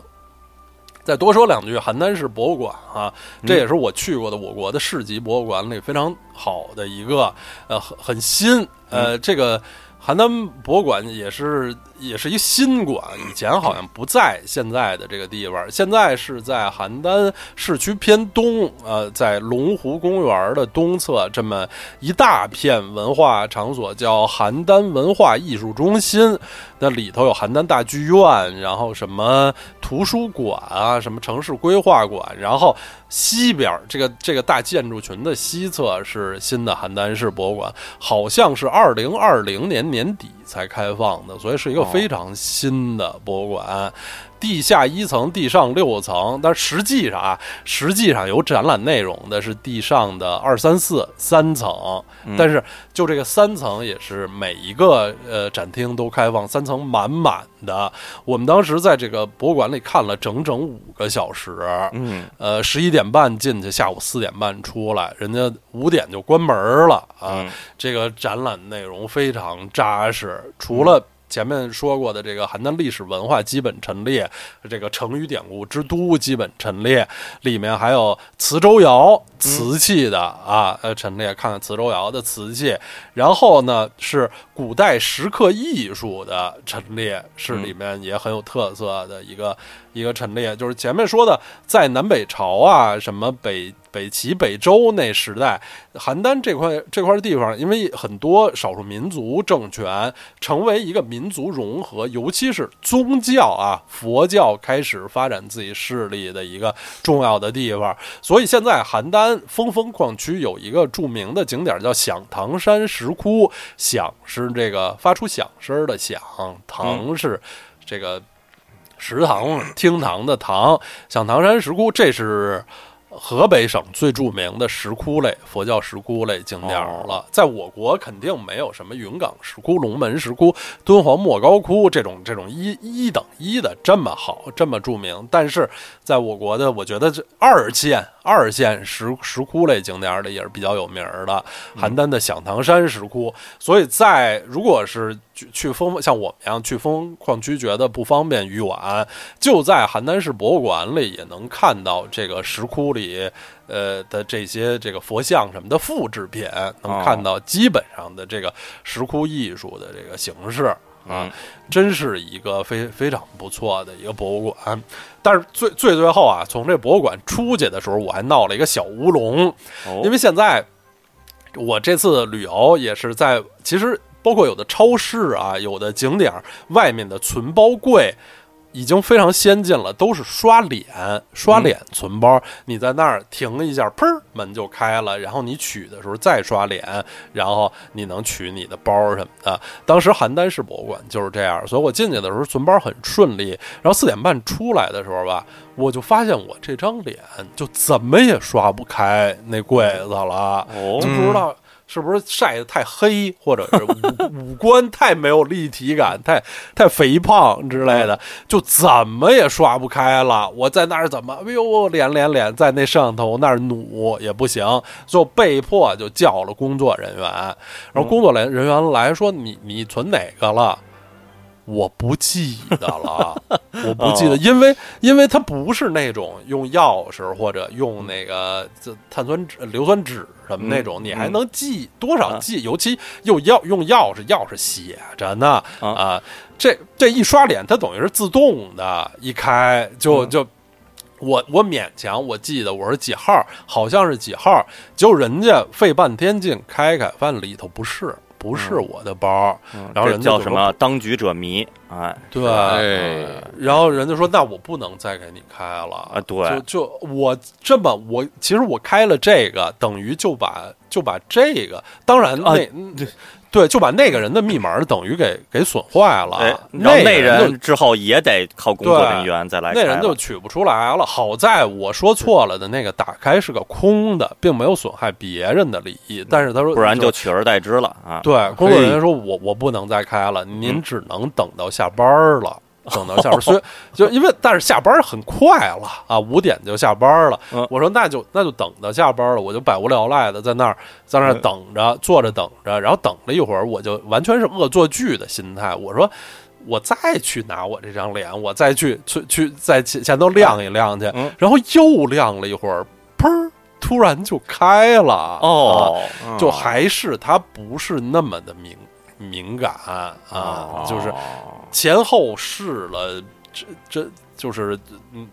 再多说两句，邯郸市博物馆啊，这也是我去过的我国的市级博物馆里非常好的一个，呃，很很新，呃，这个。邯郸博物馆也是也是一新馆，以前好像不在现在的这个地方，现在是在邯郸市区偏东，呃，在龙湖公园的东侧这么一大片文化场所，叫邯郸文化艺术中心。那里头有邯郸大剧院，然后什么图书馆啊，什么城市规划馆，然后。西边这个这个大建筑群的西侧是新的邯郸市博物馆，好像是二零二零年年底才开放的，所以是一个非常新的博物馆。地下一层，地上六层，但实际上啊，实际上有展览内容的是地上的二三四三层，但是就这个三层也是每一个呃展厅都开放，三层满满的。我们当时在这个博物馆里看了整整五个小时，嗯，呃，十一点半进去，下午四点半出来，人家五点就关门了啊。这个展览内容非常扎实，除了。前面说过的这个邯郸历史文化基本陈列，这个成语典故之都基本陈列，里面还有磁州窑瓷器的啊，呃，陈列看看磁州窑的瓷器，然后呢是古代石刻艺术的陈列，是里面也很有特色的一个一个陈列，就是前面说的在南北朝啊，什么北。北齐、北周那时代，邯郸这块这块地方，因为很多少数民族政权成为一个民族融合，尤其是宗教啊，佛教开始发展自己势力的一个重要的地方。所以现在邯郸峰峰矿区有一个著名的景点叫响堂山石窟，响是这个发出响声的响，堂是这个食堂厅堂的堂，响堂山石窟，这是。河北省最著名的石窟类佛教石窟类景点了，在我国肯定没有什么云冈石窟、龙门石窟、敦煌莫高窟这种这种一一等一的这么好、这么著名。但是在我国的，我觉得这二线二线石石窟类景点里也是比较有名的，邯郸的响堂山石窟。所以在如果是去去峰像我们一样去风矿区觉得不方便远，就在邯郸市博物馆里也能看到这个石窟里呃的这些这个佛像什么的复制品，能看到基本上的这个石窟艺术的这个形式啊，真是一个非非常不错的一个博物馆。但是最最最后啊，从这博物馆出去的时候，我还闹了一个小乌龙，因为现在我这次旅游也是在，其实包括有的超市啊，有的景点外面的存包柜。已经非常先进了，都是刷脸刷脸存包。你在那儿停一下，砰，门就开了。然后你取的时候再刷脸，然后你能取你的包什么的。当时邯郸市博物馆就是这样，所以我进去的时候存包很顺利。然后四点半出来的时候吧，我就发现我这张脸就怎么也刷不开那柜子了，就不知道。是不是晒得太黑，或者是五五官太没有立体感，太太肥胖之类的，就怎么也刷不开了。我在那儿怎么，哎呦，脸脸脸，在那摄像头那儿努也不行，就被迫就叫了工作人员。然后工作人人员来说：“你你存哪个了？”我不记得了，<laughs> 我不记得，因为因为它不是那种用钥匙或者用那个碳酸纸、硫酸纸什么那种，你还能记多少记？尤其又要用钥匙，钥匙写着呢啊！这这一刷脸，它等于是自动的，一开就就我我勉强我记得我是几号，好像是几号，结果人家费半天劲开开，发现里头不是。不是我的包，然后人叫什么？当局者迷，哎，对，然后人家说，那我不能再给你开了啊！对，就就我这么，我其实我开了这个，等于就把就把这个，当然那。对，就把那个人的密码等于给给损坏了，然后那人之后也得靠工作人员再来。那人就取不出来了。好在我说错了的那个打开是个空的，并没有损害别人的利益。但是他说，不然就取而代之了啊。对，工作人员说我我不能再开了，您只能等到下班了。等到下班，所以 <laughs> 就因为但是下班很快了啊，五点就下班了。我说那就那就等到下班了，我就百无聊赖的在那儿在那儿等着，坐着等着，然后等了一会儿，我就完全是恶作剧的心态。我说我再去拿我这张脸，我再去去去在前前头亮一亮去，然后又亮了一会儿，砰，突然就开了哦，就还是它不是那么的敏。敏感啊，就是前后试了，这这就是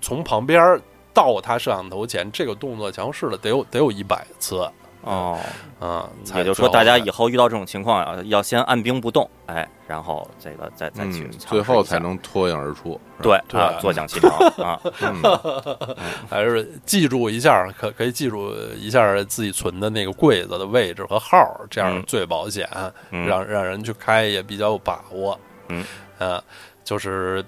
从旁边到他摄像头前，这个动作强试了得有得有一百次哦，嗯，也就是说，大家以后遇到这种情况啊，要先按兵不动，哎，然后这个再再去，最后才能脱颖而出。对啊，坐享其成啊，<laughs> <laughs> 还是记住一下，可可以记住一下自己存的那个柜子的位置和号，这样最保险，让让人去开也比较有把握。嗯，呃，就是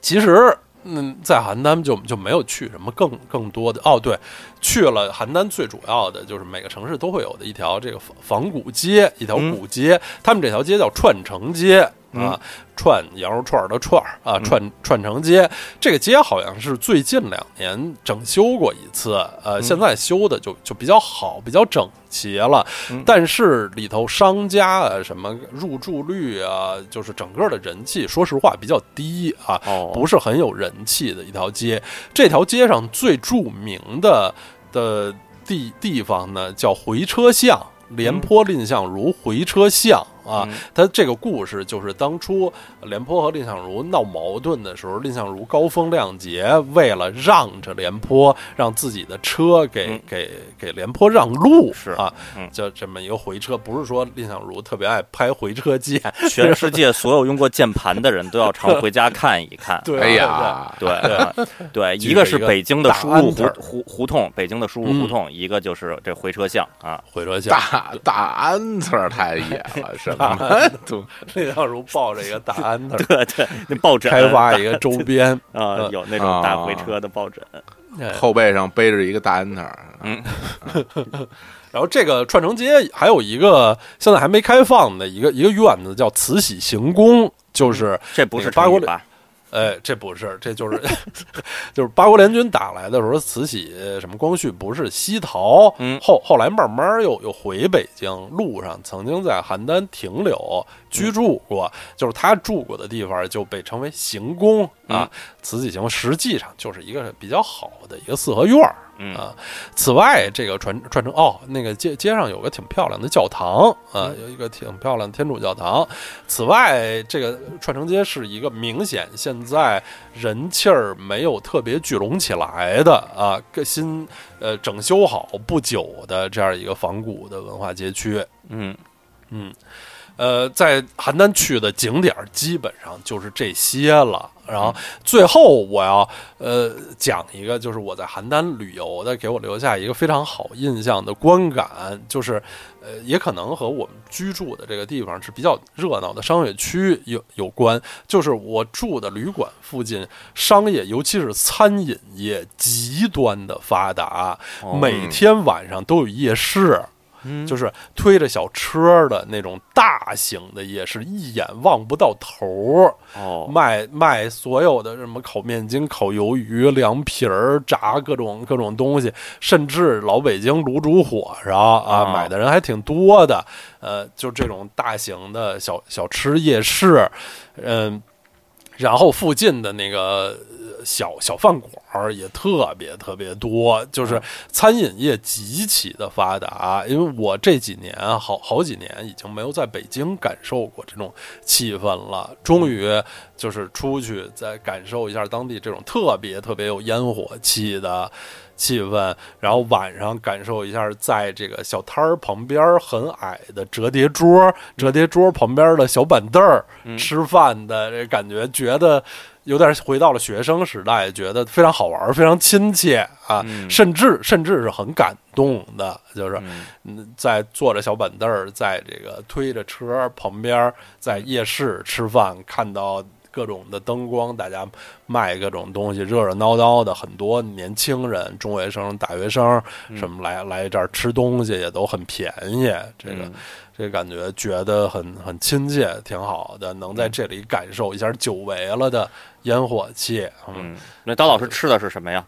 其实嗯，在邯郸就就没有去什么更更多的哦，对，去了邯郸最主要的就是每个城市都会有的一条这个仿古街，一条古街，他们这条街叫串城街。啊，串羊肉串的串儿啊，串串城街这个街好像是最近两年整修过一次，呃，现在修的就就比较好，比较整齐了。但是里头商家啊，什么入住率啊，就是整个的人气，说实话比较低啊，不是很有人气的一条街。这条街上最著名的的地地方呢，叫回车巷。廉颇蔺相如回车巷啊，他这个故事就是当初廉颇和蔺相如闹矛盾的时候，蔺相如高风亮节，为了让着廉颇，让自己的车给给给廉颇让路是啊，就这么一个回车，不是说蔺相如特别爱拍回车键，<laughs> 全世界所有用过键盘的人都要常回家看一看。对，哎呀，对对，一个是北京的输入胡胡胡同，北京的输入胡同，一个就是这回车巷啊，回车巷。大大安特太野了，什么？蔺相如抱着一个大安特，对对，那抱枕开发一个周边 <laughs> 啊，有那种大回车的抱枕，后背上背着一个大安特。嗯，<laughs> 然后这个串城街还有一个现在还没开放的一个一个院子，叫慈禧行宫，就是这不是八国吧？哎，这不是，这就是 <laughs> 就是八国联军打来的时候，慈禧什么光绪不是西逃，嗯，后后来慢慢又又回北京，路上曾经在邯郸停留居住过，就是他住过的地方就被称为行宫啊，慈禧行宫实际上就是一个比较好的一个四合院嗯啊。此外，这个传传承哦，那个街街上有个挺漂亮的教堂啊，有一个挺漂亮的天主教堂。此外，这个串城街是一个明显现在人气儿没有特别聚拢起来的啊，个新呃整修好不久的这样一个仿古的文化街区。嗯嗯，呃，在邯郸去的景点基本上就是这些了。然后最后我要呃讲一个，就是我在邯郸旅游的，给我留下一个非常好印象的观感，就是呃也可能和我们居住的这个地方是比较热闹的商业区有有关。就是我住的旅馆附近，商业尤其是餐饮业极端的发达，哦每天晚上都有夜市。嗯就是推着小车的那种大型的夜市，一眼望不到头儿，哦卖卖所有的什么烤面筋、烤鱿鱼、凉皮儿、炸各种各种东西，甚至老北京卤煮火烧啊，哦买的人还挺多的。呃，就这种大型的小小吃夜市，嗯、然后附近的那个呃小小饭馆儿也特别特别多，就是餐饮业极其的发达。因为我这几年好好几年已经没有在北京感受过这种气氛了，终于就是出去再感受一下当地这种特别特别有烟火气的。气氛，然后晚上感受一下，在这个小摊儿旁边儿很矮的折叠桌，折叠桌旁边的小板凳儿吃饭的这感觉，觉得有点回到了学生时代，觉得非常好玩，非常亲切啊，嗯。甚至甚至是很感动的，就是嗯。嗯，在坐着小板凳儿，在这个推着车旁边，在夜市吃饭，看到各种的灯光，大家卖各种东西，热热闹闹的，很多年轻人、中学生、大学生什么来来这儿吃东西也都很便宜，这个嗯。这个感觉觉得很很亲切，挺好的，能在这里感受一下久违了的烟火气，嗯。嗯，那刀老师吃的是什么呀？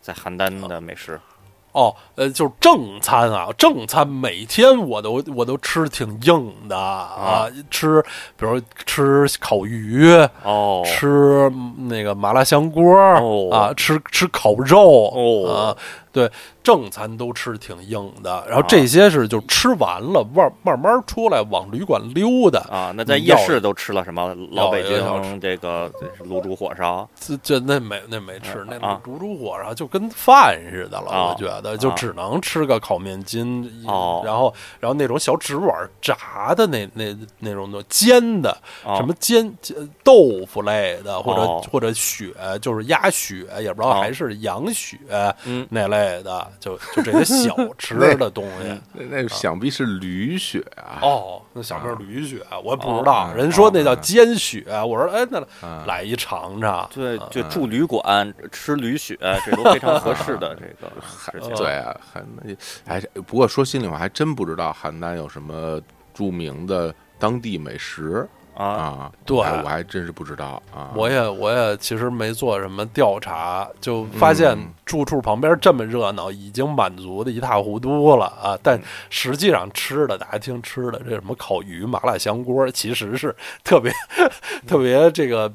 在邯郸的美食。哦，呃，就是正餐啊，正餐每天我都我都吃挺硬的啊，吃比如吃烤鱼，哦。吃那个麻辣香锅、哦。啊，吃吃烤肉、哦。啊，对，正餐都吃挺硬的，然后这些是就吃完了，慢慢慢出来往旅馆溜达，啊，那在夜市都吃了什么？老北京这个卤煮火烧。这这那没那没吃，那卤煮煮火烧就跟饭似的了，啊我觉得就啊只能吃个烤面筋，哦。然后然后那种小纸碗炸的那那那种的煎的，哦。什么煎煎豆腐类的，或者、哦。或者血，就是鸭血，也不知道哦。还是羊血、嗯。那类的，就就这些小吃的东西。<laughs> 那那想必是驴血啊！哦，那小面驴血，我也不知哦道。人说那叫煎血，我说哎，那啊来一尝尝。对，啊就住旅馆吃驴血，这都非常合适的 <laughs> 这个事情。对啊，邯郸还是不过说心里话，还真不知道邯郸有什么著名的当地美食啊，啊。对我还真是不知道啊。我也我也其实没做什么调查，就发现嗯住处旁边这么热闹，已经满足的一塌糊涂了啊！但实际上吃的，大家听吃的这什么烤鱼、麻辣香锅，其实是特别 <laughs> 特别这个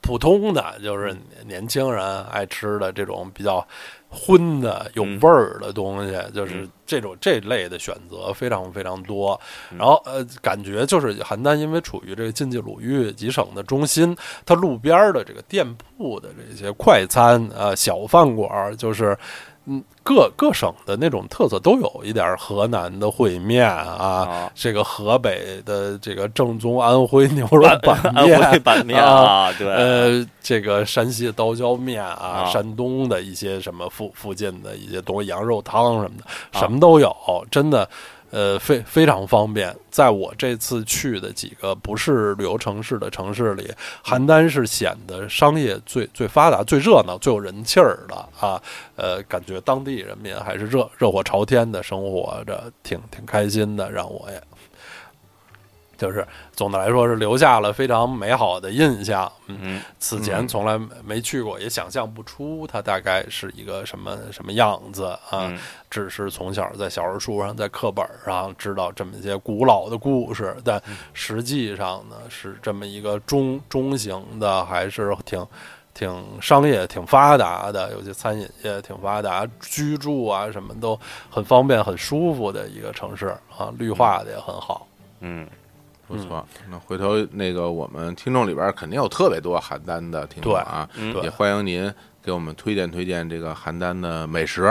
普通的，就是年轻人爱吃的这种比较荤的、有味儿的东西，就是这种这类的选择非常非常多。然后呃，感觉就是邯郸因为处于这个晋冀鲁豫几省的中心，它路边的这个店铺的这些快餐啊、小饭馆儿，就是嗯各各省的那种特色都有一点，河南的烩面啊。啊，这个河北的这个正宗安徽牛肉板安面，徽板面啊啊，对，呃，这个山西的刀削面啊，啊山东的一些什么附附近的一些东西，羊肉汤什么的，啊什么都有，真的，呃，非非常方便。在我这次去的几个不是旅游城市的城市里，邯郸是显得商业最最发达、最热闹、最有人气儿的啊。呃，感觉当地人民还是热热火朝天的生活着，挺挺开心的，让我也。就是总的来说是留下了非常美好的印象，嗯，嗯此前从来没去过，也想象不出它大概是一个什么什么样子啊。嗯只是从小在小人书上、在课本上知道这么一些古老的故事，但实际上呢，是这么一个中中型的，还是挺挺商业、挺发达的，尤其餐饮业挺发达，居住啊什么都很方便、很舒服的一个城市啊，绿化的也很好。嗯，不错。那回头那个我们听众里边肯定有特别多邯郸的听众啊，也欢迎您给我们推荐推荐这个邯郸的美食，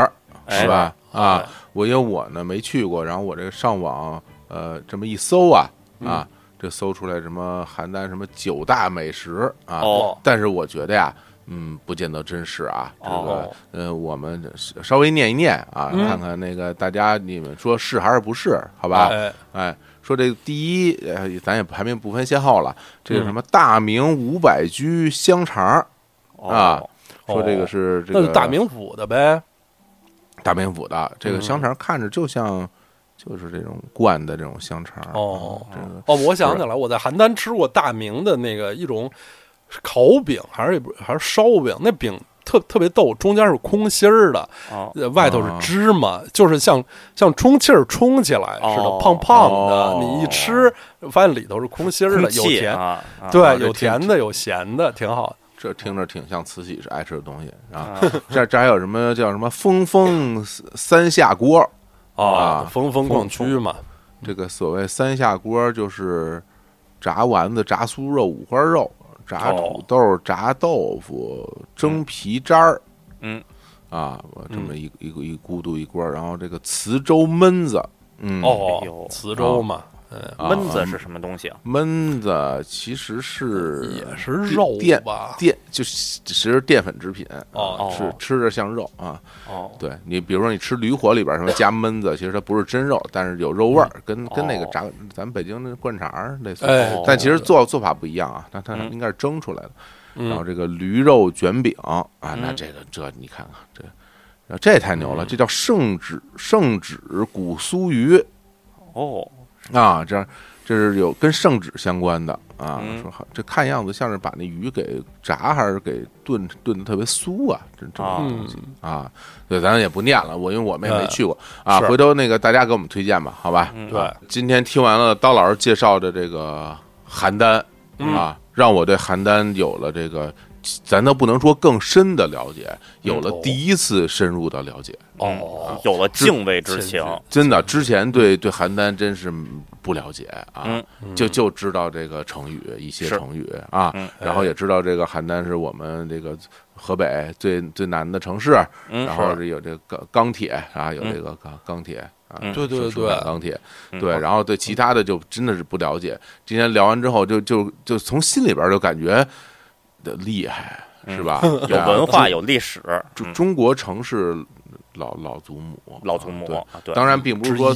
哎是吧？啊哎，我因为我呢没去过，然后我这个上网呃这么一搜啊啊，这搜出来什么邯郸什么九大美食啊，哦但是我觉得呀。嗯，不见得真是啊。这个哦，呃，我们稍微念一念啊，嗯看看那个大家你们说是还是不是？好吧？哎，哎，说这个第一，呃，咱也排名不分先后了。这个嗯什么大明五百居香肠儿啊哦，说这个哦是这个那就大名府的呗。大名府的这个嗯香肠，看着就像就是这种灌的这种香肠哦啊这个哦，我想起来，我在邯郸吃过大明的那个一种烤饼，还是还是烧饼，那饼特特别逗，中间是空心儿的，外头哦是芝麻，就是像像充气儿充起来似的，哦胖胖的。哦你一吃，发现里头是空心儿的，有甜，对，这有甜的，有咸的，挺好的。这听着挺像慈禧是爱吃的东西啊。啊这这还有什么叫什么风风三下锅？啊风风矿区嘛，这个所谓三下锅就是炸丸子、炸酥肉、五花肉、炸哦。土豆、炸豆腐、蒸皮渣儿。嗯。啊，这么一一个一咕嘟一锅，然后这个磁州焖子，嗯，磁州嘛，嗯，啊焖子是什么东西啊？焖子其实是也是肉淀吧？淀，就是只是淀粉制品哦吃吃着像肉啊。哦，对你，比如说你吃驴火里边什么加焖子，其实它不是真肉，但是有肉味儿，跟跟那个哦。炸咱们北京那灌肠儿类似。哎。但其实做做法不一样啊，它它嗯应该是蒸出来的。然后嗯，这个驴肉卷饼啊，那嗯这个这你看看这，这太牛了，这叫圣旨圣旨古酥鱼。哦，啊，这这是有跟圣旨相关的啊。嗯说好，这看样子像是把那鱼给炸还是给炖炖的特别酥啊，这这啊么东西啊。对，咱也不念了，我因为我们也没嗯去过啊。是回头那个大家给我们推荐吧，好吧？嗯对，今天听完了刀老师介绍的这个邯郸嗯啊，让我对邯郸有了这个，咱都不能说更深的了解，有了哦第一次深入的了解。哦，有了敬畏之情，真的，之前对对邯郸真是不了解啊，嗯就就知道这个成语一些成语啊，嗯然后也知道这个邯郸是我们这个河北最最南的城市，嗯然后是有这个钢钢铁啊，有这个钢钢铁啊，嗯。对对对。钢铁，嗯。对，然后对其他的就真的是不了解。今天聊完之后，就就就从心里边就感觉的厉害，是吧？有文化，有历史，嗯。中中国城市老老祖母，老祖母对，啊对，当然并不是说。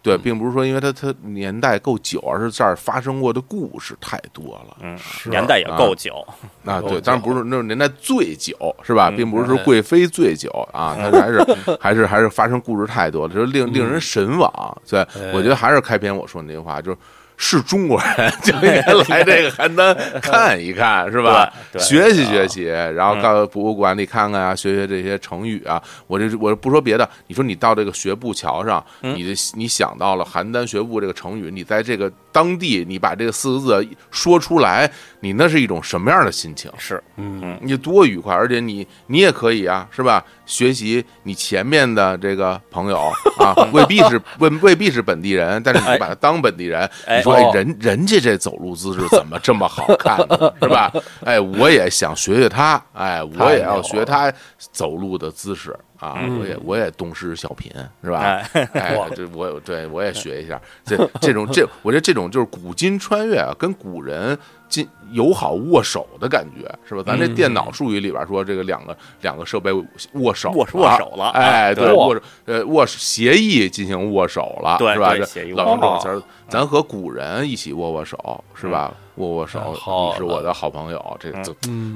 对，并不是说因为它它年代够久，而是这儿发生过的故事太多了。嗯，年代也够久，啊，对，当然不是那种年代最久，是吧？嗯并不是说贵妃最久啊，它还是还是还是发生故事太多了，就是令令人神往。对，哎我觉得还是开篇我说那句话，就是是中国人 <laughs> 就应该来这个邯郸看一看，是吧？学习学习，然后嗯到博物馆里看看啊，学学这些成语啊。我这我不说别的，你说你到这个学步桥上，嗯你这你想到了邯郸学步这个成语，你在这个当地，你把这个四个字说出来，你那是一种什么样的心情？是，嗯，你多愉快，而且你你也可以啊，是吧？学习你前面的这个朋友 <laughs> 啊，未必是未未必是本地人，但是你把他当本地人，哎你说哎哦人人家这走路姿势怎么这么好看呢？是吧？<laughs> 哎，我也想学学他，哎，我也要学他走路的姿势啊，嗯我也我也东施小品，是吧？哎，<laughs> 这我对我也学一下，这这种这，我觉得这种就是古今穿越啊，跟古人今友好握手的感觉，是吧？咱这嗯电脑术语里边说，这个两个两个设备握手握握手了哎，啊对，握手呃握手协议进行握手了，是吧？这协议老用这种词儿，咱和古人一起握握手，是吧？握握手，你是我的好朋友，这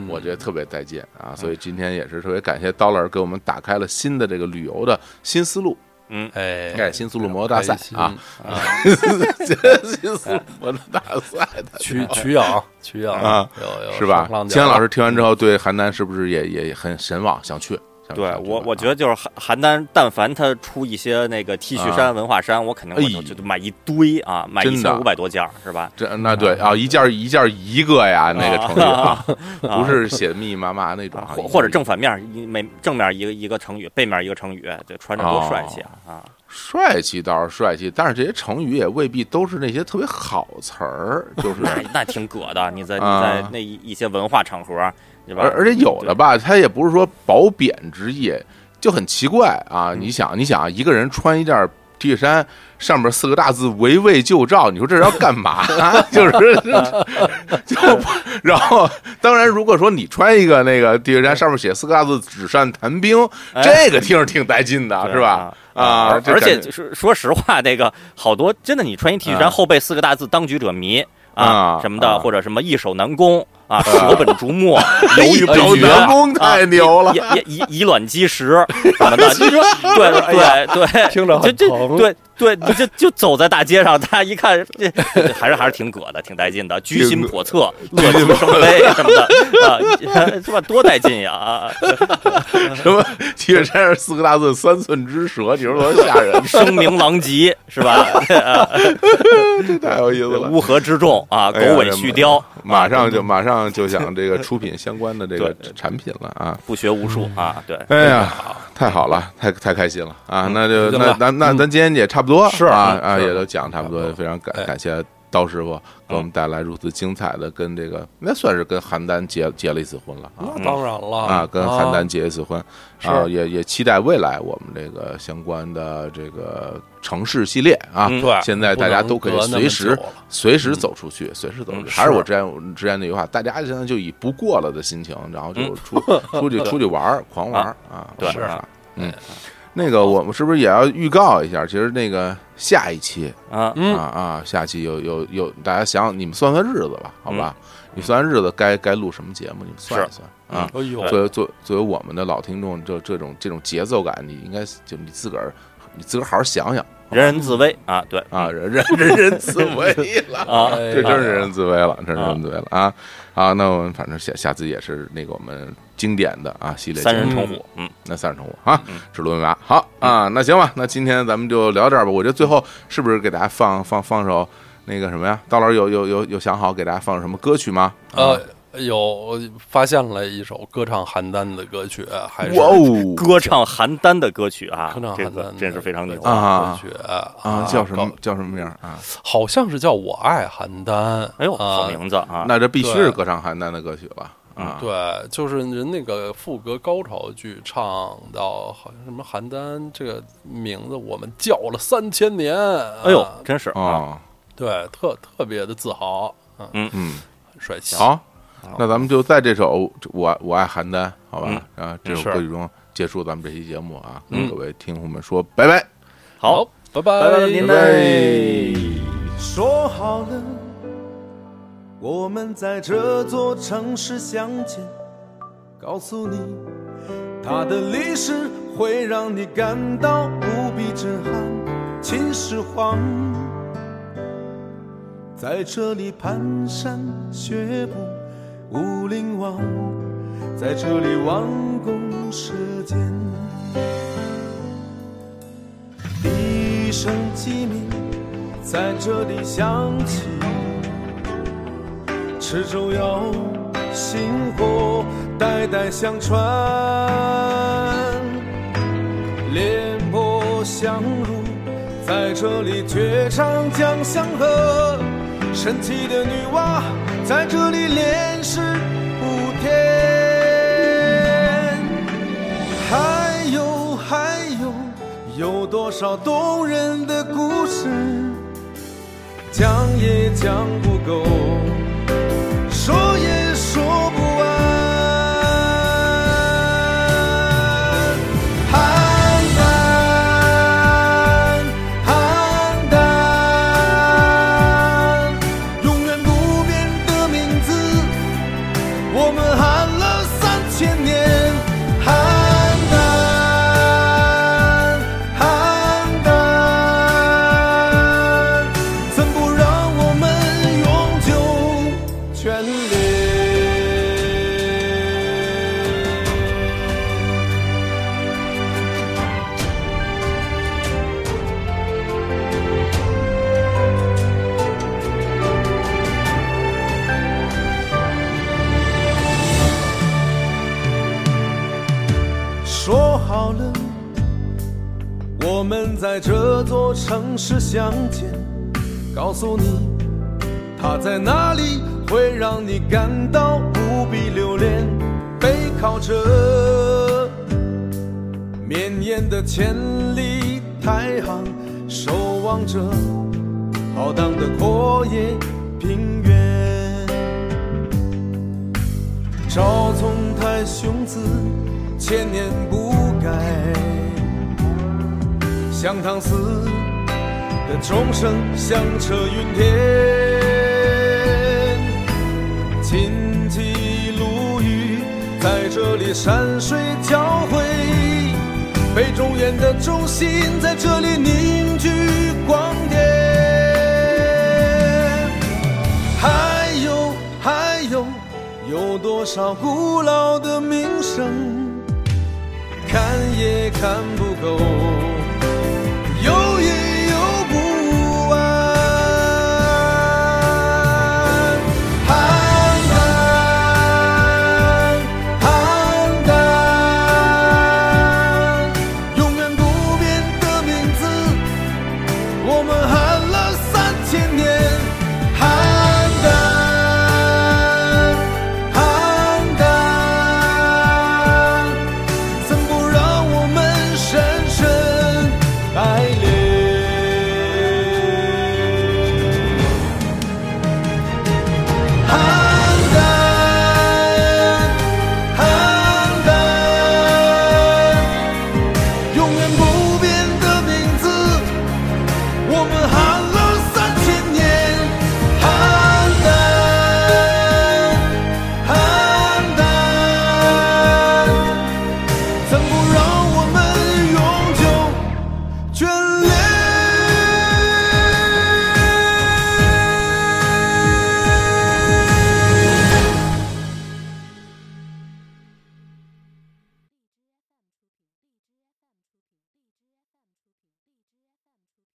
我觉得特别带劲啊！所以今天也是特别感谢刀老师给我们打开了新的这个旅游的新思路。嗯，哎，哎新丝路摩托大赛啊啊，<laughs> 新丝路摩托大赛的。取取养取养啊，有有是吧？上？金阳老师师听完之后，对邯郸是不是也也很神往，想去？对我，我觉得得就是邯邯郸，但凡他出一些那个 T 恤啊衫、文化衫，我肯定我就哎就买一堆啊，买一千五百多件儿是吧？这那对啊，一件一件一个呀，那个成语啊，啊 <laughs> 不是写的密密麻麻那种啊，或或者正反面一每正面一个一个成语，背面一个成语，对，穿着多帅气啊！啊，帅气倒是帅气，但是这些成语也未必都是那些特别好词儿，就是那那挺葛的，你在你啊在那一一些文化场合？而而且有的吧，他也不是说褒贬之意，就很奇怪啊！你想，你想，一个人穿一件 T 恤衫，上面四个大字“围魏救赵”，你说这是要干嘛？<laughs> 就是 <laughs> 就然后，当然，如果说你穿一个那个 T 恤衫，上面写四个大字“纸上谈兵”，哎这个听着挺带劲的，对是吧？啊，啊，而且说说实话，那个好多真的，你穿一 T 恤啊衫后背四个大字“当局者迷”啊什么的，啊或者什么易守难攻 <laughs> 啊，舍本逐末，<laughs> 犹豫不有决，南宫太牛了。啊以以以以卵击石什么的，<laughs> 就说对对对，听着很疼。对对，你就就走在大街上，大家一看，这这还是还是挺葛的，挺带劲的，居心叵测，乐极生悲什么的啊，是吧？多带劲呀啊！<laughs> 什么恤衫上四个大字“三寸之舌”，你说多吓人？声名狼藉是吧？这太有意思了。乌合之众啊，狗尾续貂，马上就马上就想这个出品相关的这个 <laughs> 产品了啊！不学无术啊，对。哎呀，太好了，太太开心了啊！那就那那那咱今天也差不多是啊啊，也都讲差不多，非常感哎。感谢刀师傅给我们带来如此精彩的，跟这个那算是跟邯郸结结了一次婚了啊。那当然了啊，跟邯郸结一次婚是。啊，也也期待未来我们这个相关的这个城市系列啊，嗯对，现在大家都可以随时随时走出去，随时走出去。嗯还是我之前之前那句话，大家现在就以不过了的心情，然后就出出去出去玩儿，狂玩儿啊！对玩儿啊嗯，那个我们是不是也要预告一下？其实那个下一期啊，嗯啊啊，下期有有有，大家想想，你们算算日子吧，好吧？你算算日子，该该录什么节目？你们算一算啊。哎，作为作作为我们的老听众，这这种这种节奏感，你应该就你自个儿你自个儿好好想想人人自危啊，对啊，人人 <laughs> 人人自危了。啊，哎 <laughs> 这真是人人自危了，真是人人自危了啊！好，那我们反正下下次也是那个我们经典的啊系列三人成虎，嗯，那三人成虎啊，是罗密码。好啊，那行吧，那今天咱们就聊这儿吧。我觉得最后是不是给大家放放放首那个什么呀？道老师有有有有想好给大家放什么歌曲吗？呃，有发现了一首歌唱邯郸的歌曲，还是哇哦歌唱邯郸的歌曲啊歌唱，邯这个郸真是非常牛的啊歌曲啊，叫什么叫什么名儿啊？好像是叫我爱邯郸。哎呦，啊好名字啊！那这必须是歌唱邯郸的歌曲了啊！对，就是人那个副歌高潮句唱到好像什么邯郸这个名字，我们叫了三千年。哎呦啊，真是啊，哦，对，特特别的自豪，嗯，嗯，很帅气。好，那咱们就在这首《我我爱邯郸》好吧？啊，这首歌曲中结束咱们这期节目啊，嗯跟各位听众们说拜拜。好，拜拜，拜拜您拜嘞。说好了，我们在这座城市相见。告诉你，它的历史会让你感到无比震撼。秦始皇在这里蹒跚学步，武林王在这里王弓射箭。一声鸡鸣在这里响起，池州窑薪火代代相传，廉颇相如在这里绝唱江相和，神奇的女娲在这里炼尸补天。还有还有，有多少动人的故事，讲也讲不够，说也说不座城市相见，告诉你，他在哪里会让你感到无比留恋。背靠着绵延的千里太行，守望着浩荡的阔野平原。赵从太雄姿，千年不改。香汤寺的钟声响彻云天，金鸡鲈鱼在这里山水交汇，北中原的中心在这里凝聚光点。还有还有，有多少古老的名胜，看也看不够。